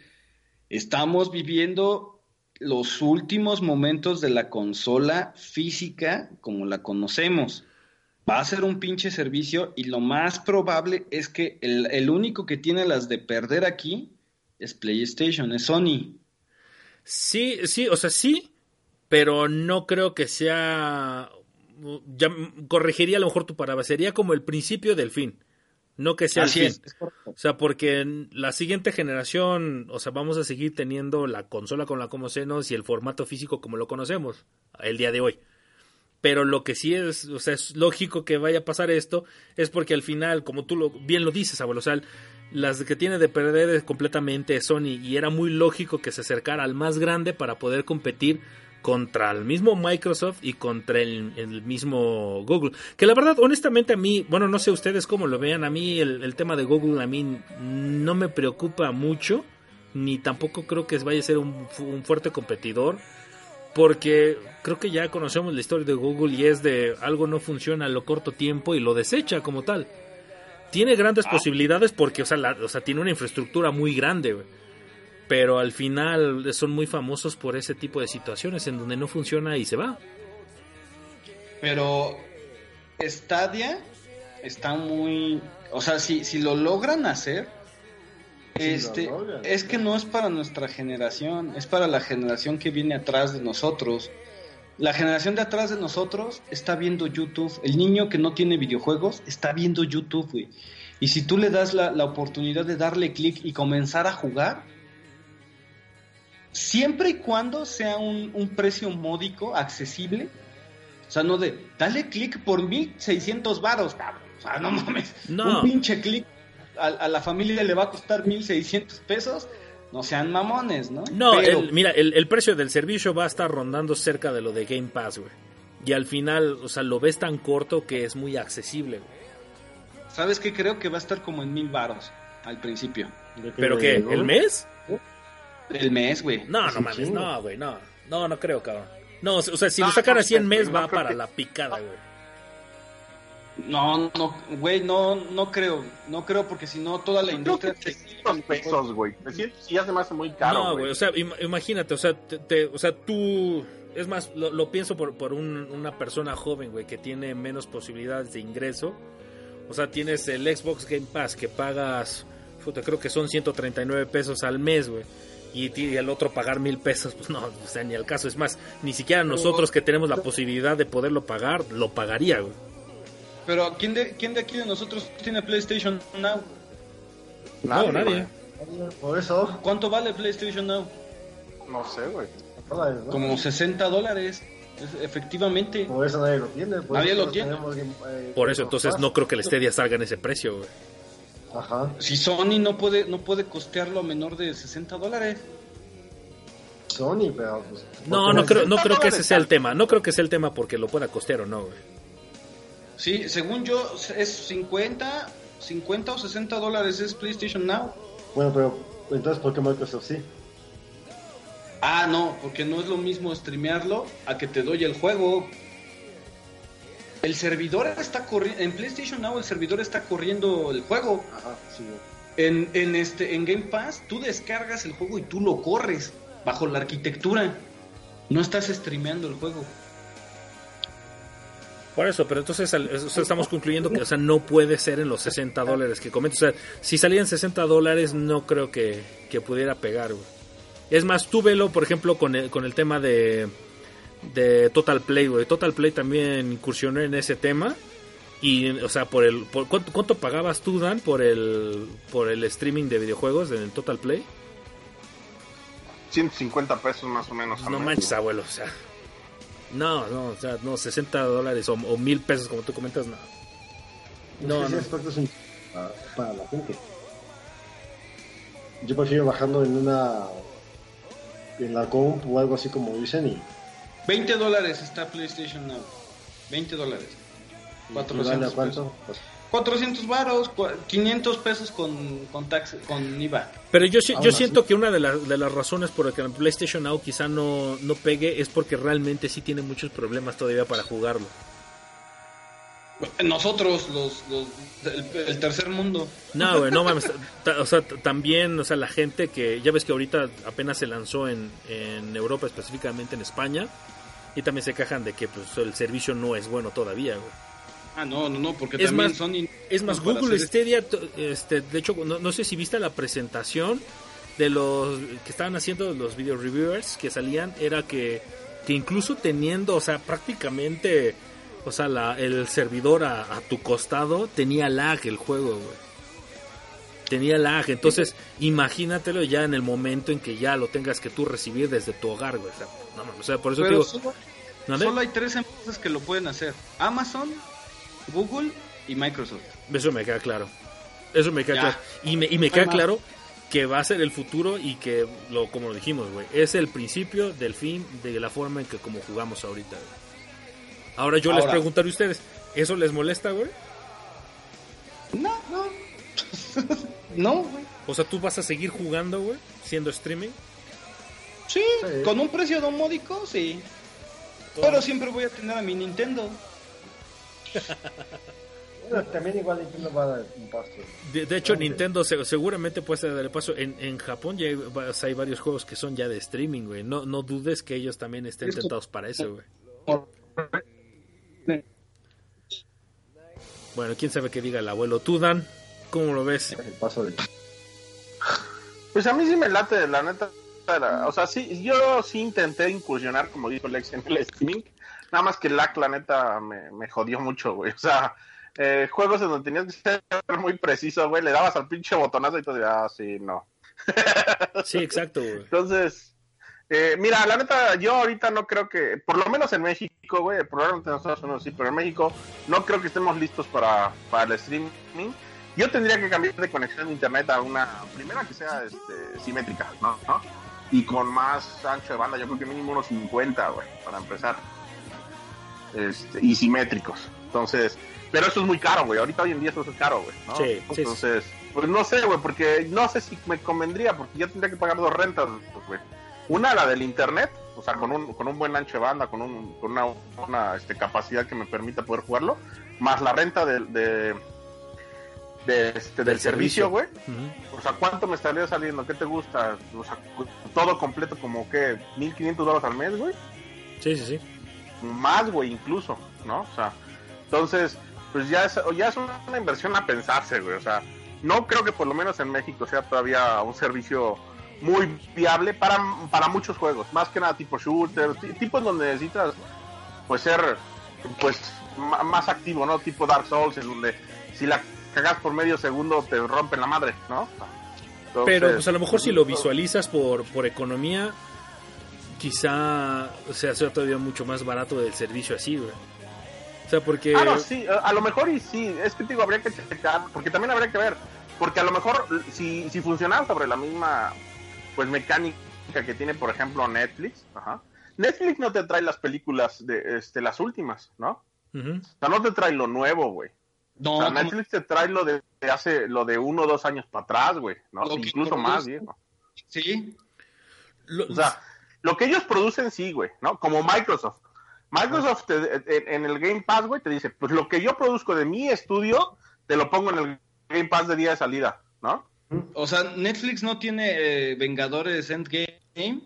estamos viviendo los últimos momentos de la consola física como la conocemos. Va a ser un pinche servicio y lo más probable es que el, único que tiene las de perder aquí es PlayStation, es Sony. Sí, sí, o sea, sí, pero no creo que sea... Ya corregiría a lo mejor tu palabra, sería como el principio del fin, no que sea Así el es. fin. O sea, porque en la siguiente generación, o sea, vamos a seguir teniendo la consola con la conocemos y el formato físico como lo conocemos el día de hoy. Pero lo que sí es, o sea, es lógico que vaya a pasar esto, es porque al final, como tú lo, bien lo dices, abuelo, o sea, las que tiene de perder es completamente Sony y era muy lógico que se acercara al más grande para poder competir contra el mismo Microsoft y contra el, el mismo Google. Que la verdad, honestamente a mí, bueno, no sé ustedes cómo lo vean, a mí el, el tema de Google a mí no me preocupa mucho, ni tampoco creo que vaya a ser un, un fuerte competidor, porque creo que ya conocemos la historia de Google y es de algo no funciona a lo corto tiempo y lo desecha como tal. Tiene grandes posibilidades porque, o sea, la- o sea, tiene una infraestructura muy grande. Pero al final son muy famosos por ese tipo de situaciones en donde no funciona y se va. Pero Stadia está muy. O sea, si, si lo logran hacer, Si lo este, logran, es que no es para nuestra generación, es para la generación que viene atrás de nosotros. La generación de atrás de nosotros está viendo YouTube. El niño que no tiene videojuegos está viendo YouTube, güey. Y si tú le das la, la oportunidad de darle clic y comenzar a jugar, siempre y cuando sea un, un precio módico, accesible, o sea, no de, dale clic por 1600 varos, cabrón. O sea, no mames. No. Un pinche clic a, a la familia le va a costar 1600 pesos. No sean mamones, ¿no? No, Pero- el- mira, el, el precio del servicio va a estar rondando cerca de lo de Game Pass, güey. Y al final, o sea, lo ves tan corto que es muy accesible, güey. ¿Sabes qué? Creo que va a estar como en mil varos al principio. ¿De ¿Pero qué? ¿El mes? El mes, güey. No, Es no un mames, chingo. no, güey, no. No, no creo, cabrón. No, o sea, si No, lo sacan no así en mes no va para que- la picada, güey. No, no, güey, no, no creo. No creo porque si no toda la industria... que 300 pesos, güey. 300 ya se me hace muy caro, no, güey. güey, o sea, im- imagínate, o sea, te, te- o sea, tú, es más, lo, lo pienso por, por un- una persona joven, güey, que tiene menos posibilidades de ingreso. O sea, tienes el Xbox Game Pass que pagas, puta, creo que son 139 pesos al mes, güey. Y, ti- y el otro pagar mil pesos, pues no, o sea, ni al caso. Es más, ni siquiera nosotros que tenemos la posibilidad de poderlo pagar, lo pagaría, güey. Pero ¿quién de, ¿quién de aquí de nosotros tiene PlayStation Now? no, nadie. güey. Por eso, ¿Cuánto vale PlayStation Now? No sé, güey. Como 60 dólares, es- efectivamente. Por eso nadie lo tiene. Por Nadie eso lo tiene. eh, Por eso, entonces no creo que el Stadia salga en ese precio, güey. Ajá. Si Sony no puede, no puede costearlo a menor de 60 dólares. Sony, pero pues. No, no creo, no 60 creo que ese sea el tema. No creo que sea el tema porque lo pueda costear o no, güey. Sí, según yo es 50, 50 o 60 dólares es PlayStation Now. Bueno, pero entonces, ¿por qué Microsoft sí? Ah, no, porque no es lo mismo streamearlo a que te doy el juego. El servidor está corriendo, en PlayStation Now el servidor está corriendo el juego. Ajá, sí. En, en este, en Game Pass tú descargas el juego y tú lo corres bajo la arquitectura. No estás streameando el juego. Por eso, pero entonces al- o sea, estamos concluyendo que o sea, no puede ser en los 60 dólares que comentas. O sea, si salían 60 dólares, no creo que, que pudiera pegar, güey. Es más, tú velo, por ejemplo, con el, con el tema de, de Total Play, güey. Total Play también incursionó en ese tema. Y, o sea, por el. Por, ¿cuánto, cuánto pagabas tú, Dan, por el, por el streaming de videojuegos en el Total Play? 150 pesos más o menos. No manches, abuelo, o sea. No, no, o sea, no, 60 dólares o, o mil pesos, como tú comentas, no. No, Es que no. para la gente. Yo prefiero bajando en una. En la comp o algo así como dicen y. 20 dólares está PlayStation Now. 20 dólares. y 400 vale a pesos. cuánto. Pues, 400 varos, cua- 500 pesos con, con, tax, con IVA. Pero yo, Aún yo así. siento que una de, las de las razones por las que el PlayStation Now quizá no, no pegue es porque realmente sí tiene muchos problemas todavía para jugarlo. Nosotros, los, los el, el tercer mundo. No, güey, no mames. O sea, también, o sea, la gente que ya ves que ahorita apenas se lanzó en, en Europa, específicamente en España, y también se quejan de que pues, el servicio no es bueno todavía, güey. Ah, no, no, no, porque Es también más- Sony... Es más, Google Stadia, este, de hecho, no, no sé si viste la presentación de los que estaban haciendo los video reviewers que salían, era que, que incluso teniendo, o sea, prácticamente, o sea, la, el servidor a, a tu costado, tenía lag el juego, güey. Tenía lag, entonces imagínatelo ya en el momento en que ya lo tengas que tú recibir desde tu hogar, güey. O sea, no mames, o sea, por eso te digo, solo. Solo hay tres empresas que lo pueden hacer. Amazon, Google y Microsoft. Eso me queda claro. Eso me queda Ya. claro. Y me, y me queda claro que va a ser el futuro y que, lo como lo dijimos, güey, es el principio del fin de la forma en que como jugamos ahorita. güey. Ahora yo les preguntaré a ustedes, ¿eso les molesta, güey? No, no. no, güey. O sea, ¿tú vas a seguir jugando, güey, siendo streaming? Sí, Sí. con un precio de un módico, sí. Pero siempre voy a tener a mi Nintendo. Bueno, también igual Nintendo va a dar un paso. De, de hecho. Nintendo se- seguramente puede dar el paso. En, en Japón ya hay, va- hay varios juegos que son ya de streaming, güey. No, no dudes que ellos también estén tentados para eso, güey. Bueno, quién sabe qué diga el abuelo. Tú, Dan, ¿cómo lo ves? El paso de... Pues a mí sí me late, la neta. O sea, sí, yo sí intenté incursionar, como dijo Lex, en el streaming. Nada más que LAC, la neta, me, me jodió mucho, güey. O sea, eh, juegos en donde tenías que ser muy preciso, güey. Le dabas al pinche botonazo y todo, ah, sí, no. Sí, exacto, güey. Entonces, eh, mira, la neta, yo ahorita no creo que, por lo menos en México, güey, probablemente en Estados Unidos sí, pero en México no creo que estemos listos para, para el streaming. Yo tendría que cambiar de conexión de internet a una, primera que sea este, simétrica, ¿no? ¿no? Y con más ancho de banda, yo creo que mínimo unos 50, güey, para empezar. Este, y simétricos. Entonces, pero eso es muy caro, güey. Ahorita hoy en día eso es caro, güey. ¿no? Sí, sí, sí. Entonces, pues no sé, güey, porque no sé si me convendría, porque ya tendría que pagar dos rentas, güey. Una, la del internet, o sea, con un, con un buen ancho de banda, con, un, con una, una este, capacidad que me permita poder jugarlo, más la renta de, de, este, del, servicio. güey. O sea, ¿cuánto me estaría saliendo? ¿Qué te gusta? O sea, todo completo, como que 1500 dólares al mes, güey Sí, sí, sí. más, güey, incluso, ¿no? O sea, entonces, pues ya es, ya es una inversión a pensarse, güey. O sea, no creo que por lo menos en México sea todavía un servicio muy viable para, para muchos juegos. Más que nada tipo shooter, ti- tipos donde necesitas, pues, ser, pues, más activo, ¿no? Tipo Dark Souls, en donde si la cagas por medio segundo te rompen la madre, ¿no? Entonces, Pero pues a lo mejor si lo visualizas por, por economía, quizá sea, sea todavía mucho más barato del servicio así, güey. O sea, porque... Ah, no, sí, a, a lo mejor y sí, es que te digo, habría que checar, porque también habría que ver, porque a lo mejor si, si funcionara sobre la misma, pues, mecánica que tiene, por ejemplo, Netflix, ajá, Netflix no te trae las películas de, este, las últimas, ¿no? Ujú. O sea, no te trae lo nuevo, güey. No, O sea, como- Netflix te trae lo de, de hace, lo de uno o dos años para atrás, güey, ¿no? Lo Incluso más, viejo. sí. Lo- O sea, lo que ellos producen, sí, güey, ¿no? Como Microsoft. Microsoft te- en, en el Game Pass, güey, te dice, pues lo que yo produzco de mi estudio, te lo pongo en el Game Pass de día de salida, ¿no? O sea, Netflix no tiene eh, Vengadores Endgame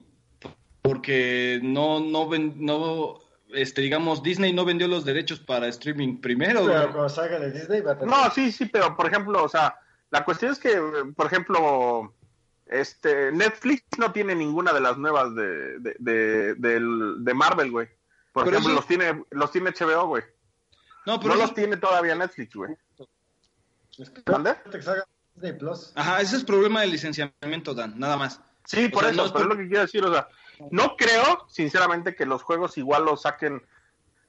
porque no, no, ven- no, este, digamos, Disney no vendió los derechos para streaming primero. Pero cuando salga de Disney va a tener... No, sí, sí, pero por ejemplo, o sea, la cuestión es que, por ejemplo, este Netflix no tiene ninguna de las nuevas de, de, de, del- de Marvel, güey. Por Pero ejemplo, eso- los tiene los tiene HBO, güey. No, pero No eso- los tiene todavía Netflix, güey. ¿Mande? Que salga Disney Plus. Ajá, ese es problema de licenciamiento, Dan, nada más. Sí, por sea, eso, no es pero por- es lo que quiero decir, o sea, no creo, sinceramente, que los juegos igual los saquen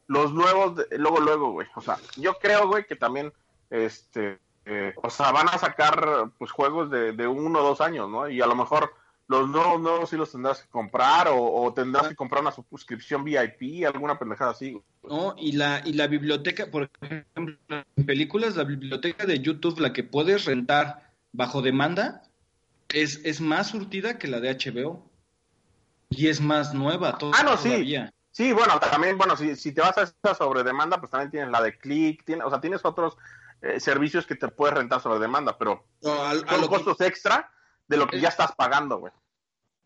los nuevos de- luego, luego, güey. O sea, yo creo, güey, que también, este, eh, o sea, van a sacar, pues, juegos de, de uno o dos años, ¿no? Y a lo mejor los nuevos, nuevos sí los tendrás que comprar o, tendrás que comprar una suscripción VIP, alguna pendejada así. güey. ¿no? Y la, y la biblioteca, por ejemplo, en películas, la biblioteca de YouTube, la que puedes rentar bajo demanda, es, es más surtida que la de HBO. Y es más nueva to- Ah, no, sí. todavía. Sí, bueno, también, bueno, si, si te vas a esta sobre demanda, pues también tienes la de Click, tiene, o sea, tienes otros eh, servicios que te puedes rentar sobre demanda, pero No, a- a son lo que- costos extra de lo que ya estás pagando, güey.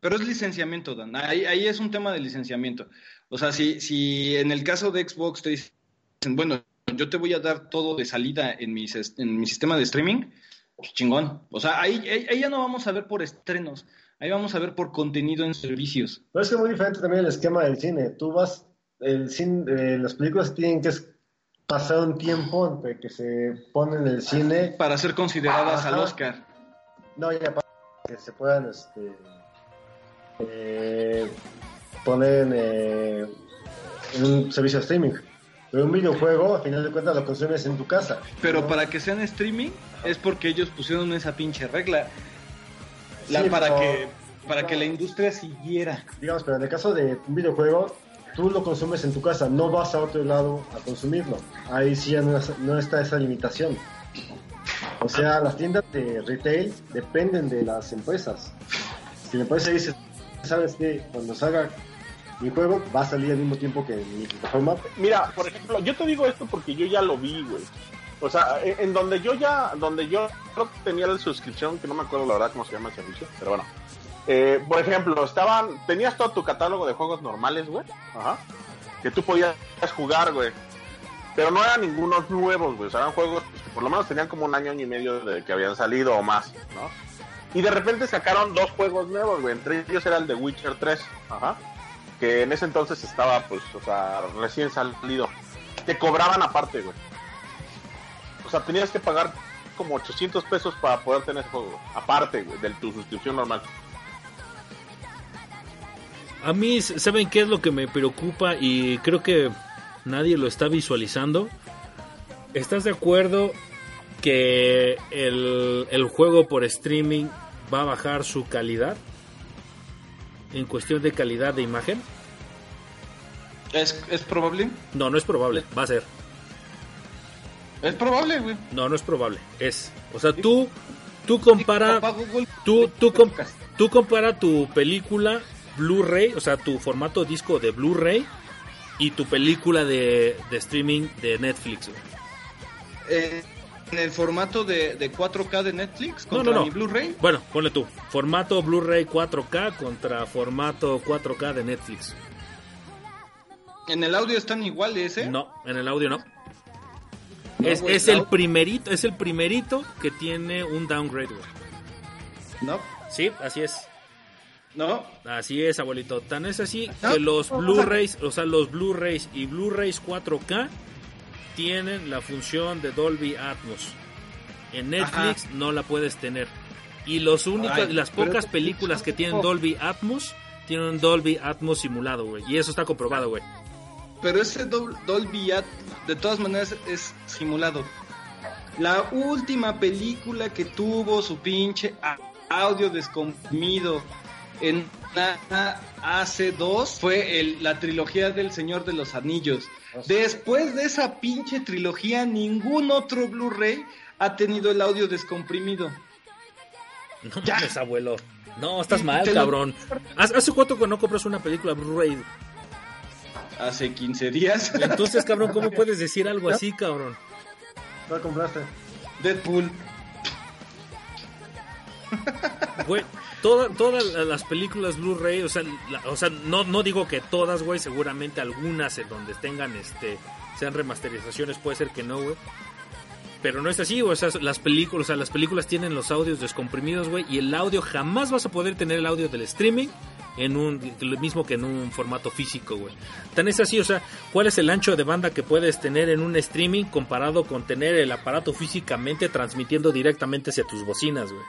Pero es licenciamiento, Dan. Ahí, ahí es un tema de licenciamiento. O sea, si, si en el caso de Xbox te dicen, bueno, yo te voy a dar todo de salida en mi, sis- en mi sistema de streaming, pues chingón. O sea, ahí, ahí ya no vamos a ver por estrenos, ahí vamos a ver por contenido en servicios. Pero es que es muy diferente también el esquema del cine. Tú vas, el cine, eh, las películas tienen que pasar un tiempo entre que se ponen en el cine. Para ser consideradas Ajá. al Oscar. No, ya para que se puedan este, eh, poner en, eh, en un servicio de streaming. Pero un videojuego, a final de cuentas, lo consumes en tu casa. Pero ¿no? para que sean streaming es porque ellos pusieron esa pinche regla. La, Sí, para pero- que para que la industria siguiera. Digamos, pero en el caso de un videojuego, tú lo consumes en tu casa, no vas a otro lado a consumirlo. Ahí sí ya no, no está esa limitación. O sea, las tiendas de retail dependen de las empresas. Si la empresa dice, sabes que cuando salga mi juego va a salir al mismo tiempo que mi plataforma, Mira, por ejemplo, yo te digo esto porque yo ya lo vi, güey. O sea, en, donde yo ya, donde yo tenía la suscripción, que no me acuerdo la verdad cómo se llama el servicio, pero bueno. Eh, por ejemplo, estaban, tenías todo tu catálogo de juegos normales, güey. Ajá. Que tú podías jugar, güey. Pero no eran ningunos nuevos, güey. O sea, eran juegos que por lo menos tenían como un año, año y medio de que habían salido o más, ¿no? Y de repente sacaron dos juegos nuevos, güey. Entre ellos era el de Witcher 3. Ajá. Que en ese entonces estaba, pues, o sea, recién salido. Te cobraban aparte, güey. O sea, tenías que pagar como 800 pesos para poder tener ese juego. Aparte, güey, de tu suscripción normal. A mí, ¿saben qué es lo que me preocupa? Y creo que nadie lo está visualizando. ¿Estás de acuerdo que el, el juego por streaming va a bajar su calidad? En cuestión de calidad de imagen. ¿Es, es probable? No, no es probable, va a ser. Es probable, güey. No, no es probable, es. O sea, tú, tú compara, tú, tú, com- tú compara tu película Blu-ray, o sea, tu formato disco de Blu-ray y tu película de, de streaming de Netflix. güey. eh, en el formato de, de 4K de Netflix No, contra no, no. mi Blu-ray. Bueno, ponle tú. Formato Blu-ray 4K contra formato 4K de Netflix. En el audio están iguales, ¿eh? No, en el audio no. No, es, es el primerito, es el primerito que tiene un downgrade, güey. No, Sí, así es. no. Así es, abuelito. Tan es así No, que los Blu-rays, o sea, los Blu-rays y Blu-rays 4K tienen la función de Dolby Atmos. En Netflix no la puedes tener. Y los únicos, Ay, las pocas películas que tienen Dolby Atmos tienen un Dolby Atmos simulado, güey. Y eso está comprobado, güey. Pero ese Dol- Dolby At de todas maneras es simulado. La última película que tuvo su pinche audio descomprimido en la AC2 fue el- la trilogía del Señor de los Anillos. Después de esa pinche trilogía, ningún otro Blu-ray ha tenido el audio descomprimido. No Ya. mames, abuelo. No, estás mal, cabrón. ¿Hace hace cuánto que no compras una película Blu-ray? Hace 15 días. Entonces, cabrón, ¿cómo puedes decir algo así, cabrón? ¿no compraste? Deadpool. Güey, toda- todas las películas Blu-ray, o sea, la- o sea no, no digo que todas, güey, seguramente algunas en donde tengan, este, sean remasterizaciones, puede ser que no, güey. Pero no es así, o sea, las películas, o sea, las películas tienen los audios descomprimidos, güey, y el audio jamás vas a poder tener el audio del streaming en un, lo mismo que en un formato físico, güey. Tan es así, o sea, ¿cuál es el ancho de banda que puedes tener en un streaming comparado con tener el aparato físicamente transmitiendo directamente hacia tus bocinas, güey?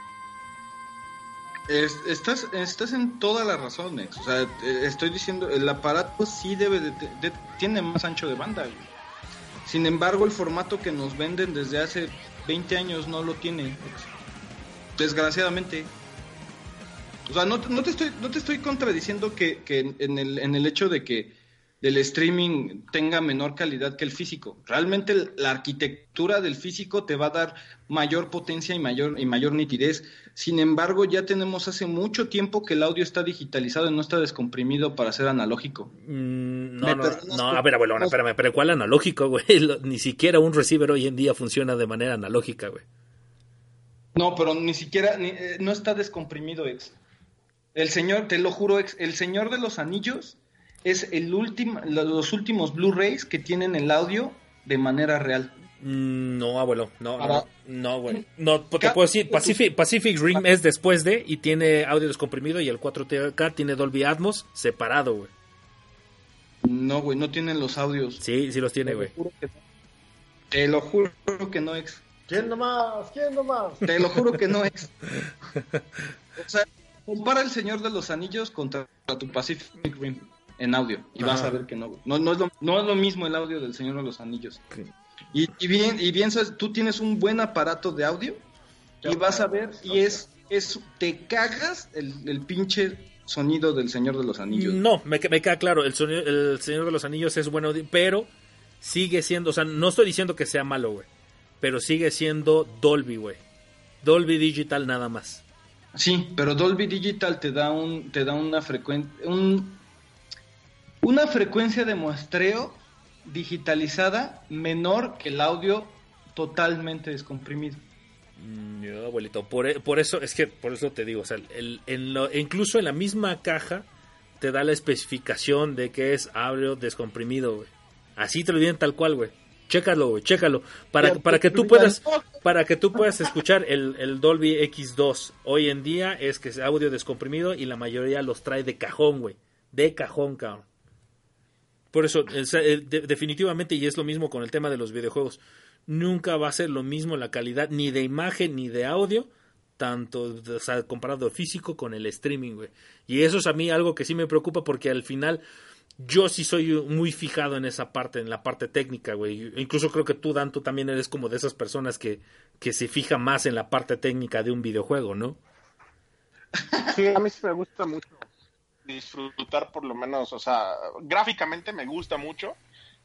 Es- estás, estás en toda la razón, Ex. O sea, estoy diciendo, el aparato sí debe de, de- tiene más ancho de banda. güey. Sin embargo, el formato que nos venden desde hace 20 años no lo tiene. Desgraciadamente. O sea, no, te estoy, no te estoy contradiciendo que, que en, el, en el hecho de que el streaming tenga menor calidad que el físico. Realmente la arquitectura del físico te va a dar mayor potencia y mayor, y mayor nitidez. Sin embargo, ya tenemos hace mucho tiempo que el audio está digitalizado y no está descomprimido para ser analógico. Mm, No, ¿Me no, no, a ver, abuelo, no, espérame, pero ¿cuál analógico, güey? Ni siquiera un receiver hoy en día funciona de manera analógica, güey. No, pero ni siquiera, ni- eh, no está descomprimido, ex. El señor, te lo juro, ex, el señor de los anillos es el último, los últimos Blu-rays que tienen el audio de manera real. Mm, No, abuelo, no, no, Para- no, güey. No, te Ca- puedo decir, Pacific, Pacific Rim es después de y tiene audio descomprimido y el 4K tiene Dolby Atmos separado, güey. No, güey, no tienen los audios. Sí, sí los tiene, güey. Te lo juro que no, ex. ¿Quién nomás? ¿Quién nomás? Te lo juro que no es. O sea, compara el Señor de los Anillos contra tu Pacific Rim. En audio. Y vas a ver que no, güey. no, no, es lo, no es lo mismo el audio del Señor de los Anillos. Y, y bien, y bien, sabes, tú tienes un buen aparato de audio y vas a ver, y es, es te cagas el, el pinche sonido del Señor de los Anillos. No, me, me queda claro, el, sonido- el Señor de los Anillos es bueno, pero sigue siendo, o sea, no estoy diciendo que sea malo, güey, pero sigue siendo Dolby, güey. Dolby Digital nada más. Sí, pero Dolby Digital te da un, te da una frecuencia, un, una frecuencia de muestreo digitalizada menor que el audio totalmente descomprimido. Mm, yo, abuelito, por, e- por eso, es que por eso te digo, o sea, el- en lo- incluso en la misma caja te da la especificación de que es audio descomprimido, güey. Así te lo dicen tal cual, güey. Chécalo, güey, chécalo. Para, para que tú puedas, para que tú puedas escuchar el, el Dolby X2 hoy en día es que es audio descomprimido y la mayoría los trae de cajón, güey. De cajón, cabrón. Por eso, eh, de- definitivamente, y es lo mismo con el tema de los videojuegos, nunca va a ser lo mismo la calidad ni de imagen ni de audio, tanto o sea, comparado físico con el streaming, güey. Y eso es a mí algo que sí me preocupa porque al final yo sí soy muy fijado en esa parte, en la parte técnica, güey. Incluso creo que tú, Dan, tú también eres como de esas personas que, que se fija más en la parte técnica de un videojuego, ¿no? Sí, a mí sí me gusta mucho disfrutar por lo menos, o sea, gráficamente me gusta mucho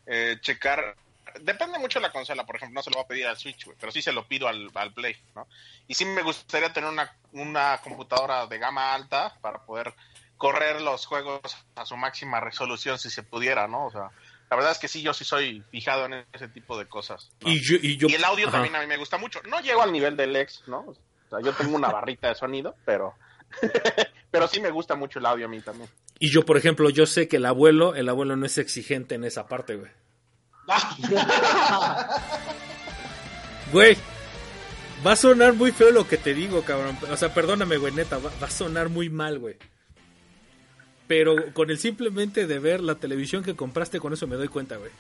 eh, checar. Depende mucho de la consola, por ejemplo, no se lo voy a pedir al Switch, pero sí se lo pido al, al Play, ¿no? Y sí me gustaría tener una, una computadora de gama alta para poder correr los juegos a su máxima resolución si se pudiera, ¿no? O sea, la verdad es que sí, yo sí soy fijado en ese tipo de cosas. ¿no? Y yo, y yo, Y el audio Ajá. también a mí me gusta mucho. No llego al nivel del ex, ¿no? O sea, yo tengo una barrita de sonido, pero pero sí me gusta mucho el audio a mí también. Y yo, por ejemplo, yo sé que el abuelo, el abuelo no es exigente en esa parte, güey. Güey, va a sonar muy feo lo que te digo, cabrón. O sea, perdóname, güey, neta, va, va a sonar muy mal, güey. Pero con el simplemente de ver la televisión que compraste, con eso me doy cuenta, güey.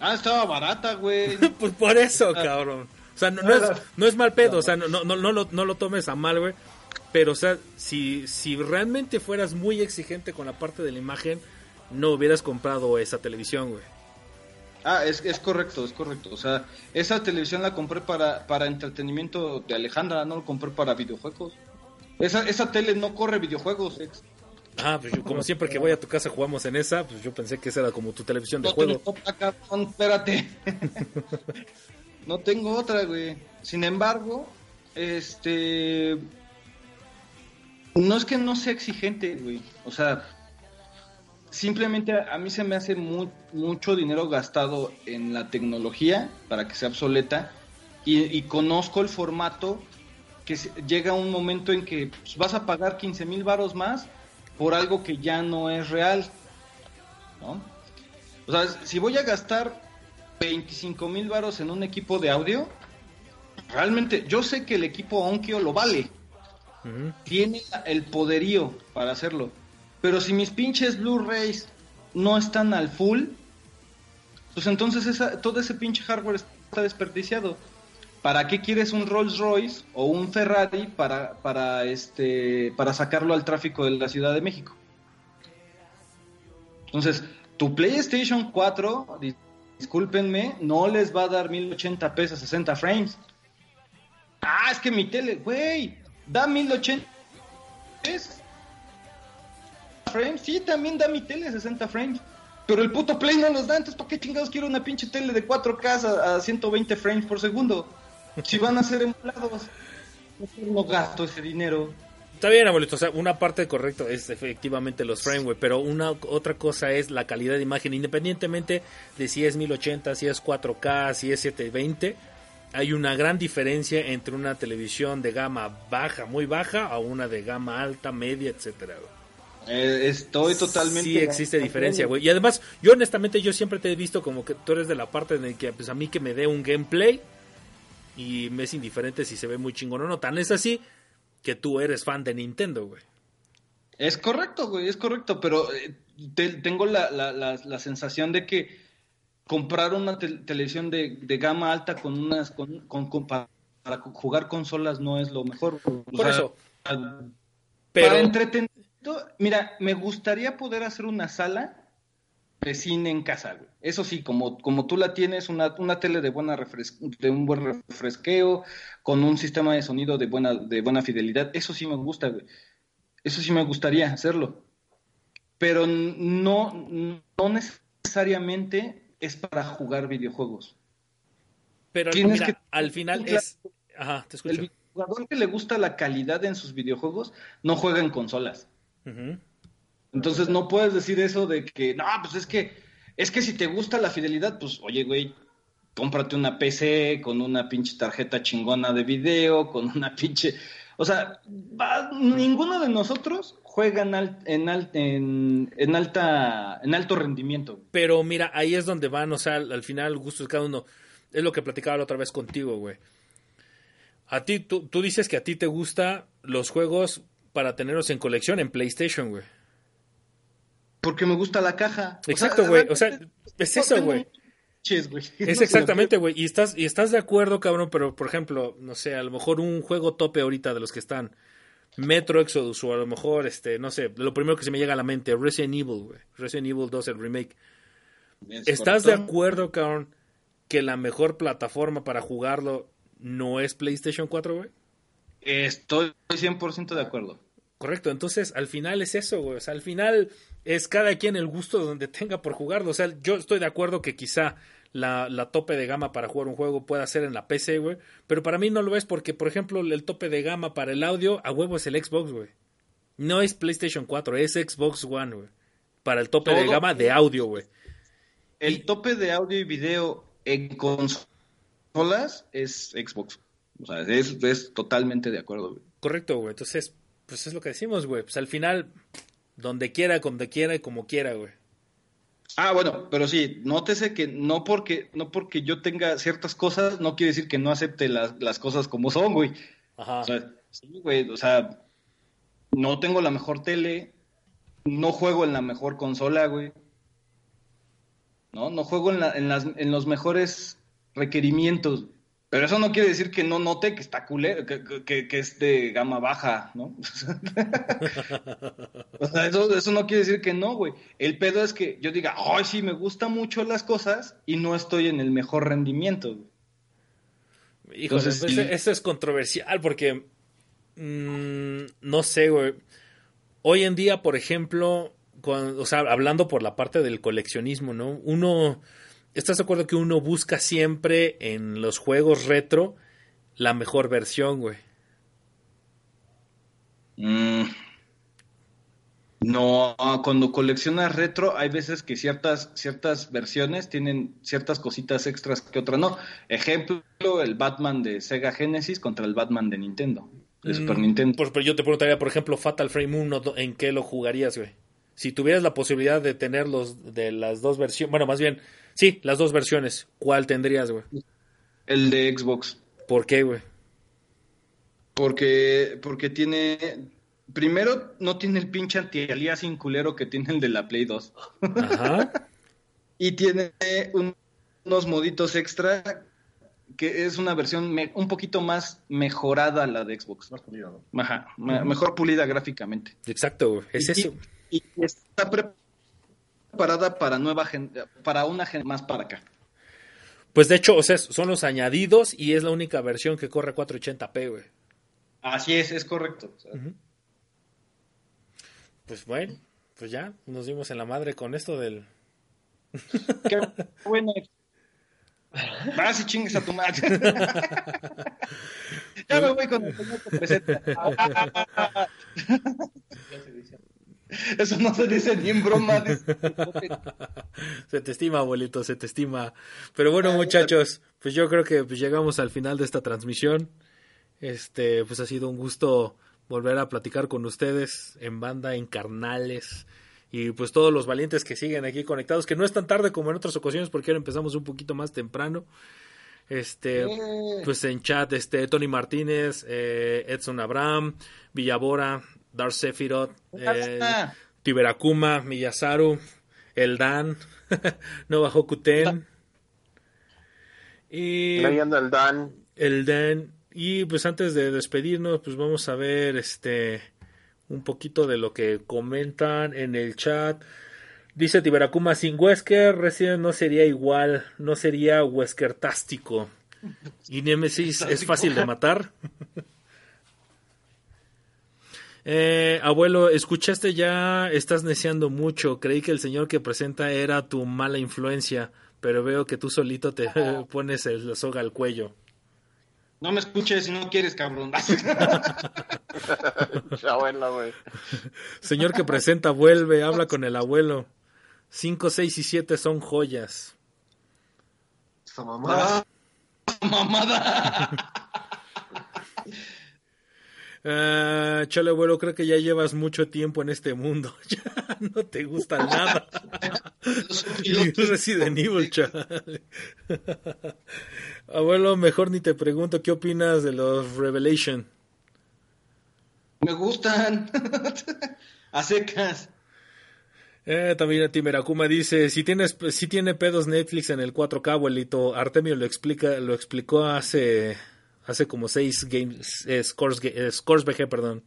Ah, estaba barata, güey. Pues por eso, cabrón. O sea, no, no es, no es mal pedo, o sea, no, no, no, no lo, no lo tomes a mal, güey. Pero, o sea, si, si realmente fueras muy exigente con la parte de la imagen, no hubieras comprado esa televisión, güey. Ah, es, es correcto, es correcto. O sea, esa televisión la compré para, para entretenimiento de Alejandra, no la compré para videojuegos. Esa, esa tele no corre videojuegos. ex. Ah, pues yo, como siempre que voy a tu casa jugamos en esa, pues yo pensé que esa era como tu televisión de No juego. tengo otra, cabrón, espérate. no tengo otra, güey. Sin embargo, este... No es que no sea exigente, güey. O sea, simplemente a mí se me hace mu- mucho dinero gastado en la tecnología para que sea obsoleta y, conozco el formato que llega un momento en que pues, vas a pagar 15 mil varos más por algo que ya no es real, ¿no? O sea, si voy a gastar 25 mil varos en un equipo de audio, realmente yo sé que el equipo Onkyo lo vale, Tiene el poderío para hacerlo. Pero si mis pinches Blu-rays no están al full, pues entonces todo ese pinche hardware está desperdiciado. ¿Para qué quieres un Rolls Royce o un Ferrari para, para, este, para sacarlo al tráfico de la Ciudad de México? Entonces, tu PlayStation 4, dis- discúlpenme, no les va a dar 1080p a 60 frames. Ah, es que mi tele, güey, da 1080 frames. Sí, también da mi tele 60 frames. Pero el puto Play no los da, entonces ¿para qué chingados quiero una pinche tele de 4K a, a 120 frames por segundo? Si van a ser emulados, no gasto ese dinero. Está bien, abuelito. O sea, una parte correcta es efectivamente los frame, güey. Pero una otra cosa es la calidad de imagen. Independientemente de si es 1080, si es 4K, si es 720, hay una gran diferencia entre una televisión de gama baja, muy baja, a una de gama alta, media, etcétera. Eh, estoy totalmente. Sí existe diferencia, güey. Y además, yo honestamente, yo siempre te he visto como que tú eres de la parte en la que, pues a mí que me dé un gameplay y me es indiferente si se ve muy chingón o no. Tan es así que tú eres fan de Nintendo, güey. Es correcto, güey, es correcto, pero eh, te- tengo la, la, la, la sensación de que comprar una tel- televisión de, de gama alta con unas con, con- con- pa- para jugar consolas no es lo mejor. O Por sea, eso. para Pero, entretener mira, me gustaría poder hacer una sala de cine en casa, güey. Eso sí, como, como tú la tienes, una, una tele de buena refres- de un buen refresqueo, con un sistema de sonido de buena, de buena fidelidad, eso sí me gusta, güey. Eso sí me gustaría hacerlo. Pero no, no necesariamente es para jugar videojuegos. Pero mira, que- al final es... Ajá, te escucho. El jugador que le gusta la calidad en sus videojuegos no juega en consolas. Entonces no puedes decir eso de que, no, pues es que, es que si te gusta la fidelidad, pues oye, güey, cómprate una PC con una pinche tarjeta chingona de video, con una pinche... O sea, va- ninguno de nosotros juega en, en, en, en alta, en alto rendimiento. Pero mira, ahí es donde van, o sea, al, al final, gustos de cada uno. Es lo que platicaba la otra vez contigo, güey. A ti, tú, tú dices que a ti te gusta los juegos para tenerlos en colección en PlayStation, güey. Porque me gusta la caja. Exacto, güey. O sea, es eso, güey. Pinches, güey. Es exactamente, güey. Y estás, y estás de acuerdo, cabrón, pero por ejemplo, no sé, a lo mejor un juego tope ahorita de los que están. Metro Exodus, o a lo mejor, este, no sé, lo primero que se me llega a la mente, Resident Evil, güey. Resident Evil 2, el remake. Es ¿Estás de acuerdo, cabrón, que la mejor plataforma para jugarlo no es PlayStation 4, güey? Estoy 100% de acuerdo. Correcto, entonces al final es eso, güey. O sea, al final es cada quien el gusto donde tenga por jugarlo. O sea, yo estoy de acuerdo que quizá la, la tope de gama para jugar un juego pueda ser en la PC, güey. Pero para mí no lo es porque, por ejemplo, el tope de gama para el audio a huevo es el Xbox, güey. No es PlayStation 4, es Xbox One, güey. Para el tope de gama de audio, güey. El tope de audio y video en consolas es Xbox. O sea, es, es totalmente de acuerdo. güey. Correcto, güey. Entonces, pues es lo que decimos, güey. Pues al final, donde quiera, donde quiera y como quiera, güey. Ah, bueno, pero sí, nótese que no porque, no porque yo tenga ciertas cosas, no quiere decir que no acepte las, las cosas como son, güey. Ajá. O sea, sí, güey, o sea, no tengo la mejor tele, no juego en la mejor consola, güey. No, no juego en, la- en, las, en los mejores requerimientos. Pero eso no quiere decir que no note que está culero, que, que- es de gama baja, ¿no? o sea, eso, eso no quiere decir que no, güey. El pedo es que yo diga, ay, sí, me gustan mucho las cosas y no estoy en el mejor rendimiento. güey. Híjole, Entonces, pues, sí. eso es controversial porque mm, no sé, güey. Hoy en día, por ejemplo, cuando- o sea, hablando por la parte del coleccionismo, ¿no? Uno, ¿estás de acuerdo que uno busca siempre en los juegos retro la mejor versión, güey? Mm. No, cuando coleccionas retro, hay veces que ciertas, ciertas versiones tienen ciertas cositas extras que otras no. Ejemplo, el Batman de Sega Genesis contra el Batman de Nintendo, de Super Mm, Nintendo. Pues, pero yo te preguntaría, por ejemplo, Fatal Frame 1, ¿dó- ¿en qué lo jugarías, güey? Si tuvieras la posibilidad de tener los de las dos versiones, bueno, más bien, sí, las dos versiones, ¿cuál tendrías, güey? El de Xbox. ¿Por qué, güey? Porque, porque tiene. Primero, no tiene el pinche anti-aliasing culero que tiene el de la Play 2. Ajá. Y tiene un- unos moditos extra que es una versión me- un poquito más mejorada la de Xbox. Más pulida, ¿no? Ajá, me- mejor pulida gráficamente. Exacto, güey. Es Y- eso. Y, está preparada para nueva gen- para una gen más para acá. Pues de hecho, o sea, son los añadidos y es la única versión que corre 480p, güey. Así es, es correcto. O sea, Pues bueno, pues ya nos dimos en la madre con esto del... Qué bueno. Vas y chingues a tu madre. ya me voy con el señor que presenta. Eso no se dice ni en broma. Se te estima, abuelito, se te estima. Pero bueno, muchachos, pues yo creo que pues llegamos al final de esta transmisión. Este, pues ha sido un gusto volver a platicar con ustedes en banda, en carnales. Y pues todos los valientes que siguen aquí conectados, que no es tan tarde como en otras ocasiones, porque ahora empezamos un poquito más temprano. Este, pues en chat, este, Tony Martínez, eh, Edson Abraham, Villabora, Dar Sefirot, eh, Ah, Tiberakuma, Miyazaru, el Dan, Nova Hokuten y Leyendo el Dan. el Dan. Y pues antes de despedirnos, pues vamos a ver este un poquito de lo que comentan en el chat. Dice Tiberacuma, sin Wesker, Resident no sería igual, no sería Weskertástico. Y Nemesis es fácil de matar. Eh, abuelo, escuchaste ya, estás neceando mucho. Creí que el señor que presenta era tu mala influencia, pero veo que tú solito te pones el- la soga al cuello. No me escuches si no quieres, cabrón. Abuelo, güey. Señor que presenta, vuelve, habla con el abuelo. 5, 6 y 7 son joyas. Esa mamá. Mamada. Ah, chale, abuelo, creo que ya llevas mucho tiempo en este mundo. Ya no te gusta nada. Y Resident Evil, chale. Abuelo, mejor ni te pregunto qué opinas de los Revelation. Me gustan. A secas. Eh, también a Timeracuma dice, si tienes, si tiene pedos Netflix en el 4K, abuelito, Artemio lo explica, lo explicó hace, hace como seis games, eh, scores, eh, scores VG, perdón.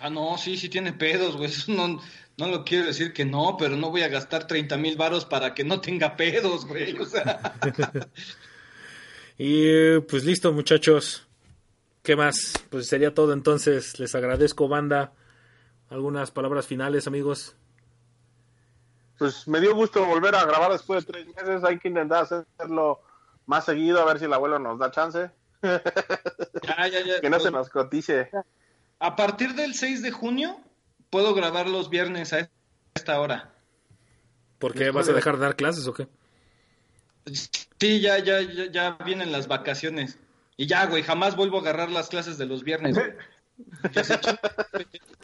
Ah, no, sí, sí tiene pedos, güey. Eso no, no lo quiero decir que no, pero no voy a gastar 30 mil varos para que no tenga pedos, güey. O sea, Y eh, pues listo, muchachos. ¿Qué más? Pues sería todo entonces. Les agradezco, banda. Algunas palabras finales, amigos. Pues me dio gusto volver a grabar después de tres meses. Hay que intentar hacerlo más seguido, a ver si el abuelo nos da chance. Ya, ya, ya. Que no se nos cotice. A partir del 6 de junio, puedo grabar los viernes a esta hora. ¿Por qué vas a dejar de dar clases o qué? Sí, ya, ya, ya, ya vienen las vacaciones. Y ya, güey, jamás vuelvo a agarrar las clases de los viernes.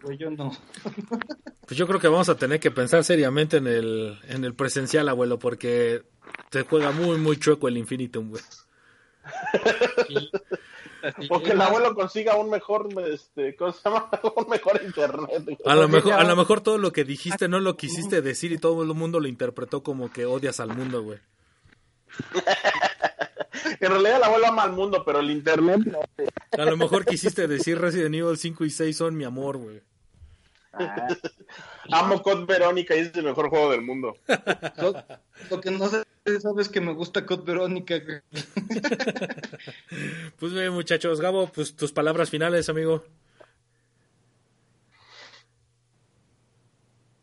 Güey, yo no. Pues yo creo que vamos a tener que pensar seriamente en el, en el presencial, abuelo, porque te juega muy, muy chueco el Infinitum, güey. O que el abuelo consiga un mejor, este, ¿cómo se llama? Un mejor internet. A lo, mejor, a lo mejor todo lo que dijiste no lo quisiste decir y todo el mundo lo interpretó como que odias al mundo, güey. En realidad el abuelo ama al mundo, pero el internet no. A lo mejor quisiste decir Resident Evil 5 y 6 son mi amor, güey. Amo Code Verónica y es el mejor juego del mundo. Lo, lo que no sé, sabes que me gusta Code Verónica. Pues bien, muchachos, Gabo, pues tus palabras finales, amigo.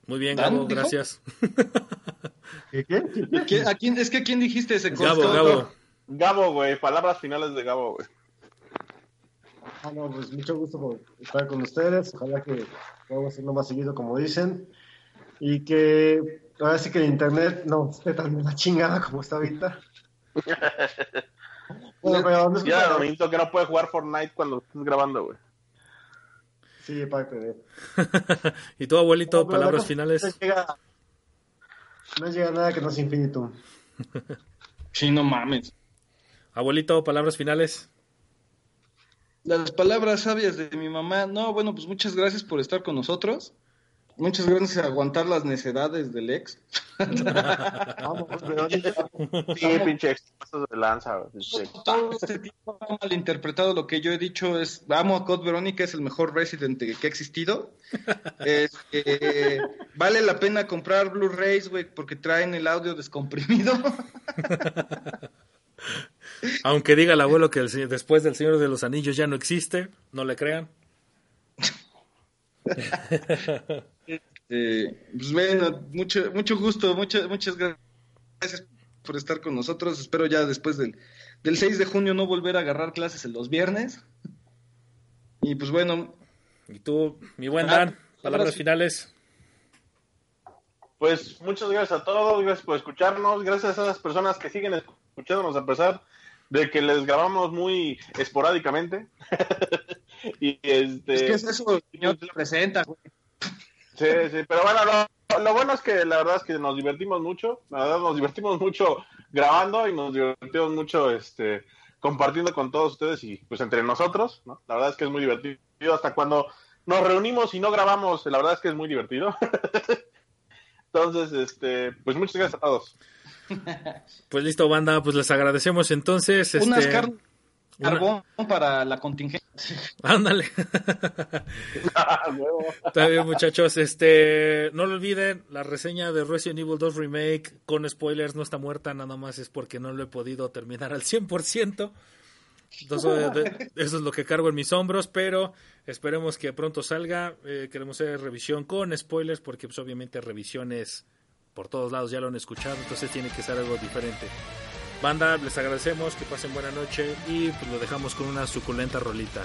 Muy bien, ¿Dan, Gabo, dijo? gracias. ¿Qué, ¿A quién, es que a quién dijiste ese Gabo? Gabo. Gabo, güey, palabras finales de Gabo, güey. Ah, no, pues mucho gusto por estar con ustedes. Ojalá que podamos hacerlo más seguido, como dicen. Y que ahora sí que el internet no esté tan de la chingada como está ahorita. Bueno, pero es Ya, Dominito, que no puede jugar Fortnite cuando estás grabando, güey. Sí, parte de. y tu abuelito, No, palabras finales. No llega, no llega nada que no sea infinitum. Sí, no mames. Abuelito, palabras finales. Las palabras sabias de mi mamá. No, bueno, pues muchas gracias por estar con nosotros. Muchas gracias por aguantar las necedades del ex. Vamos, Verónica. Sí, pinche ex, pasas de lanza. Todo este tiempo ha malinterpretado lo que yo he dicho es, amo a Code Verónica, es el mejor Resident que ha existido. Este, vale la pena comprar Blu-rays, güey, porque traen el audio descomprimido. Aunque diga el abuelo que el después del Señor de los Anillos ya no existe, no le crean. Eh, pues bueno, mucho, mucho gusto, muchas, muchas gracias por estar con nosotros. Espero ya después del, del 6 de junio no volver a agarrar clases en los viernes. Y pues bueno, Y tú, mi buen Ah, Dan, palabras sí. finales. Pues muchas gracias a todos, gracias por escucharnos, gracias a esas personas que siguen escuchándonos a pesar de que les grabamos muy esporádicamente. y este... es que es eso, señor, te lo presenta, güey. Sí, sí, pero bueno, lo, lo bueno es que la verdad es que nos divertimos mucho, la verdad nos divertimos mucho grabando y nos divertimos mucho este compartiendo con todos ustedes y pues entre nosotros, ¿no? La verdad es que es muy divertido hasta cuando nos reunimos y no grabamos, la verdad es que es muy divertido. Entonces, este, pues muchas gracias a todos. Pues listo, banda, pues les agradecemos entonces. Unas este, Una- carbón para la contingencia. Ándale. Ah. Está bien, muchachos. Este, no lo olviden, la reseña de Resident Evil 2 Remake con spoilers no está muerta, nada más es porque no lo he podido terminar al 100%. Entonces, eso es lo que cargo en mis hombros, pero esperemos que pronto salga. Eh, queremos hacer revisión con spoilers porque pues obviamente revisiones por todos lados ya lo han escuchado, entonces tiene que ser algo diferente. Banda, les agradecemos, que pasen buena noche y pues lo dejamos con una suculenta rolita.